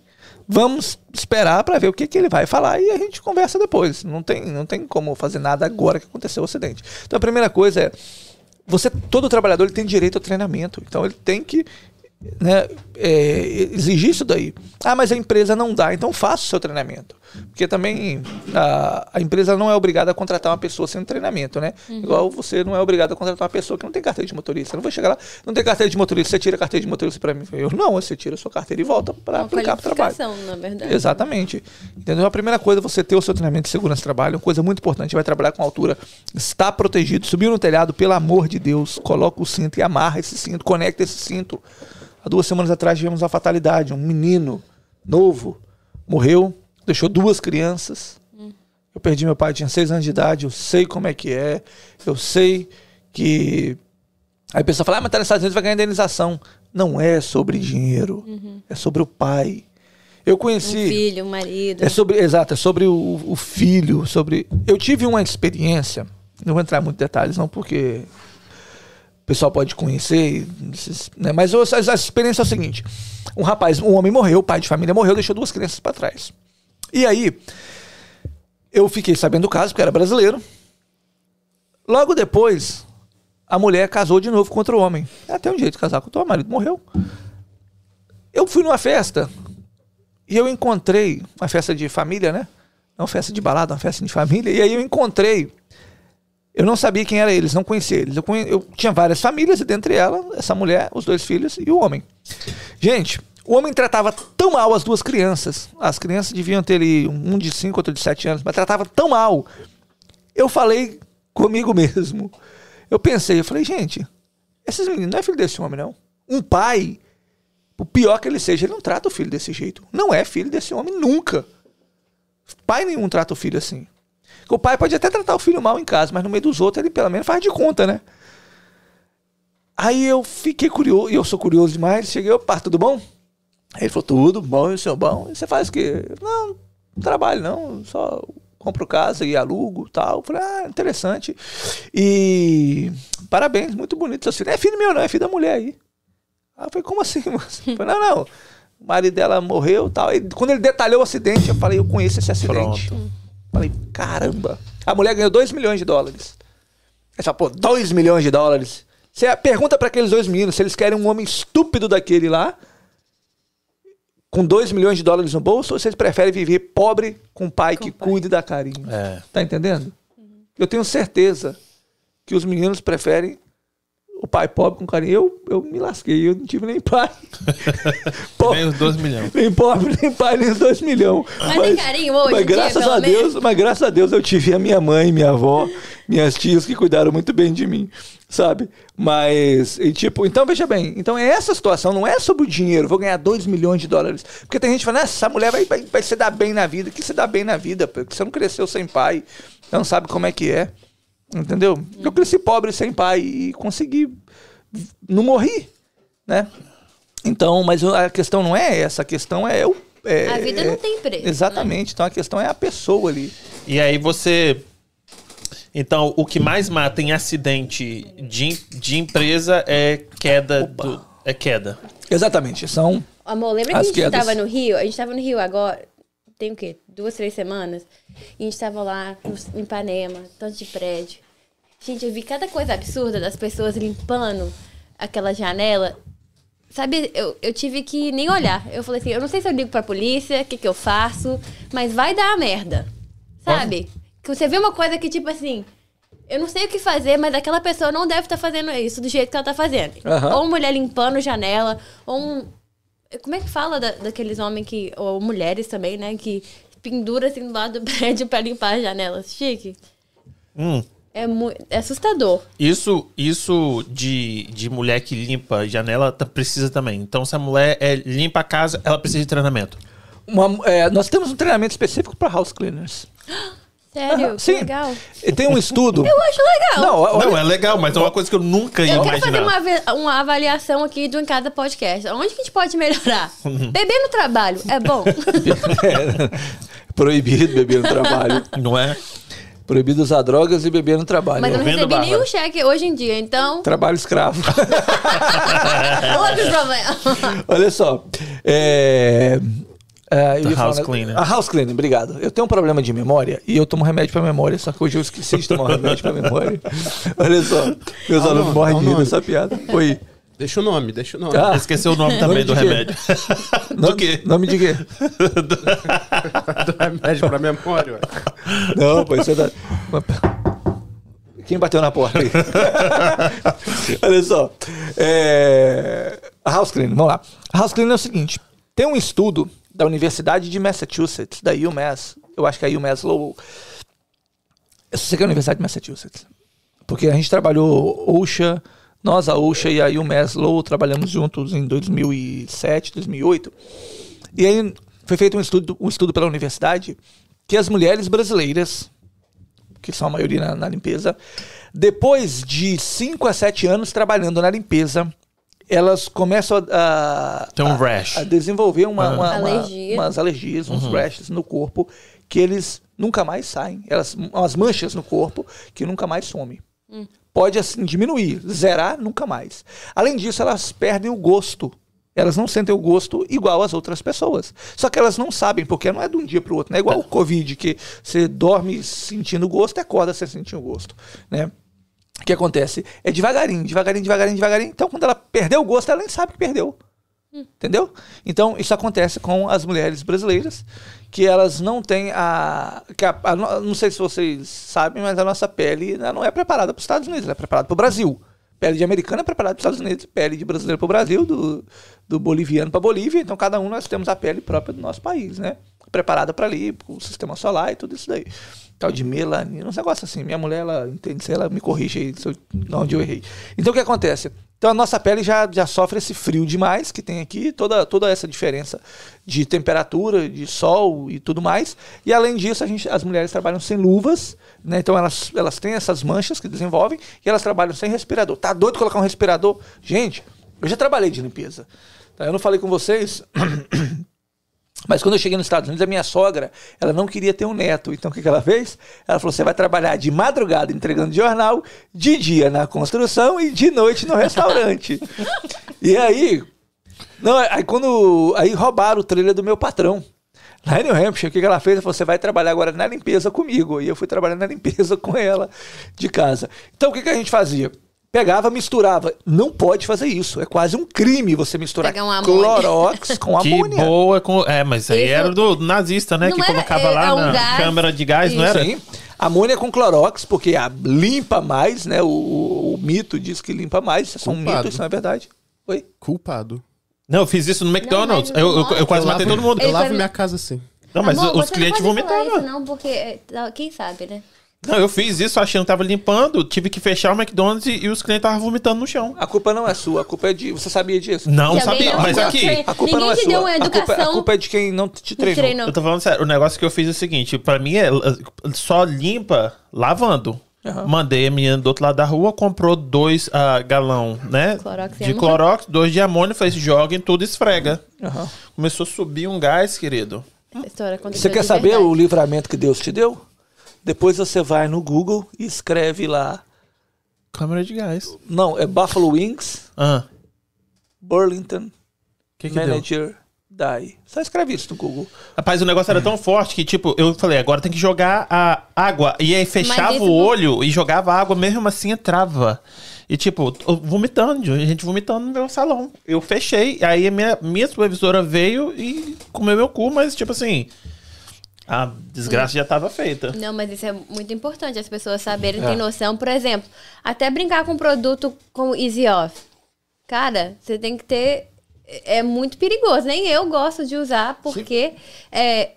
vamos esperar pra ver o que, que ele vai falar e a gente conversa depois. Não tem, não tem como fazer nada agora que aconteceu o acidente. Então a primeira coisa é, você, todo trabalhador ele tem direito ao treinamento. Então ele tem que né, é, exigir isso daí. Ah, mas a empresa não dá, então faça o seu treinamento. Porque também a, a empresa não é obrigada a contratar uma pessoa sem treinamento, né? Igual você não é obrigado a contratar uma pessoa que não tem carteira de motorista. Eu não vou chegar lá, não tem carteira de motorista, você tira a carteira de motorista para mim. Eu não, você tira a sua carteira e volta para aplicar para o trabalho. na verdade. Exatamente. Entendeu? A primeira coisa é você ter o seu treinamento de segurança de trabalho, uma coisa muito importante, vai trabalhar com altura, está protegido, subiu no telhado, pelo amor de Deus, coloca o cinto e amarra esse cinto, conecta esse cinto. Há duas semanas atrás tivemos uma fatalidade, um menino novo morreu, deixou duas crianças. Eu perdi meu pai, tinha seis anos de idade, eu sei como é que é, eu sei que Aí a pessoa fala, ah, mas tá nos Estados Unidos vai ganhar indenização. Não é sobre dinheiro, é sobre o pai. Eu Um conheci. filho, um marido. É sobre, exato, é sobre o, o filho, sobre. Eu tive uma experiência, não vou entrar em muitos detalhes, não, porque o pessoal pode conhecer, né, mas a, a experiência é o seguinte: um rapaz, um homem morreu, o pai de família morreu, deixou duas crianças para trás. E aí, eu fiquei sabendo do caso, porque era brasileiro. Logo depois, a mulher casou de novo contra o homem. É até um jeito de casar contra o marido morreu. Eu fui numa festa e eu encontrei uma festa de família, né? Não uma festa de balada, uma festa de família. E aí eu encontrei. Eu não sabia quem era eles, não conhecia eles. Eu, conhe- eu tinha várias famílias, e dentre elas, essa mulher, os dois filhos e o homem. Gente, o homem tratava tão mal as duas crianças. As crianças deviam ter ali um de 5, outro de 7 anos, mas tratava tão mal. Eu falei comigo mesmo. Eu pensei, eu falei, gente, esses meninos não é filho desse homem, não. Um pai, o pior que ele seja, ele não trata o filho desse jeito. Não é filho desse homem nunca. Pai nenhum trata o filho assim. O pai pode até tratar o filho mal em casa, mas no meio dos outros ele pelo menos faz de conta, né? Aí eu fiquei curioso, e eu sou curioso demais. Cheguei, opa, tudo bom? Aí ele falou, tudo bom, e o senhor bom? E você faz o quê? Não, não trabalho não, só compro casa e alugo tal. Eu falei, ah, interessante. E parabéns, muito bonito seu filho. Não é filho meu não, é filho da mulher aí. Aí eu falei, como assim, moça? Eu falei, não, não. O marido dela morreu tal. E quando ele detalhou o acidente, eu falei, eu conheço esse acidente. Falei, caramba. A mulher ganhou 2 milhões de dólares. Aí você fala, pô, 2 milhões de dólares. Você pergunta pra aqueles dois meninos se eles querem um homem estúpido daquele lá, com 2 milhões de dólares no bolso, ou eles preferem viver pobre com um pai que pai. cuide da carinho. É. Tá entendendo? Eu tenho certeza que os meninos preferem o pai pobre com carinho. Eu, eu me lasquei, eu não tive nem pai. Pô, Vem os 12 milhões. nem pobre, nem pai, nem os dois milhões. Mas tem carinho hoje Mas dia, graças pelo a menos? Deus, mas graças a Deus eu tive a minha mãe, minha avó, minhas tias que cuidaram muito bem de mim, sabe? Mas, e tipo, então veja bem, então é essa situação, não é sobre o dinheiro, vou ganhar 2 milhões de dólares. Porque tem gente falando, "Ah, essa mulher vai, vai, vai se dar bem na vida. Que se dá bem na vida, porque você não cresceu sem pai, você não sabe como é que é. Entendeu? Eu cresci pobre sem pai e consegui. Não morri, né? Então, mas a questão não é essa, a questão é o. é- A vida não tem preço, né? Exatamente. Então a questão é a pessoa ali. E aí você. Então, o que mais mata em acidente de, de empresa é queda do. É queda. Exatamente. São. Amor, lembra As que a gente quedas. tava no Rio? A gente tava no Rio agora, tem o quê? Duas, três semanas. E a gente tava lá no- em Ipanema, tanto de prédio. Gente, eu vi cada coisa absurda das pessoas limpando aquela janela. Sabe, eu, eu tive que nem olhar. Eu falei assim, eu não sei se eu ligo pra polícia, o que que eu faço, mas vai dar a merda. Sabe? Que você vê uma coisa que, tipo assim, eu não sei o que fazer, mas aquela pessoa não deve estar fazendo isso do jeito que ela tá fazendo. Aham. Ou mulher limpando janela, ou um. Como é que fala da- daqueles homens que. Ou mulheres também, né? Que pendura assim do lado do prédio pra limpar as janelas. Chique. Hum. É, é assustador. Isso, isso de, de mulher que limpa janela tá- precisa também. Então, se a mulher é, limpa a casa, ela precisa de treinamento. uma- é, nós temos um treinamento específico para house cleaners. Sério, que sim. legal. E tem um estudo. Eu acho legal. Não, Não, é legal, mas é uma coisa que eu nunca ia Eu quero fazer imaginar. uma, uma avaliação aqui do Em Cada Podcast. Onde que a gente pode melhorar? Beber no trabalho é bom? proibido beber no trabalho. Não é? Proibido usar drogas e beber no trabalho. Mas eu não Vendo, recebi Bárbara? nenhum cheque hoje em dia, então. Trabalho escravo. Outro problema. Olha só. É, é, falar- house cleaner. A house cleaner, obrigado. Eu tenho um problema de memória e eu tomo remédio pra memória, só que hoje eu esqueci de tomar um remédio pra memória. Olha só. Meus Ao alunos nome, morrem de rir nome. dessa piada. Oi. Deixa o nome, deixa o nome. Ah. Esqueceu o nome também do de quê? remédio. do Nome- quê? Nome de quê? Do remédio pra memória, ué. Não, pô, isso é da. Quem bateu na porta aí? Olha só. É... A house cleaning, vamos lá. A house cleaning é o seguinte: tem um estudo da Universidade de Massachusetts, da UMass, eu acho que a UMass Lowell. Eu sei que é a Universidade de Massachusetts. Porque a gente trabalhou OSHA, nós, a OSHA e a UMass Lowell trabalhamos juntos em 2007, 2008. E aí foi feito um estudo, um estudo pela universidade que as mulheres brasileiras, que são a maioria na, na limpeza, depois de 5 a 7 anos trabalhando na limpeza, elas começam a, a, Tem um a- rash. a desenvolver uma, uma- uma- Alergia. umas alergias, uns rashes no corpo que eles nunca mais saem. Elas, umas manchas no corpo que nunca mais somem. Pode assim diminuir, zerar nunca mais. Além disso, elas perdem o gosto. Elas não sentem o gosto igual às outras pessoas. Só que elas não sabem, porque não é de um dia para o outro. Não é igual o Covid, que você dorme sentindo gosto e acorda sem sentir o gosto. Né? Que acontece? É devagarinho, devagarinho, devagarinho, devagarinho. Então, quando ela perdeu o gosto, ela nem sabe que perdeu. Entendeu? Então, isso acontece com as mulheres brasileiras, que elas não têm a. Que a, a não sei se vocês sabem, mas a nossa pele não é preparada para os Estados Unidos, ela é preparada para o Brasil. Pele de americano é preparada para os Estados Unidos, pele de brasileiro para o Brasil, do, do boliviano para Bolívia. Então, cada um nós temos a pele própria do nosso país, né? Preparada para ali, com o sistema solar e tudo isso daí. Tal de melanina, uns negócios assim. Minha mulher, ela entende isso, ela me corrige aí se eu, onde eu errei. Então, o que acontece? Então, a nossa pele já, já sofre esse frio demais que tem aqui, toda, toda essa diferença de temperatura, de sol e tudo mais. E, além disso, a gente, as mulheres trabalham sem luvas, né? Então, elas, elas têm essas manchas que desenvolvem e elas trabalham sem respirador. Tá doido colocar um respirador? Gente, eu já trabalhei de limpeza. tá? Eu não falei com vocês, mas quando eu cheguei nos Estados Unidos, a minha sogra, ela não queria ter um neto. Então o que, que ela fez? Ela falou: você vai trabalhar de madrugada entregando jornal, de dia na construção e de noite no restaurante. e aí, não, aí quando. Aí roubaram o trailer do meu patrão. Lá em New Hampshire, o que, que ela fez? Ela falou: você vai trabalhar agora na limpeza comigo. E eu fui trabalhar na limpeza com ela de casa. Então o que, que a gente fazia? Pegava, misturava. Não pode fazer isso. É quase um crime você misturar um clorox com Que amônia. boa. Com... É, mas aí Isso- era do nazista, né? Não que era- colocava é- lá é um na gás. câmara de gás, não Isso. era? Sim. Amônia com clorox, porque a, limpa mais, né? O, o- o mito diz que limpa mais. Isso é só um Culpado. mito, isso não é verdade. Oi? Culpado. Não, eu fiz isso no McDonald's. mas eu, eu- eu quase eu matei lavo, todo mundo. Eu lavo minha casa assim. Não, mas Amor, os clientes não vomitavam. Não, porque é, quem sabe, né? Não, eu fiz isso achando que tava limpando, tive que fechar o McDonald's e, e os clientes estavam vomitando no chão. A culpa não é sua, a culpa é de. Você sabia disso? Não alguém sabia, não mas aqui. A culpa Ninguém não é te sua. deu uma a, culpa, a educação. culpa é de quem não te Não treinou. treinou. Eu tô falando sério, o negócio que eu fiz é o seguinte, pra mim é uh, só limpa lavando. Aham. Mandei a menina do outro lado da rua, comprou dois ah, galão, né? Clorox de clorox, dois de amônia, fez joga em tudo, esfrega. Aham. Começou a subir um gás, querido. Você quer saber verdade. o livramento que Deus te deu? Depois você vai no Google e escreve lá. Câmara de gás. Não, é Buffalo Wings, Ah, Burlington, que que deu? Manager, Die. Só escreve isso no Google. Rapaz, o negócio era tão forte que, tipo, eu falei, agora tem que jogar a água. E aí fechava isso o olho e jogava água, mesmo assim entrava. E, tipo, vomitando, a gente vomitando no meu salão. Eu fechei, aí a minha, minha supervisora veio e comeu meu cu, mas, tipo assim, a desgraça já tava feita. Não, mas isso é muito importante, as pessoas saberem, É. ter noção. Por exemplo, até brincar com um produto como Easy Off. Cara, você tem que ter. É muito perigoso. Nem eu gosto de usar, porque é,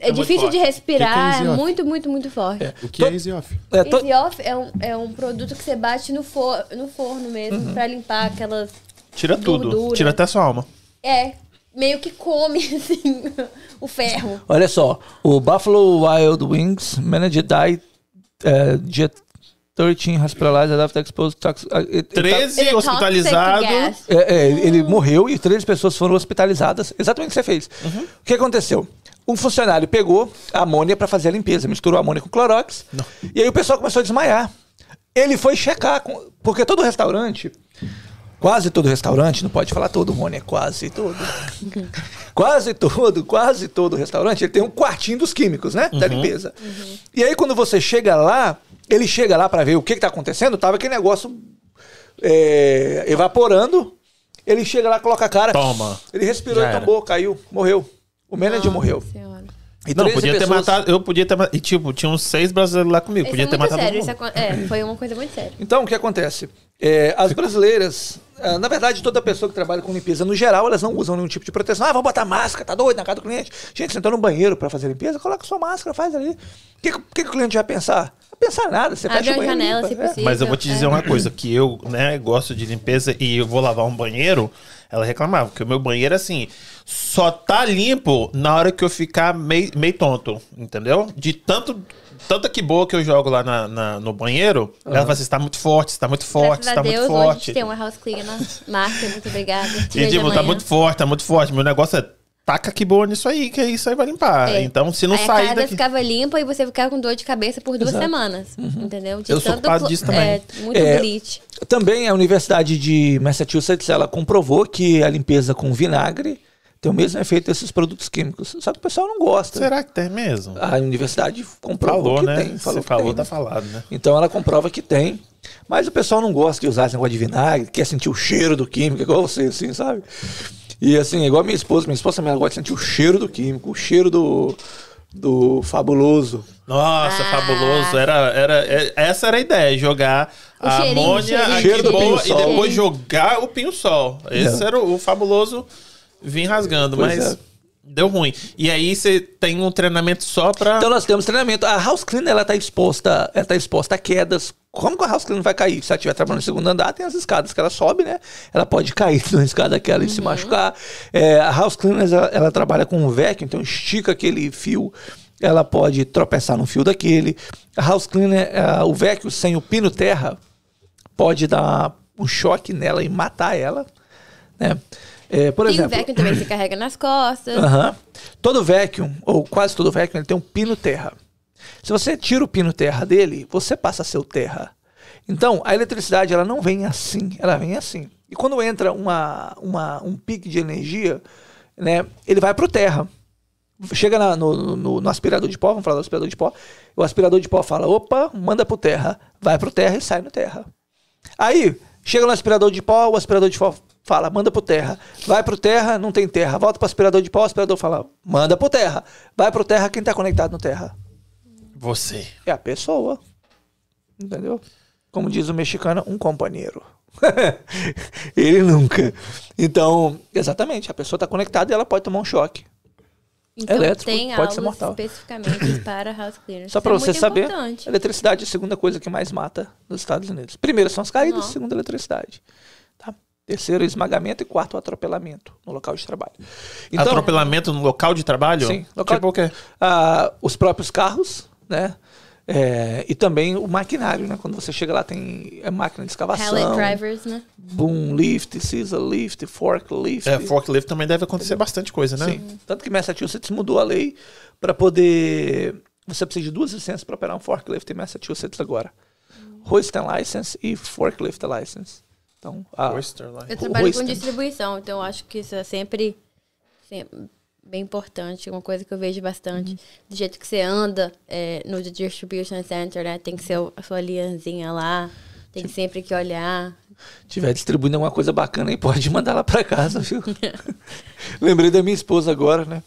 é, muito difícil de respirar. Que que é é muito, muito, muito forte. O que é Easy Off? É, to- Easy Off é um, é um produto que você bate no, for, no forno mesmo, Uhum. pra limpar aquelas. Tira tudo. Tira até sua alma. É, meio que come, assim, o ferro. Olha só, o Buffalo Wild Wings Manager Die uh, Jet 13 hospitalized after exposed to toxic. uh, it- it- 13 Ele é toxic hospitalizados. gas. É, é, ele morreu e três pessoas foram hospitalizadas. Exatamente o que você fez. Uhum. O que aconteceu? Um funcionário pegou a amônia para fazer a limpeza, misturou a amônia com clorox. E aí o pessoal começou a desmaiar. Ele foi checar, com- porque todo restaurante, quase todo restaurante, não pode falar todo, Rony, é quase todo. quase todo, quase todo restaurante, ele tem um quartinho dos químicos, né? Da limpeza. E aí quando você chega lá, ele chega lá para ver o que, que tá acontecendo, tava aquele negócio é, evaporando. Ele chega lá, coloca a cara. Toma. Ele respirou Já e era. caiu, morreu. O manager morreu. Nossa Senhora. E Não, 13 podia ter pessoas- matado. Eu podia ter matado. E, tipo, tinha uns seis brasileiros lá comigo. Isso podia é ter matado sério. todo Isso mundo. acon- é, foi uma coisa muito séria. Então, o que acontece? É, as brasileiras, ah, na verdade, toda pessoa que trabalha com limpeza no geral, elas não usam nenhum tipo de proteção. Ah, vou botar máscara, tá doido na casa do cliente. Gente, você entrou no banheiro pra fazer limpeza, coloca sua máscara, faz ali. O que, que, que o cliente vai pensar? Não vai pensar nada, você Abre fecha o a banheiro. janela, limpa. se É. possível. Mas eu vou te dizer é. uma coisa, que eu, né, gosto de limpeza e eu vou lavar um banheiro, ela reclamava, que o meu banheiro, assim, só tá limpo na hora que eu ficar meio, meio tonto, entendeu? De tanto, tanta que boa que eu jogo lá na, na- no banheiro, ela fala assim, está muito forte, está muito forte, está muito hoje forte. gente tem uma house cleaner. Márcia, muito obrigada. E tipo, tá muito forte, tá muito forte. Meu negócio é taca que boa nisso aí, que isso aí vai limpar. É. Então, se não Aí a sair casa daqui... ficava limpa e você ficava com dor de cabeça por duas semanas. Entendeu? De Eu sou culpado disso também. É, muito É, bleach. Também a Universidade de Massachusetts, ela comprovou que a limpeza com vinagre tem o mesmo efeito desses produtos químicos. Só que o pessoal não gosta. Será que tem mesmo? A universidade comprovou Falou, que né? tem. Falou Você que falou, tem. tá falado, né? Então ela comprova que tem. Mas o pessoal não gosta de usar esse negócio de vinagre, quer sentir o cheiro do químico, igual você, assim, sabe? E assim, igual a minha esposa, minha esposa também ela gosta de sentir o cheiro do químico, o cheiro do, do fabuloso. Nossa, Ah. fabuloso. Era, era, é- essa era a ideia, jogar O a amônia, a Cheiro do quimoa e depois jogar o pinho-sol. Esse É. era o, o fabuloso vir rasgando, Pois mas é. deu ruim. E aí você tem um treinamento só pra... Então nós temos treinamento. A house cleaner ela tá exposta, ela tá exposta a quedas. Como que a house cleaner vai cair? Se ela estiver trabalhando no segundo andar, tem as escadas que ela sobe, né? Ela pode cair numa escada daquela e se machucar. É, a house cleaner ela, ela trabalha com um vacuum, então estica aquele fio. Ela pode tropeçar no fio daquele. A house cleaner, é, o vacuum sem o pino terra pode dar um choque nela e matar ela, né? É, por Tem o exemplo, vacuum também você carrega nas costas. Aham. Todo vacuum, ou quase todo vacuum, ele tem um pino terra. Se você tira o pino terra dele, você passa a ser o terra. Então, a eletricidade ela não vem assim, ela vem assim. E quando entra uma, uma, um pique de energia, né, ele vai para o terra. Chega na- no, no- no aspirador de pó, vamos falar do aspirador de pó. O aspirador de pó fala: opa, manda pro terra, vai pro terra e sai no terra. Aí, chega no aspirador de pó, o aspirador de pó fala, manda pro terra. Vai pro terra, não tem terra. Volta pro aspirador de pó, o aspirador fala, manda pro terra. Vai pro terra, quem tá conectado no terra? Você. É a pessoa. Entendeu? Como diz o mexicano, um companheiro. Ele nunca. Então, exatamente, a pessoa tá conectada e ela pode tomar um choque. Então Elétrico tem pode ser mortal. especificamente para house cleaners. Só pra é você saber, importante. eletricidade é a segunda coisa que mais mata nos Estados Unidos. Primeiro são as caídas, Não. segundo a eletricidade. Tá? Terceiro, esmagamento e quarto, o atropelamento no local de trabalho. Então, Atropelamento no local de trabalho? Sim, local- Tipo o quê? ah, os próprios carros, né? É, e também o maquinário, né? Quando você chega lá tem é, máquina de escavação, Pallet drivers, né? boom lift, scissor lift, forklift. É, forklift também deve acontecer bastante coisa, né? Sim. Tanto que Massachusetts mudou a lei para poder. Você precisa de duas licenças para operar um forklift em Massachusetts agora: hoist and license e forklift license. Então, a. Eu trabalho com hoist- distribuição, então eu acho que isso é sempre, sempre bem importante, uma coisa que eu vejo bastante. Do jeito que você anda é, no distribution center, né? Tem que ser a sua linhazinha lá, tem sempre que olhar. tiver distribuindo alguma coisa bacana aí, pode mandar lá para casa, viu? Lembrei da minha esposa agora, né?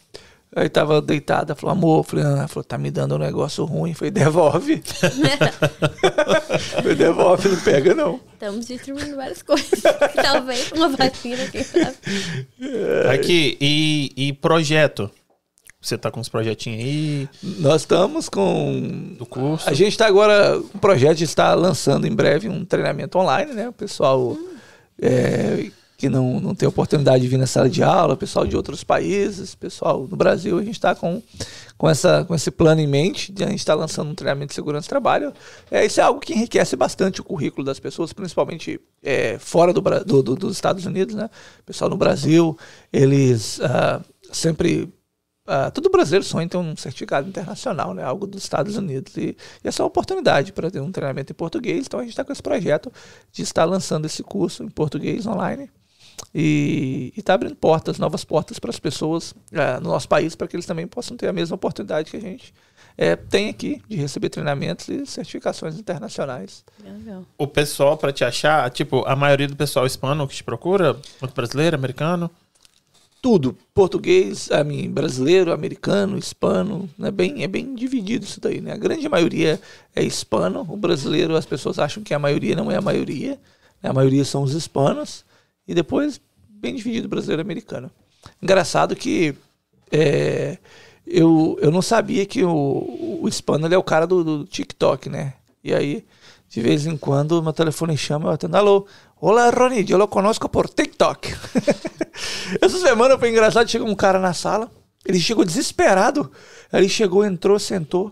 Aí tava deitada, falou, amor, falei, ah, ela falou, tá me dando um negócio ruim. Falei, devolve. falei, devolve, não pega não. Estamos distribuindo várias coisas. Talvez uma vacina, quem sabe. Aqui, e, e projeto? Você tá com uns projetinhos aí Nós estamos com do curso? A gente está agora com um projeto estar lançando em breve um treinamento online, né? O pessoal é, que não, não tem oportunidade de vir na sala de aula, pessoal de outros países, pessoal do Brasil, a gente está com, com, essa, com esse plano em mente de a gente estar lançando um treinamento de segurança do trabalho. É, isso é algo que enriquece bastante o currículo das pessoas, principalmente é, fora do, do- do- dos Estados Unidos, né? Pessoal no Brasil, eles ah, sempre ah, todo brasileiro sonha em ter um certificado internacional, né? Algo dos Estados Unidos. E, e essa é uma oportunidade para ter um treinamento em português. Então a gente está com esse projeto de estar lançando esse curso em português online. E está abrindo portas, novas portas para as pessoas ah, no nosso país, para que eles também possam ter a mesma oportunidade que a gente eh, tem aqui de receber treinamentos e certificações internacionais. Legal. O pessoal, pra te achar, tipo, a maioria do pessoal hispano que te procura, muito brasileiro, americano. tudo, português, a mim, brasileiro, americano, hispano, né? bem, é bem dividido isso daí, né? A grande maioria é hispano, o brasileiro as pessoas acham que a maioria não é a maioria, né? a maioria são os hispanos, e depois bem dividido brasileiro americano. Engraçado que é, eu, eu não sabia que o, o hispano é o cara do, do TikTok, né? E aí, de vez em quando, meu telefone chama, eu atendo, alô, olá Ronnie, eu lo conozco por TikTok. Essa semana foi engraçado, chegou um cara na sala, ele chegou desesperado, ele chegou, entrou, sentou,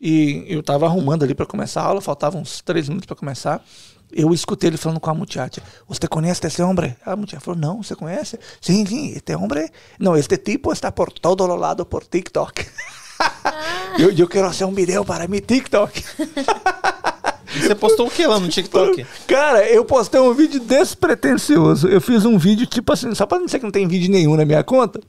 e eu tava arrumando ali para começar a aula, faltavam uns três minutos para começar, eu escutei ele falando com a muchacha, você conhece esse homem? A muchacha falou, não, você conhece? Sim, sim, este homem, não, este tipo está por todo lado por TikTok. eu, eu quero fazer um vídeo para mi TikTok. E você postou o que lá no TikTok? Cara, eu postei um vídeo despretensioso. Eu fiz um vídeo, tipo assim, só pra não dizer que não tem vídeo nenhum na minha conta.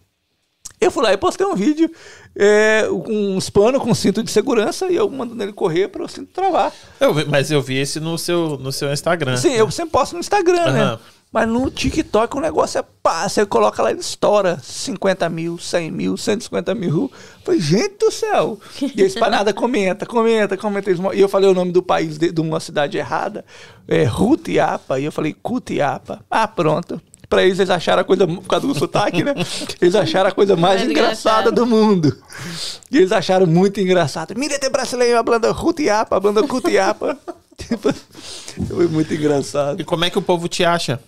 Eu fui lá e postei um vídeo é, com uns panos com cinto de segurança e eu mandando ele correr para o cinto travar. Eu vi- mas eu vi esse no seu, no seu Instagram. Sim, eu sempre posto no Instagram, né? Aham. Mas no TikTok o negócio é pá, você coloca lá e ele estoura 50 mil, 100 mil, 150 mil. Eu Falei, gente do céu. E a espanada comenta, comenta, comenta. Eles mo- E eu falei o nome do país, de, de uma cidade errada, é Rutiapa. E eu falei Cutiapa. Ah, pronto. Pra eles, eles acharam a coisa, por causa do sotaque, né? Eles acharam a coisa mais Mais engraçada do mundo. E eles acharam muito engraçado. Mira, tem brasileiro hablando Rutiapa, hablando Cutiapa. Tipo, Foi muito engraçado. E como é que o povo te acha?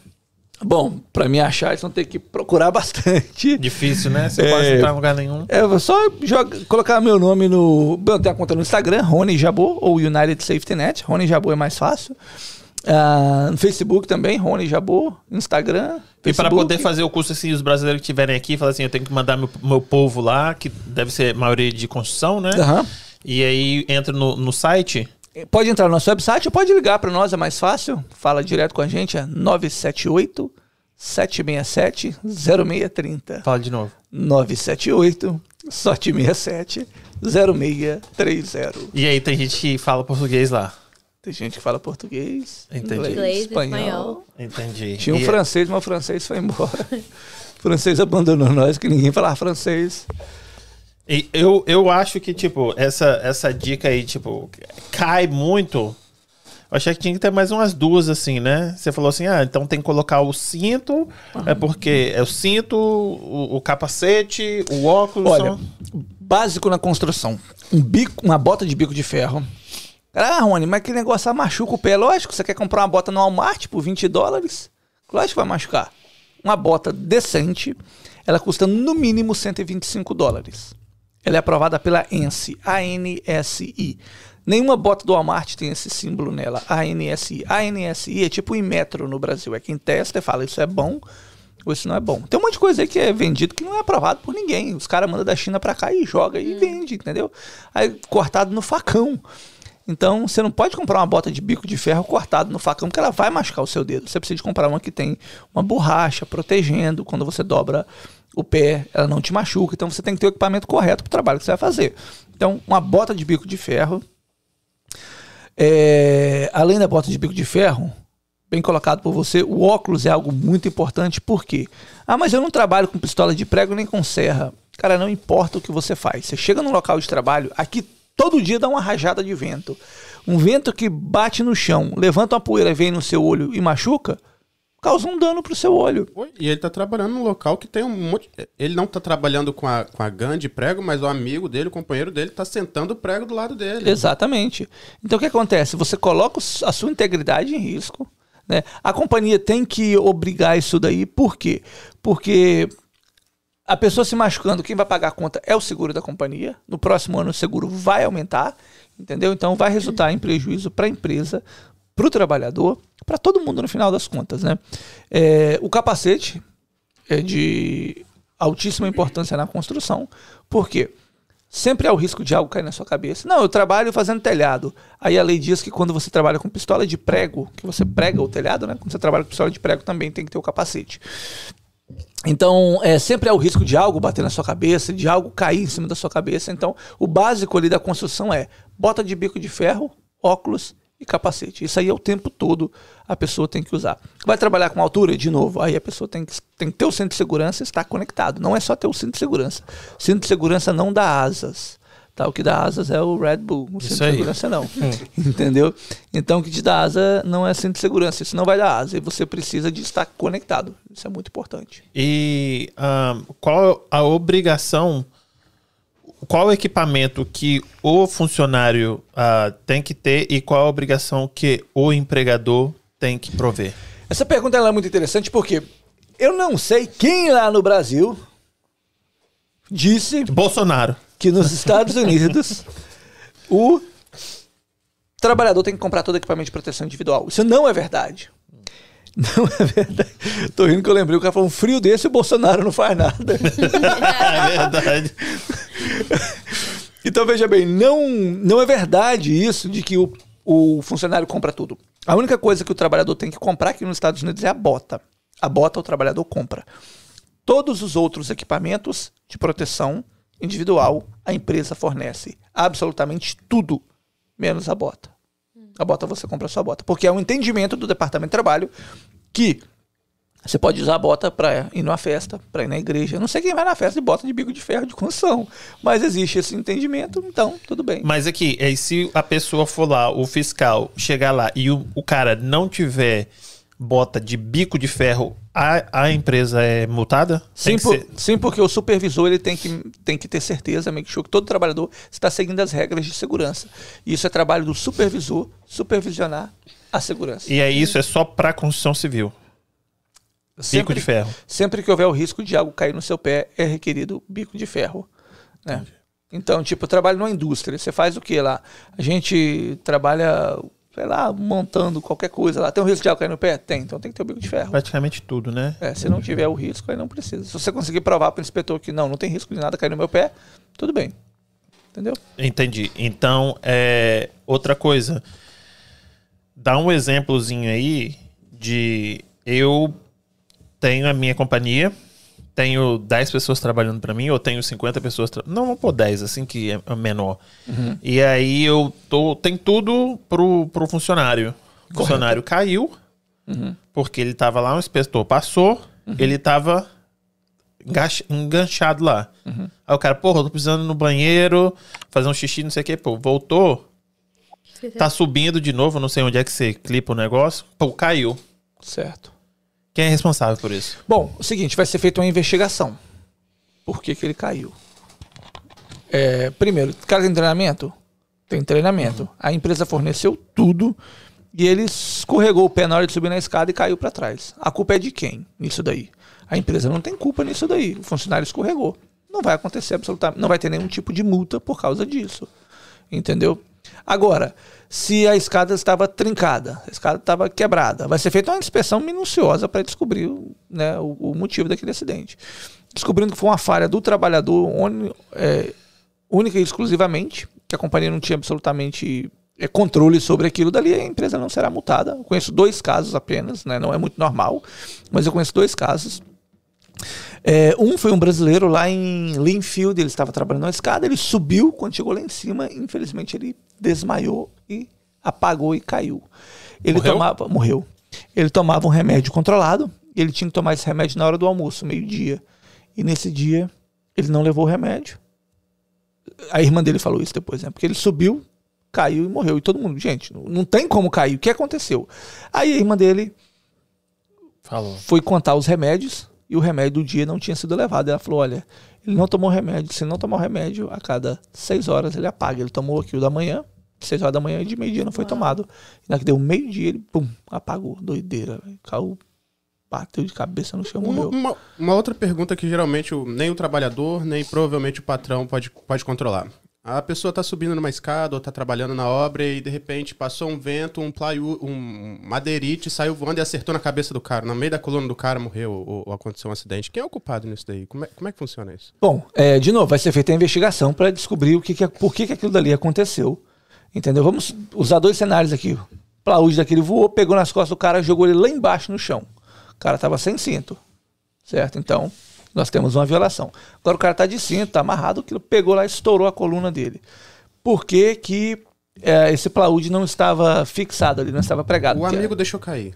Bom, pra me achar, eles vão ter que procurar bastante. Difícil, né? Você É. pode entrar em lugar nenhum. É, vou só joga- colocar meu nome no. Eu tenho a conta no Instagram, Rony Jabô, ou United Safety Net. Rony Jabô é mais fácil. Ah, no Facebook também, Rony Jabô. Instagram. E para Facebook. poder fazer o curso assim, os brasileiros que estiverem aqui, falar assim, eu tenho que mandar meu, meu povo lá, que deve ser maioria de construção, né? Aham. E aí entra no, no site. Pode entrar no nosso website ou pode ligar para nós, é mais fácil. Fala direto com a gente, é 978 767 0630. Fala de novo. 978 767 0630. E aí tem gente que fala português lá. Tem gente que fala português, Entendi. inglês, Inglês, espanhol. espanhol. Entendi. Tinha um E- francês, mas o francês foi embora. O francês abandonou nós, que ninguém falava francês. E eu, eu acho que, tipo, essa, essa dica aí, tipo, cai muito. Eu achei que tinha que ter mais umas duas, assim, né? Você falou assim, ah, então tem que colocar o cinto, é porque é o cinto, o, o capacete, o óculos. Olha, são- básico na construção. Um bico, uma bota de bico de ferro. Ah, Rony, mas que negócio ah, machuca o pé. Lógico, você quer comprar uma bota no Walmart por 20 dólares? Lógico que vai machucar. Uma bota decente, ela custa no mínimo 125 dólares. Ela é aprovada pela ANSI, A-N-S-I. Nenhuma bota do Walmart tem esse símbolo nela, ANSI. ANSI é tipo o Inmetro no Brasil. É quem testa e fala, isso é bom ou isso não é bom. Tem um monte de coisa aí que é vendido que não é aprovado por ninguém. Os caras mandam da China pra cá e joga e vende, entendeu? Aí cortado no facão. Então, você não pode comprar uma bota de bico de ferro cortado no facão, porque ela vai machucar o seu dedo. Você precisa comprar uma que tem uma borracha protegendo. Quando você dobra o pé, ela não te machuca. Então, você tem que ter o equipamento correto para o trabalho que você vai fazer. Então, uma bota de bico de ferro. É, além da bota de bico de ferro, bem colocado por você, o óculos é algo muito importante. Por quê? Ah, mas eu não trabalho com pistola de prego nem com serra. Cara, não importa o que você faz. Você chega num local de trabalho, aqui todo dia dá uma rajada de vento. Um vento que bate no chão, levanta uma poeira, vem no seu olho e machuca, causa um dano pro seu olho. E ele tá trabalhando num local que tem um monte. Ele não tá trabalhando com a, com a GAN de prego, mas o amigo dele, o companheiro dele, tá sentando o prego do lado dele. Exatamente. Então o que acontece? Você coloca a sua integridade em risco. Né? A companhia tem que obrigar isso daí. Por quê? Porque a pessoa se machucando, quem vai pagar a conta é o seguro da companhia. No próximo ano o seguro vai aumentar, entendeu? Então vai resultar em prejuízo para a empresa, para o trabalhador, para todo mundo no final das contas, né? É, o capacete é de altíssima importância na construção, por quê? Sempre há o risco de algo cair na sua cabeça. Não, eu trabalho fazendo telhado. Aí a lei diz que quando você trabalha com pistola de prego, que você prega o telhado, né? Quando você trabalha com pistola de prego também tem que ter o capacete. Então, é, sempre há o risco de algo bater na sua cabeça, de algo cair em cima da sua cabeça. Então, o básico ali da construção é bota de bico de ferro, óculos e capacete. Isso aí é o tempo todo a pessoa tem que usar. Vai trabalhar com altura? De novo, aí a pessoa tem que, tem que ter o cinto de segurança e estar conectado. Não é só ter o cinto de segurança. Cinto de segurança não dá asas. Tá? O que dá asas é o Red Bull. O cinto Isso de segurança não. Entendeu? Então o que te dá asa não é cinto de segurança. Isso não vai dar asa. E você precisa de estar conectado. Isso é muito importante. E ahn, qual a obrigação, qual o equipamento que o funcionário ah, tem que ter e qual a obrigação que o empregador tem que prover? Essa pergunta ela é muito interessante porque eu não sei quem lá no Brasil disse Bolsonaro. Que nos Estados Unidos o trabalhador tem que comprar todo equipamento de proteção individual. Isso não é verdade. Não é verdade. Tô rindo que eu lembrei, o cara falou um frio desse e o Bolsonaro não faz nada. é verdade. Então veja bem, não, não é verdade isso de que o, o funcionário compra tudo. A única coisa que o trabalhador tem que comprar aqui nos Estados Unidos é a bota. A bota o trabalhador compra. Todos os outros equipamentos de proteção individual a empresa fornece. Absolutamente tudo, menos a bota. A bota você compra a sua bota. Porque é um entendimento do Departamento de Trabalho que você pode usar a bota para ir numa festa, para ir na igreja. Eu não sei quem vai na festa de bota de bico de ferro de construção. Mas existe esse entendimento, então tudo bem. Mas aqui, aí se a pessoa for lá, o fiscal, chegar lá e o, o cara não tiver bota de bico de ferro, a, a empresa é multada? Sim, por- ser- sim, porque o supervisor ele tem que, tem que ter certeza, make sure que todo trabalhador está seguindo as regras de segurança. E isso é trabalho do supervisor, supervisionar a segurança. E aí isso é só pra construção civil. Bico Sempre- de ferro. Sempre que houver o risco de algo cair no seu pé, é requerido bico de ferro. né? Então, tipo, eu trabalho numa indústria. Você faz o que lá? A gente trabalha, sei lá, montando qualquer coisa lá. Tem um risco de algo cair no pé? Tem, então tem que ter o bico de ferro. Praticamente tudo, né? É, se não tiver o risco, aí não precisa. Se você conseguir provar para o inspetor que não, não tem risco de nada cair no meu pé, tudo bem. Entendeu? Entendi. Então, é, outra coisa. Dá um exemplozinho aí de eu tenho a minha companhia, tenho 10 pessoas trabalhando para mim, ou tenho 50 pessoas, tra... não vou pôr 10, assim que é é menor. E aí eu tô, tem tudo pro, pro funcionário. O funcionário caiu, porque ele tava lá, um inspetor passou, ele tava enganchado lá. Aí o cara, porra, eu tô precisando ir no banheiro, fazer um xixi, não sei o que, pô, voltou, tá subindo de novo, não sei onde é que você clipa o negócio, pô, caiu. Certo. Quem é responsável por isso? Bom, o seguinte, vai ser feita uma investigação. Por que, que ele caiu? É, primeiro, o cara tem treinamento? Tem treinamento. A empresa forneceu tudo e ele escorregou o pé na hora de subir na escada e caiu para trás. A culpa é de quem nisso daí? A empresa não tem culpa nisso daí. O funcionário escorregou. Não vai acontecer absolutamente, não vai ter nenhum tipo de multa por causa disso. Entendeu? Agora, se a escada estava trincada, a escada estava quebrada, vai ser feita uma inspeção minuciosa para descobrir né, o, o motivo daquele acidente. Descobrindo que foi uma falha do trabalhador uni- é, única e exclusivamente, que a companhia não tinha absolutamente é, controle sobre aquilo dali, a empresa não será multada. Eu conheço dois casos apenas, né, não é muito normal, mas eu conheço dois casos. É, um foi um brasileiro lá em Linfield, ele estava trabalhando na escada, ele subiu, quando chegou lá em cima, infelizmente ele desmaiou e apagou e caiu. Ele Morreu? tomava, morreu. Ele tomava um remédio controlado, ele tinha que tomar esse remédio na hora do almoço, meio-dia. E nesse dia, ele não levou o remédio. A irmã dele falou isso depois, né? Porque ele subiu, caiu e morreu. E todo mundo, gente, não, não tem como cair. O que aconteceu? Aí a irmã dele Falou. foi contar os remédios e o remédio do dia não tinha sido levado. Ela falou: olha, ele não tomou remédio. Se não tomar o remédio, a cada seis horas ele apaga. Ele tomou aqui o da manhã, seis horas da manhã e de meio-dia não foi tomado. E na que deu meio-dia, ele pum, apagou. Doideira, velho. Caiu, bateu de cabeça no chão, Uma, morreu. uma- uma outra pergunta que geralmente nem o trabalhador, nem provavelmente o patrão pode, pode controlar. A pessoa tá subindo numa escada ou tá trabalhando na obra e de repente passou um vento, um plywood, um madeirite, saiu voando e acertou na cabeça do cara. No meio da coluna do cara morreu ou, ou aconteceu um acidente. Quem é o culpado nisso daí? Como é, como é que funciona isso? Bom, é, de novo, vai ser feita a investigação para descobrir o que que, por que, que aquilo dali aconteceu. Entendeu? Vamos usar dois cenários aqui. Plaúde daquele voou, pegou nas costas do cara, jogou ele lá embaixo no chão. O cara tava sem cinto. Certo? Então, nós temos uma violação. Agora o cara tá de cinto, tá amarrado, aquilo pegou lá e estourou a coluna dele. Por que, que é, esse plaúde não estava fixado ali, não estava pregado? O amigo deixou cair.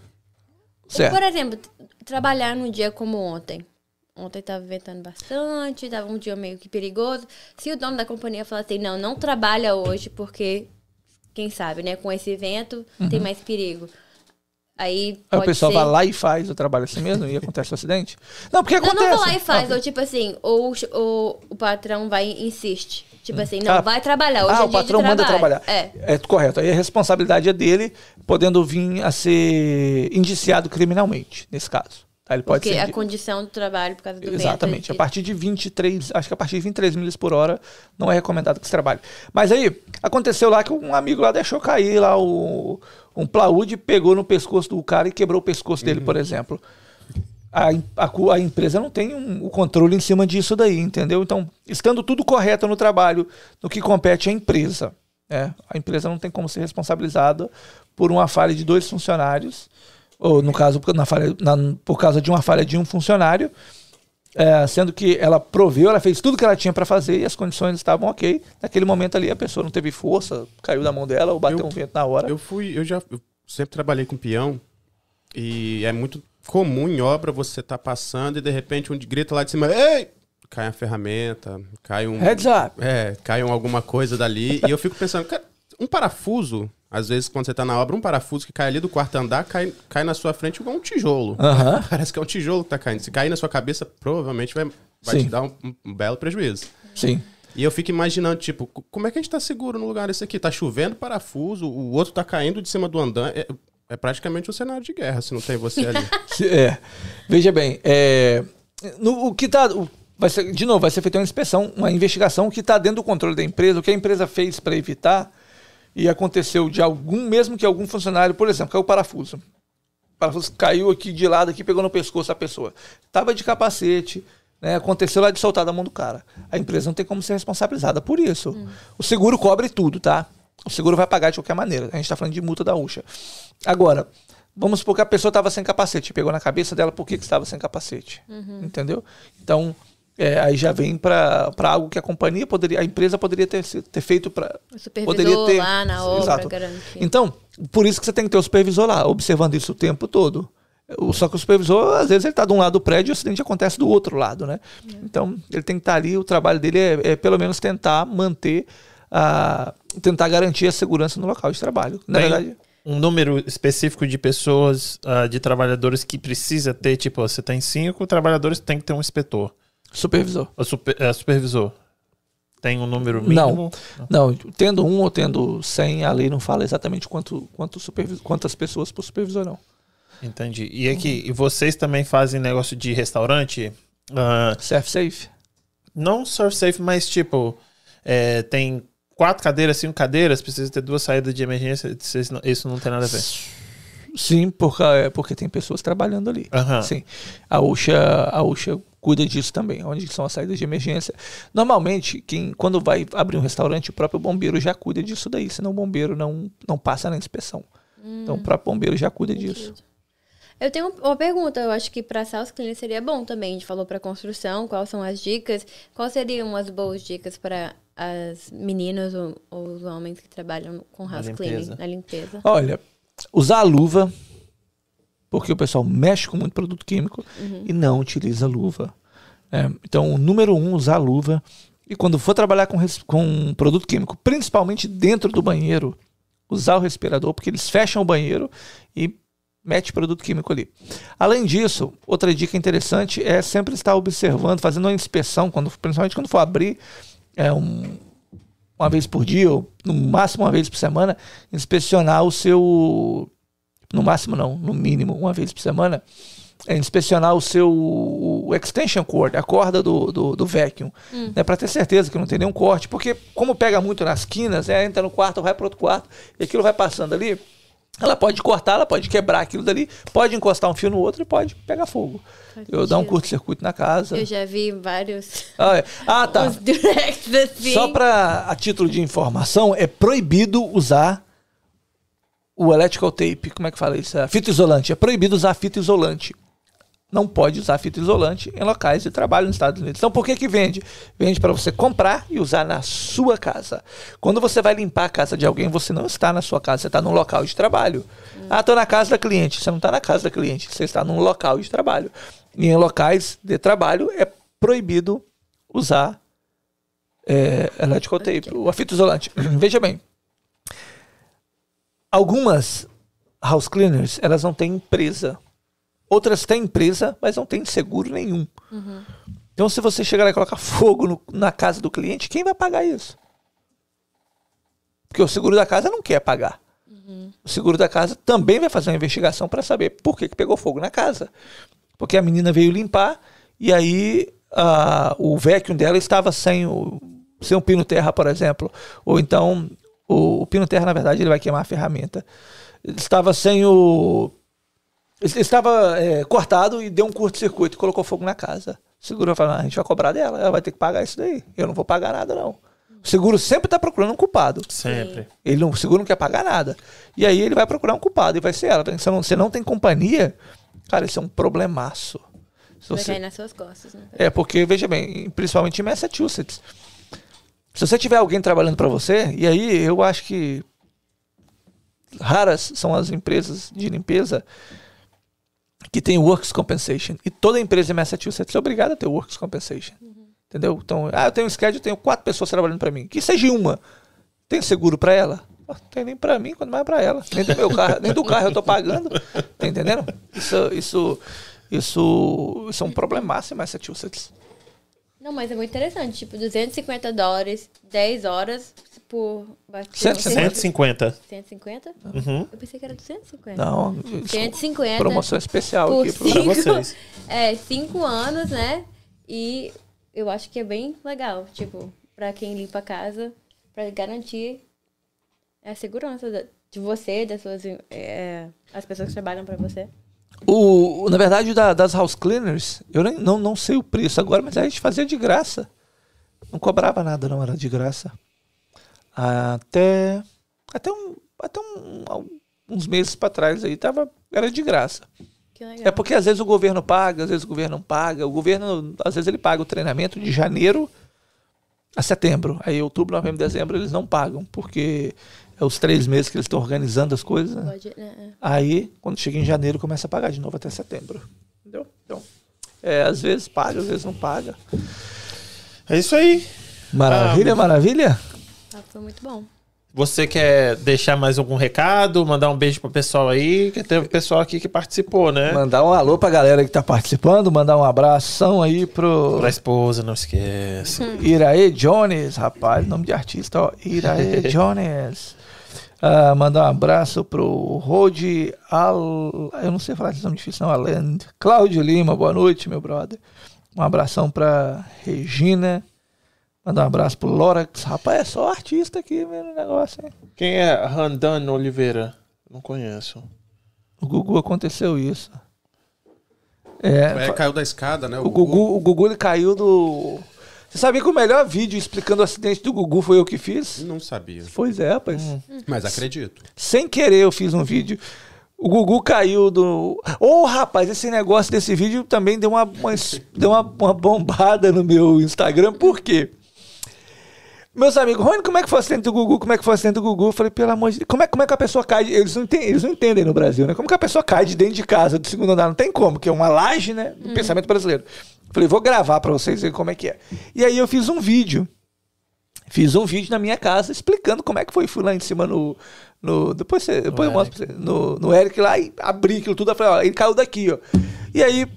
Certo. Por exemplo, trabalhar num dia como ontem. Ontem tava ventando bastante, tava um dia meio que perigoso. Se o dono da companhia falar assim, não, não trabalha hoje porque, quem sabe, né, com esse vento tem mais perigo. Aí Aí o pessoal ser... vai lá e faz o trabalho assim mesmo e acontece o acidente? Não, porque Não, acontece. não vai lá e faz, Ah, ou tipo assim, ou, ou o patrão vai e insiste. Tipo assim, não, Ah, vai trabalhar, hoje ah, é o patrão manda trabalhar. É. correto. Aí a responsabilidade é dele, podendo vir a ser indiciado criminalmente, nesse caso. Tá? Ele pode Porque ser. a condição do trabalho por causa do. Exatamente. A partir de 23, acho que a partir de 23 milhas por hora não é recomendado que se trabalhe. Mas aí, aconteceu lá que um amigo lá deixou cair lá o, um plaúde, pegou no pescoço do cara e quebrou o pescoço dele, por exemplo. A, a a empresa não tem um- o controle em cima disso daí, entendeu? Então, estando tudo correto no trabalho, no que compete à empresa, né? a empresa não tem como ser responsabilizada por uma falha de dois funcionários, ou no caso, na falha, na- por causa de uma falha de um funcionário, é, sendo que ela proveu, ela fez tudo que ela tinha para fazer e as condições estavam ok. Naquele momento ali a pessoa não teve força, caiu da mão dela ou bateu Eu- um vento na hora. Eu fui, eu já eu sempre trabalhei com peão e é muito comum em obra você tá passando e de repente um grita lá de cima, ei! Cai a ferramenta, cai um. Heads up. É, cai um- alguma coisa dali. e eu fico pensando, cara, um parafuso, às vezes quando você tá na obra, um parafuso que cai ali do quarto andar, cai, cai na sua frente igual um tijolo. Aham. Parece que é um tijolo que tá caindo. Se cair na sua cabeça, provavelmente vai, vai Sim. te dar um, um belo prejuízo. Sim. E eu fico imaginando, tipo, co- como é que a gente tá seguro no lugar desse aqui? Tá chovendo parafuso, o outro tá caindo de cima do andame. É, é praticamente um cenário de guerra, se não tem você ali. É. Veja bem, é, no- o que tá. o- vai ser, de novo, vai ser feita uma inspeção, uma investigação que está dentro do controle da empresa, o que a empresa fez para evitar e aconteceu de algum, mesmo que algum funcionário, por exemplo, caiu o parafuso. O parafuso caiu aqui de lado, aqui, pegou no pescoço da pessoa. Tava de capacete, né? Aconteceu lá de soltar da mão do cara. A empresa não tem como ser responsabilizada por isso. O seguro cobre tudo, tá? O seguro vai pagar de qualquer maneira. A gente está falando de multa da UXA. Agora, vamos supor que a pessoa estava sem capacete, pegou na cabeça dela por que, que estava sem capacete. Entendeu? Então, é, aí já vem para algo que a companhia poderia, a empresa poderia ter, ter feito para. O supervisor lá na obra garantir. Então, por isso que você tem que ter o supervisor lá, observando isso o tempo todo. O- Só que o supervisor, às vezes, ele está de um lado do prédio e o acidente acontece do outro lado, né? Então, ele tem que estar ali, o trabalho dele é, é, pelo menos tentar manter, a, tentar garantir a segurança no local de trabalho. Na Tem verdade, um número específico de pessoas, ah, de trabalhadores que precisa ter, tipo, você tem cinco trabalhadores, tem que ter um inspetor. Supervisor. Ou super- é, supervisor. Tem um número mínimo? Não, tendo um ou tendo 100, a lei não fala exatamente quanto, quanto quantas pessoas por supervisor, não. Entendi. E aqui, e vocês também fazem negócio de restaurante? Ah, Surf safe? não surf safe, mas tipo, é, tem quatro cadeiras, cinco cadeiras, precisa ter duas saídas de emergência. Não- Isso não tem nada a ver. Sim, porque, é, porque tem pessoas trabalhando ali. Aham. Sim. A UXA, a UXA cuida disso também, onde são as saídas de emergência. Normalmente, quem, quando vai abrir um restaurante, o próprio bombeiro já cuida disso daí, senão o bombeiro não, não passa na inspeção. Então, o próprio bombeiro já cuida disso. Eu tenho uma pergunta, eu acho que para Sales Cleaning seria bom também. A gente falou para construção, quais são as dicas? Quais seriam as boas dicas para as meninas ou, ou os homens que trabalham com house limpeza. cleaning, na limpeza? Olha, usar a luva, porque o pessoal mexe com muito produto químico e não utiliza luva. É, então, o número um, usar a luva. E quando for trabalhar com, com produto químico, principalmente dentro do banheiro, usar o respirador, porque eles fecham o banheiro e mete produto químico ali. Além disso, outra dica interessante é sempre estar observando, fazendo uma inspeção, quando, principalmente quando for abrir é, um, uma vez por dia, ou no máximo uma vez por semana, inspecionar o seu. No máximo não, no mínimo, uma vez por semana, é inspecionar o seu o extension cord, a corda do, do, do vacuum, né, para ter certeza que não tem nenhum corte, porque como pega muito nas quinas, é, entra no quarto, vai para outro quarto, e aquilo vai passando ali, ela pode cortar, ela pode quebrar aquilo dali, pode encostar um fio no outro e pode pegar fogo. Eu dar um curto-circuito na casa. Eu já vi vários Ah, é. Ah, tá. assim. Só para a título de informação, é proibido usar o electrical tape, como é que fala isso? A fita isolante. É proibido usar fita isolante. Não pode usar fita isolante em locais de trabalho nos Estados Unidos. Então, por que que vende? Vende para você comprar e usar na sua casa. Quando você vai limpar a casa de alguém, você não está na sua casa, você está num local de trabalho. Ah, estou na casa da cliente. Você não está na casa da cliente, você está num local de trabalho. E em locais de trabalho é proibido usar é, electrical tape, a fita isolante. Veja bem, algumas house cleaners, elas não têm empresa. Outras têm empresa, mas não têm seguro nenhum. Então, se você chegar lá e colocar fogo no- na casa do cliente, quem vai pagar isso? Porque o seguro da casa não quer pagar. O seguro da casa também vai fazer uma investigação para saber por que, que pegou fogo na casa. Porque a menina veio limpar e aí ah, o vacuum dela estava sem, o, sem um pino terra, por exemplo. Ou então, o, o pino terra, na verdade, ele vai queimar a ferramenta. Ele Estava sem o. ele Estava é, cortado e deu um curto-circuito e colocou fogo na casa. O seguro vai falar: "Ah, a gente vai cobrar dela, ela vai ter que pagar isso daí. Eu não vou pagar nada, não. O seguro sempre está procurando um culpado. Sempre. Ele não, o seguro não quer pagar nada. E aí ele vai procurar um culpado e vai ser ela. Você não, você não tem companhia, cara, isso é um problemaço. Se Vai você- cair nas suas costas, né? É, porque, veja bem, principalmente em Massachusetts. Se você tiver alguém trabalhando para você, e aí eu acho que raras são as empresas de limpeza que tem works compensation. E toda empresa em Massachusetts é obrigada a ter works compensation. Entendeu? Então, ah, eu tenho um schedule, eu tenho quatro pessoas trabalhando para mim. Que seja uma. Tem seguro para ela? Não tem nem para mim, quanto mais para ela. Nem do meu carro, nem do carro eu tô pagando. Tá entendendo? Isso, isso, isso, isso é um problemaço em Massachusetts. Não, mas é muito interessante. Tipo, 250 dólares, 10 horas por... vai ser- 150. 150. 150? Uhum. Eu pensei que era 250. Não, 150 promoção especial por aqui pro Pra cinco, vocês. É, 5 anos, né? E eu acho que é bem legal. Tipo, pra quem limpa a casa, pra garantir a segurança de você, das suas... é, as pessoas que trabalham pra você. O, na verdade, da- das house cleaners, eu nem, não, não sei o preço agora, mas a gente fazia de graça. Não cobrava nada, não, era de graça. Até, até, um, até um- uns meses para trás aí tava, era de graça. É porque às vezes o governo paga, às vezes o governo não paga. O governo, às vezes ele paga o treinamento de janeiro a setembro. Aí outubro, novembro, dezembro eles não pagam, porque é os três meses que eles estão organizando as coisas. né? Pode, né? Aí, quando chega em janeiro, começa a pagar de novo até setembro. Entendeu? Então, é, às vezes paga, às vezes não paga. É isso aí. Maravilha, maravilha? Ah, foi muito bom. Você quer deixar mais algum recado? Mandar um beijo pro pessoal aí? Que teve pessoal aqui que participou, né? Mandar um alô pra galera que tá participando, mandar um abração aí pro Pra esposa, não esqueça. Iraê Jones, rapaz, nome de artista, ó. Iraê Jones. Ah, mandar um abraço pro Rode Al... Eu não sei falar esse nome difícil, não. Aland. Cláudio Lima, boa noite, meu brother. Um abração pra Regina. Mandar um abraço pro Lorax. Rapaz, é só artista aqui vendo o negócio, hein? Quem é Randan Oliveira? Não conheço. O Gugu aconteceu isso. É, É, caiu da escada, né? o Gugu, o Gugu ele caiu do. Você sabia que o melhor vídeo explicando o acidente do Gugu foi eu que fiz? Não sabia. Pois é, rapaz. Mas acredito. Sem querer eu fiz um vídeo. O Gugu caiu do. Ô, rapaz, esse negócio desse vídeo também deu uma, uma- deu uma, uma bombada no meu Instagram. Por quê? Meus amigos, Rony, como é que foi o acidente do Gugu? Como é que foi o acidente do Gugu? Eu falei, pelo amor de Deus, como é, como é que a pessoa cai? de- Eles não, entendem, eles não entendem no Brasil, né? Como que a pessoa cai de dentro de casa, do segundo andar? Não tem como, que é uma laje, né? Do pensamento brasileiro. Falei, vou gravar pra vocês verem como é que é. E aí eu fiz um vídeo. Fiz um vídeo na minha casa explicando como é que foi. Fui lá em cima no. no depois você, depois eu mostro pra você. No, no Eric lá e abri aquilo tudo. Eu falei, ó, ele caiu daqui, ó. E aí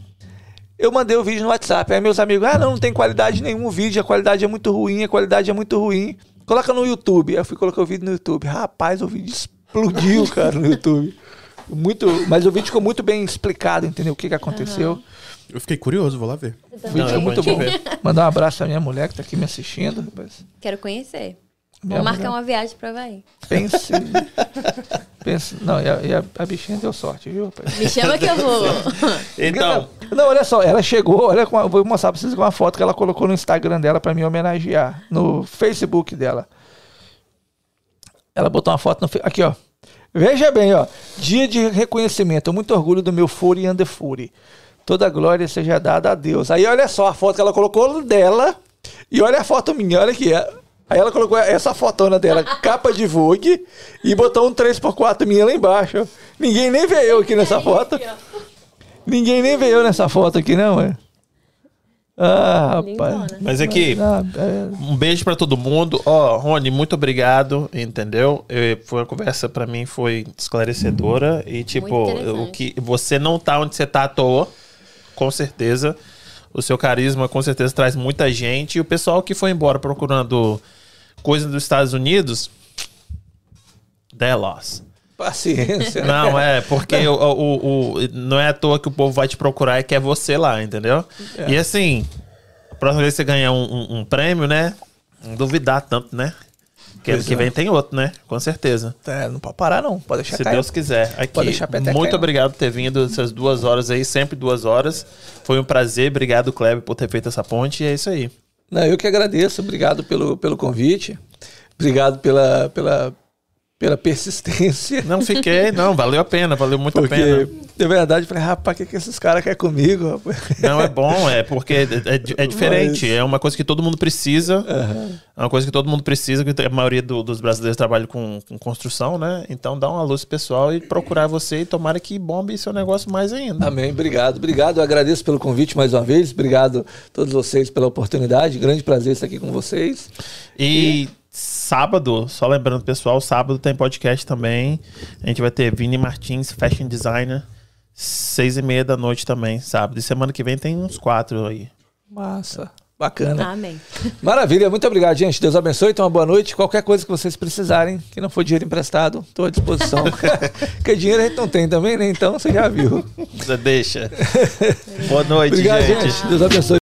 eu mandei o vídeo no WhatsApp. Aí meus amigos, ah, não, não tem qualidade nenhum o vídeo, a qualidade é muito ruim, a qualidade é muito ruim. Coloca no YouTube. Aí eu fui colocar o vídeo no YouTube. Rapaz, o vídeo explodiu, cara, no YouTube. Muito, mas o vídeo ficou muito bem explicado, entendeu? O que, que aconteceu. Eu fiquei curioso, vou lá ver. O Também. vídeo Não, ficou muito bom. Mandar um abraço pra minha mulher que tá aqui me assistindo. rapaz. Quero conhecer. Minha Vou marcar mulher. uma viagem pra Havaí. Pense. pense. Não, e a, e a- bichinha deu sorte, viu, rapaz? Me chama que eu vou. Então, Não, olha só, ela chegou, olha, com a- vou mostrar pra vocês uma foto que ela colocou no Instagram dela pra me homenagear, no Facebook dela. Ela botou uma foto no. Aqui, ó. Veja bem, ó. Dia de reconhecimento. Muito orgulho do meu Fury and the Fury. Toda glória seja dada a Deus. Aí olha só a foto que ela colocou dela. E olha a foto minha, olha aqui. Aí ela colocou essa fotona dela, capa de Vogue, e botou um 3x4 minha lá embaixo. Ninguém nem vê eu aqui nessa foto. Ninguém nem veio nessa foto aqui, não, é? Ah, rapaz. Mas aqui, Ah, é. um beijo pra todo mundo. Ó, Rony, muito obrigado, entendeu? Eu- foi uma conversa pra mim foi esclarecedora e tipo, o que você não tá onde você tá à toa, com certeza. O seu carisma com certeza traz muita gente e o pessoal que foi embora procurando coisa dos Estados Unidos, they're lost. Paciência. né? Não, é, porque o, o, o- não é à toa que o povo vai te procurar e quer você lá, entendeu? E assim, a próxima vez que você ganhar um, um- um prêmio, né? Não duvidar tanto, né? Que ano que é. vem tem outro, né? Com certeza. É, não pode parar, não. Pode deixar Se cair. Deus quiser. Aqui, Pode deixar peteca muito obrigado por ter vindo essas duas horas aí, sempre duas horas. Foi um prazer. Obrigado, Kleber, por ter feito essa ponte. E é isso aí. Não, eu que agradeço. Obrigado pelo, pelo convite. Obrigado pela, pela, pela persistência. Não fiquei, não, valeu a pena, valeu muito a Porque, pena. de verdade, falei, rapaz, o que, que esses caras querem comigo? rapaz? Não, é bom, é porque é, é- é diferente. Mas- É uma coisa que todo mundo precisa. Aham. É uma coisa que todo mundo precisa, que a maioria do- dos brasileiros trabalha com, com construção, né? Então dá uma luz pessoal e procurar você e tomara que bombe seu negócio mais ainda. Amém, obrigado, obrigado. Eu agradeço pelo convite mais uma vez. Obrigado a todos vocês pela oportunidade. Grande prazer estar aqui com vocês. E sábado, só lembrando, pessoal, sábado tem podcast também. A gente vai ter Vini Martins, Fashion Designer, seis e meia da noite também, sábado. E semana que vem tem uns quatro aí. Massa, bacana. Amém. Maravilha, muito obrigado, gente. Deus abençoe. Então, uma boa noite. Qualquer coisa que vocês precisarem, que não for dinheiro emprestado, estou à disposição. Porque dinheiro a gente não tem também, né? Então, você já viu. Você deixa. Boa noite, Obrigado, gente. gente. Deus abençoe.